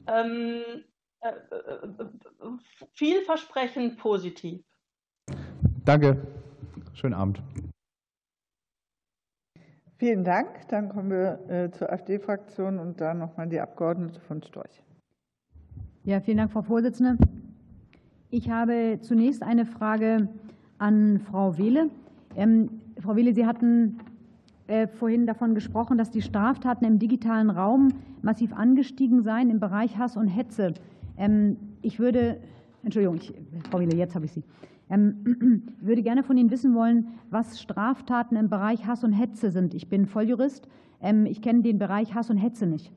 [SPEAKER 12] Ähm, äh, äh, vielversprechend positiv.
[SPEAKER 21] Danke. Schönen Abend.
[SPEAKER 1] Vielen Dank. Dann kommen wir äh, zur AfD-Fraktion und dann nochmal die Abgeordnete von Storch.
[SPEAKER 22] Ja, vielen Dank, Frau Vorsitzende. Ich habe zunächst eine Frage an Frau Wehle. Ähm, Frau Wehle, Sie hatten äh, vorhin davon gesprochen, dass die Straftaten im digitalen Raum massiv angestiegen seien im Bereich Hass und Hetze. Ähm, ich würde, Entschuldigung, ich, Frau Wehle, jetzt habe ich Sie. Ähm, würde gerne von Ihnen wissen wollen, was Straftaten im Bereich Hass und Hetze sind. Ich bin Volljurist. Ähm, ich kenne den Bereich Hass und Hetze nicht.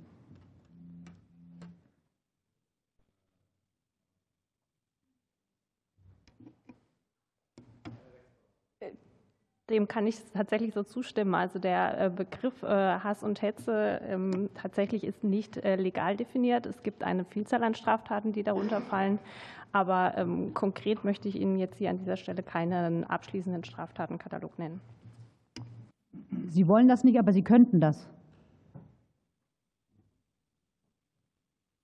[SPEAKER 15] Dem kann ich tatsächlich so zustimmen. Also der Begriff Hass und Hetze ähm, tatsächlich ist nicht legal definiert. Es gibt eine Vielzahl an Straftaten, die darunter fallen. Aber ähm, konkret möchte ich Ihnen jetzt hier an dieser Stelle keinen abschließenden Straftatenkatalog nennen.
[SPEAKER 22] Sie wollen das nicht, aber Sie könnten das.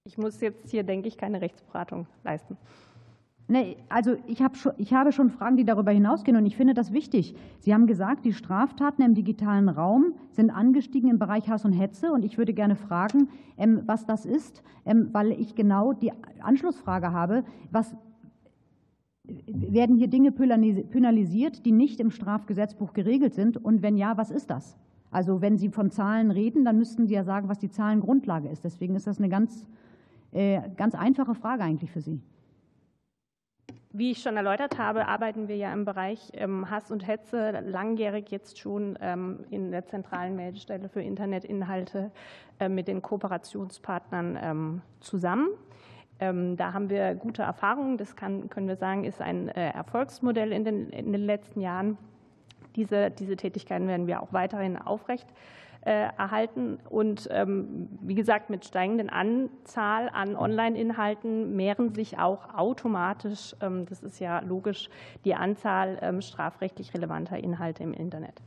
[SPEAKER 15] Ich muss jetzt hier, denke ich, keine Rechtsberatung leisten.
[SPEAKER 22] Nee, also ich, hab schon, ich habe schon Fragen, die darüber hinausgehen, und ich finde das wichtig. Sie haben gesagt, die Straftaten im digitalen Raum sind angestiegen im Bereich Hass und Hetze. Und ich würde gerne fragen, ähm, was das ist, ähm, weil ich genau die Anschlussfrage habe. Was, werden hier Dinge penalisiert, die nicht im Strafgesetzbuch geregelt sind? Und wenn ja, was ist das? Also wenn Sie von Zahlen reden, dann müssten Sie ja sagen, was die Zahlengrundlage ist. Deswegen ist das eine ganz, äh, ganz einfache Frage eigentlich für Sie.
[SPEAKER 15] Wie ich schon erläutert habe, arbeiten wir ja im Bereich ähm, Hass und Hetze langjährig jetzt schon ähm, in der zentralen Meldestelle für Internetinhalte äh, mit den Kooperationspartnern ähm, zusammen. Da haben wir gute Erfahrungen. Das kann, können wir sagen, ist ein äh, Erfolgsmodell in den, in den letzten Jahren. Diese, diese Tätigkeiten werden wir auch weiterhin aufrecht erhalten. Und ähm, wie gesagt, mit steigenden Anzahl an Online-Inhalten mehren sich auch automatisch, ähm, das ist ja logisch, die Anzahl ähm, strafrechtlich relevanter Inhalte im Internet.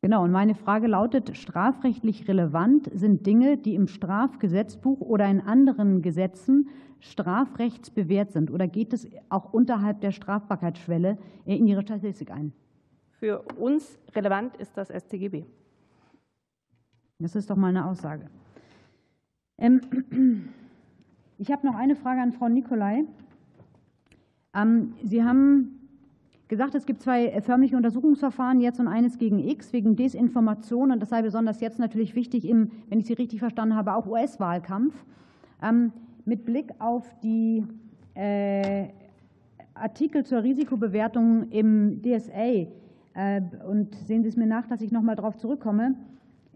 [SPEAKER 22] Genau, und meine Frage lautet, strafrechtlich relevant sind Dinge, die im Strafgesetzbuch oder in anderen Gesetzen strafrechtsbewährt sind. Oder geht es auch unterhalb der Strafbarkeitsschwelle in Ihre Statistik ein?
[SPEAKER 15] Für uns relevant ist das StGB.
[SPEAKER 22] Das ist doch mal eine Aussage. Ähm, ich habe noch eine Frage an Frau Nicolai. Ähm, Sie haben gesagt, es gibt zwei förmliche Untersuchungsverfahren jetzt und eines gegen X wegen Desinformation. Und das sei besonders jetzt natürlich wichtig im, wenn ich Sie richtig verstanden habe, auch US-Wahlkampf. Ähm, mit Blick auf die äh, Artikel zur Risikobewertung im DSA und sehen Sie es mir nach, dass ich noch mal darauf zurückkomme,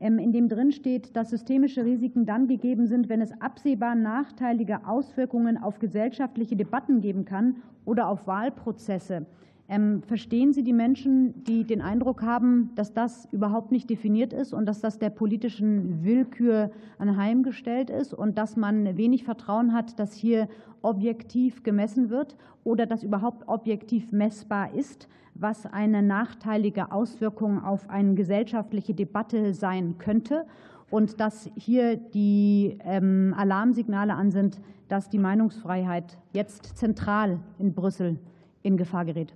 [SPEAKER 22] ähm, in dem drin steht, dass systemische Risiken dann gegeben sind, wenn es absehbar nachteilige Auswirkungen auf gesellschaftliche Debatten geben kann oder auf Wahlprozesse. Ähm, verstehen Sie die Menschen, die den Eindruck haben, dass das überhaupt nicht definiert ist und dass das der politischen Willkür anheimgestellt ist und dass man wenig Vertrauen hat, dass hier objektiv gemessen wird oder dass überhaupt objektiv messbar ist, was eine nachteilige Auswirkung auf eine gesellschaftliche Debatte sein könnte und dass hier die ähm, Alarmsignale an sind, dass die Meinungsfreiheit jetzt zentral in Brüssel in Gefahr gerät?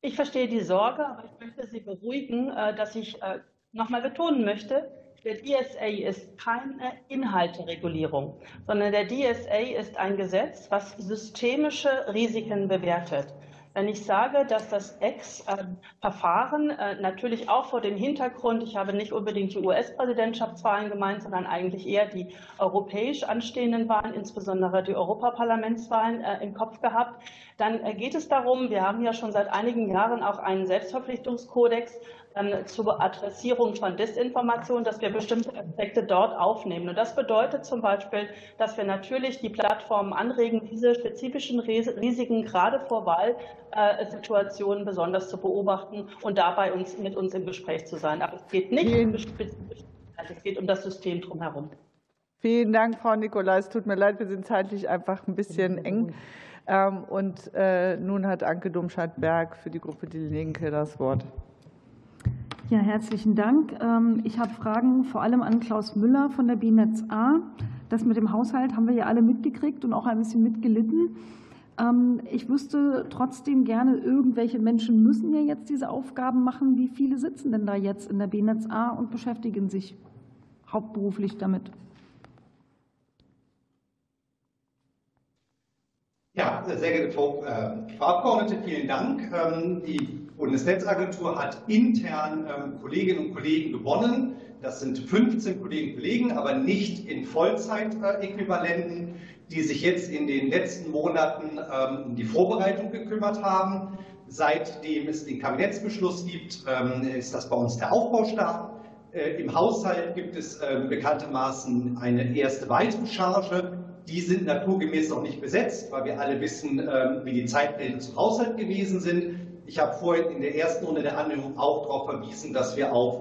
[SPEAKER 12] Ich verstehe die Sorge, aber ich möchte Sie beruhigen, äh, dass ich äh, noch mal betonen möchte, der DSA ist keine Inhalteregulierung, sondern der DSA ist ein Gesetz, was systemische Risiken bewertet. Wenn ich sage, dass das Ex-Verfahren äh, natürlich auch vor dem Hintergrund, ich habe nicht unbedingt die US-Präsidentschaftswahlen gemeint, sondern eigentlich eher die europäisch anstehenden Wahlen, insbesondere die Europaparlamentswahlen äh, im Kopf gehabt, dann äh, geht es darum, wir haben ja schon seit einigen Jahren auch einen Selbstverpflichtungskodex zur Adressierung von Desinformation, dass wir bestimmte Aspekte dort aufnehmen. Und das bedeutet zum Beispiel, dass wir natürlich die Plattformen anregen, diese spezifischen Risiken gerade vor Wahlsituationen besonders zu beobachten und dabei uns, mit uns im Gespräch zu sein. Aber es geht nicht um es geht um das System drumherum.
[SPEAKER 1] Vielen Dank, Frau Nicolai. Es tut mir leid, wir sind zeitlich einfach ein bisschen eng. Ähm, und äh, nun hat Anke Domscheit-Berg für die Gruppe Die Linke das Wort.
[SPEAKER 9] Ja, herzlichen Dank. Ähm, ich habe Fragen vor allem an Klaus Müller von der BNetz A. Das mit dem Haushalt haben wir ja alle mitgekriegt und auch ein bisschen mitgelitten. Ähm, ich wüsste trotzdem gerne, irgendwelche Menschen müssen ja jetzt diese Aufgaben machen. Wie viele sitzen denn da jetzt in der BNetz A und beschäftigen sich hauptberuflich damit?
[SPEAKER 14] Ja, sehr geehrte Frau, äh, Abgeordnete, vielen Dank. Ähm, die Bundesnetzagentur hat intern ähm, Kolleginnen und Kollegen gewonnen. Das sind 15 Kolleginnen und Kollegen, aber nicht in Vollzeitäquivalenten, die sich jetzt in den letzten Monaten ähm, um die Vorbereitung gekümmert haben. Seitdem es den Kabinettsbeschluss gibt, ist das bei uns der Aufbaustab. Äh, Im Haushalt gibt es bekanntermaßen eine erste weitere Charge. Die sind naturgemäß noch nicht besetzt, weil wir alle wissen, wie die Zeitpläne zum Haushalt gewesen sind. Ich habe vorhin in der ersten Runde der Anhörung auch darauf verwiesen, dass wir auf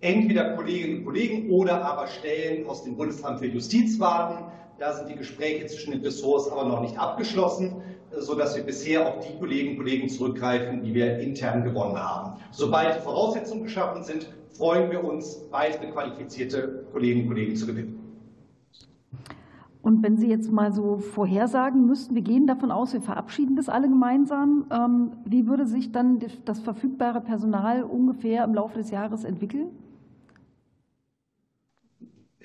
[SPEAKER 14] entweder Kolleginnen und Kollegen oder aber Stellen aus dem Bundesamt für Justiz warten. Da sind die Gespräche zwischen den Ressorts aber noch nicht abgeschlossen, sodass wir bisher auf die Kolleginnen und Kollegen zurückgreifen, die wir intern gewonnen haben. Sobald die Voraussetzungen geschaffen sind, freuen wir uns, weitere qualifizierte Kolleginnen und Kollegen zu gewinnen.
[SPEAKER 9] Und wenn Sie jetzt mal so vorhersagen müssten, wir gehen davon aus, wir verabschieden das alle gemeinsam, ähm, wie würde sich dann das verfügbare Personal ungefähr im Laufe des Jahres entwickeln?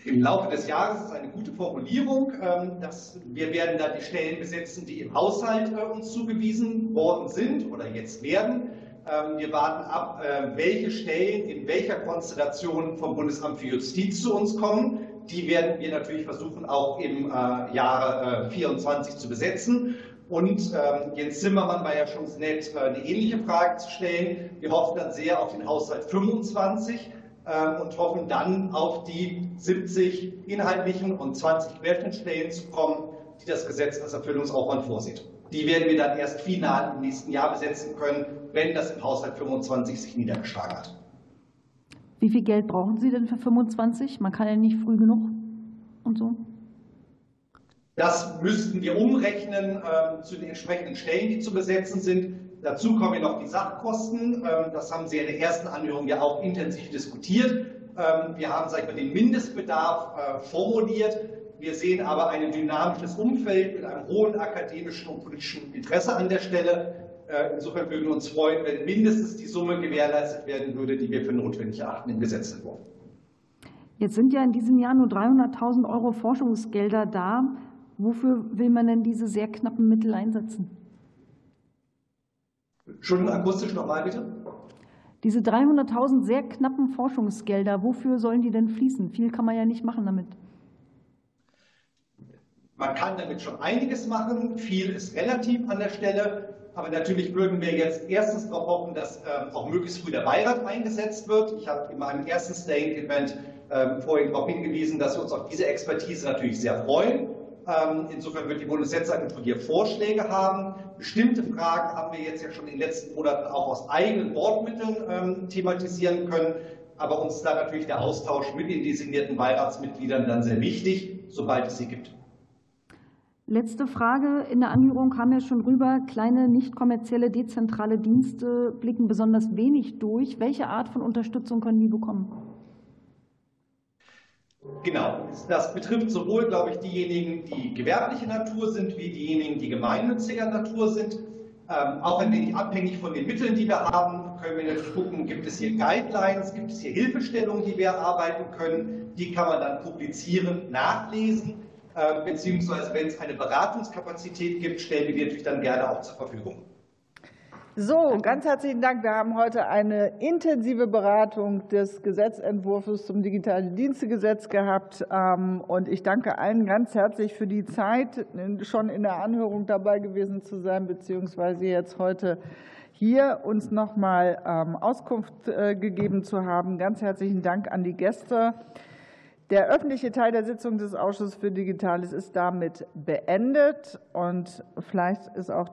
[SPEAKER 14] Im Laufe des Jahres ist eine gute Formulierung, ähm, dass wir werden da die Stellen besetzen, die im Haushalt äh, uns zugewiesen worden sind oder jetzt werden. Ähm, wir warten ab, äh, welche Stellen in welcher Konstellation vom Bundesamt für Justiz zu uns kommen. Die werden wir natürlich versuchen, auch im äh, Jahre 24 äh, zu besetzen. Und ähm, Jens Zimmermann war ja schon nett, eine ähnliche Frage zu stellen. Wir hoffen dann sehr auf den Haushalt 25 ähm, und hoffen dann auf die 70 inhaltlichen und 20 Querschnittstellen zu kommen, die das Gesetz als Erfüllungsaufwand vorsieht. Die werden wir dann erst final im nächsten Jahr besetzen können, wenn das im Haushalt 25 sich niedergeschlagen hat.
[SPEAKER 9] Wie viel Geld brauchen Sie denn für 25? Man kann ja nicht früh genug und so.
[SPEAKER 14] Das müssten wir umrechnen äh, zu den entsprechenden Stellen, die zu besetzen sind. Dazu kommen noch die Sachkosten. Ähm, das haben Sie in der ersten Anhörung ja auch intensiv diskutiert. Ähm, wir haben sag ich mal, den Mindestbedarf äh, formuliert. Wir sehen aber ein dynamisches Umfeld mit einem hohen akademischen und politischen Interesse an der Stelle. Äh, insofern würden wir uns freuen, wenn mindestens die Summe gewährleistet werden würde, die wir für notwendig erachten im Gesetzentwurf.
[SPEAKER 9] Jetzt sind ja in diesem Jahr nur 300.000 Euro Forschungsgelder da. Wofür will man denn diese sehr knappen Mittel einsetzen?
[SPEAKER 14] Entschuldigung, akustisch nochmal bitte.
[SPEAKER 9] Diese 300.000 sehr knappen Forschungsgelder, wofür sollen die denn fließen? Viel kann man ja nicht machen damit.
[SPEAKER 14] Man kann damit schon einiges machen. Viel ist relativ an der Stelle. Aber natürlich würden wir jetzt erstens darauf hoffen, dass ähm, auch möglichst früh der Beirat eingesetzt wird. Ich habe in meinem ersten Statement ähm, vorhin darauf hingewiesen, dass wir uns auf diese Expertise natürlich sehr freuen. Ähm, insofern wird die Bundesnetzagentur hier Vorschläge haben. Bestimmte Fragen haben wir jetzt ja schon in den letzten Monaten auch aus eigenen Wortmitteln thematisieren können. Aber uns ist da natürlich der Austausch mit den designierten Beiratsmitgliedern dann sehr wichtig, sobald es sie gibt.
[SPEAKER 9] Letzte Frage. In der Anhörung kam ja schon rüber, kleine nicht kommerzielle dezentrale Dienste blicken besonders wenig durch. Welche Art von Unterstützung können die bekommen?
[SPEAKER 14] Genau, das betrifft sowohl, glaube ich, diejenigen, die gewerbliche Natur sind, wie diejenigen, die gemeinnütziger Natur sind. Ähm, auch ein wenig abhängig von den Mitteln, die wir haben, können wir natürlich gucken, gibt es hier Guidelines, gibt es hier Hilfestellungen, die wir erarbeiten können. Die kann man dann publizieren, nachlesen. Ähm, beziehungsweise wenn es eine Beratungskapazität gibt, stellen wir die natürlich dann gerne auch zur Verfügung.
[SPEAKER 1] So, ganz herzlichen Dank. Wir haben heute eine intensive Beratung des Gesetzentwurfs zum digitalen Dienstegesetz gehabt. Ähm, und ich danke allen ganz herzlich für die Zeit, schon in der Anhörung dabei gewesen zu sein, beziehungsweise jetzt heute hier uns noch mal ähm, Auskunft äh, gegeben zu haben. Ganz herzlichen Dank an die Gäste. Der öffentliche Teil der Sitzung des Ausschusses für Digitales ist damit beendet. Und vielleicht ist auch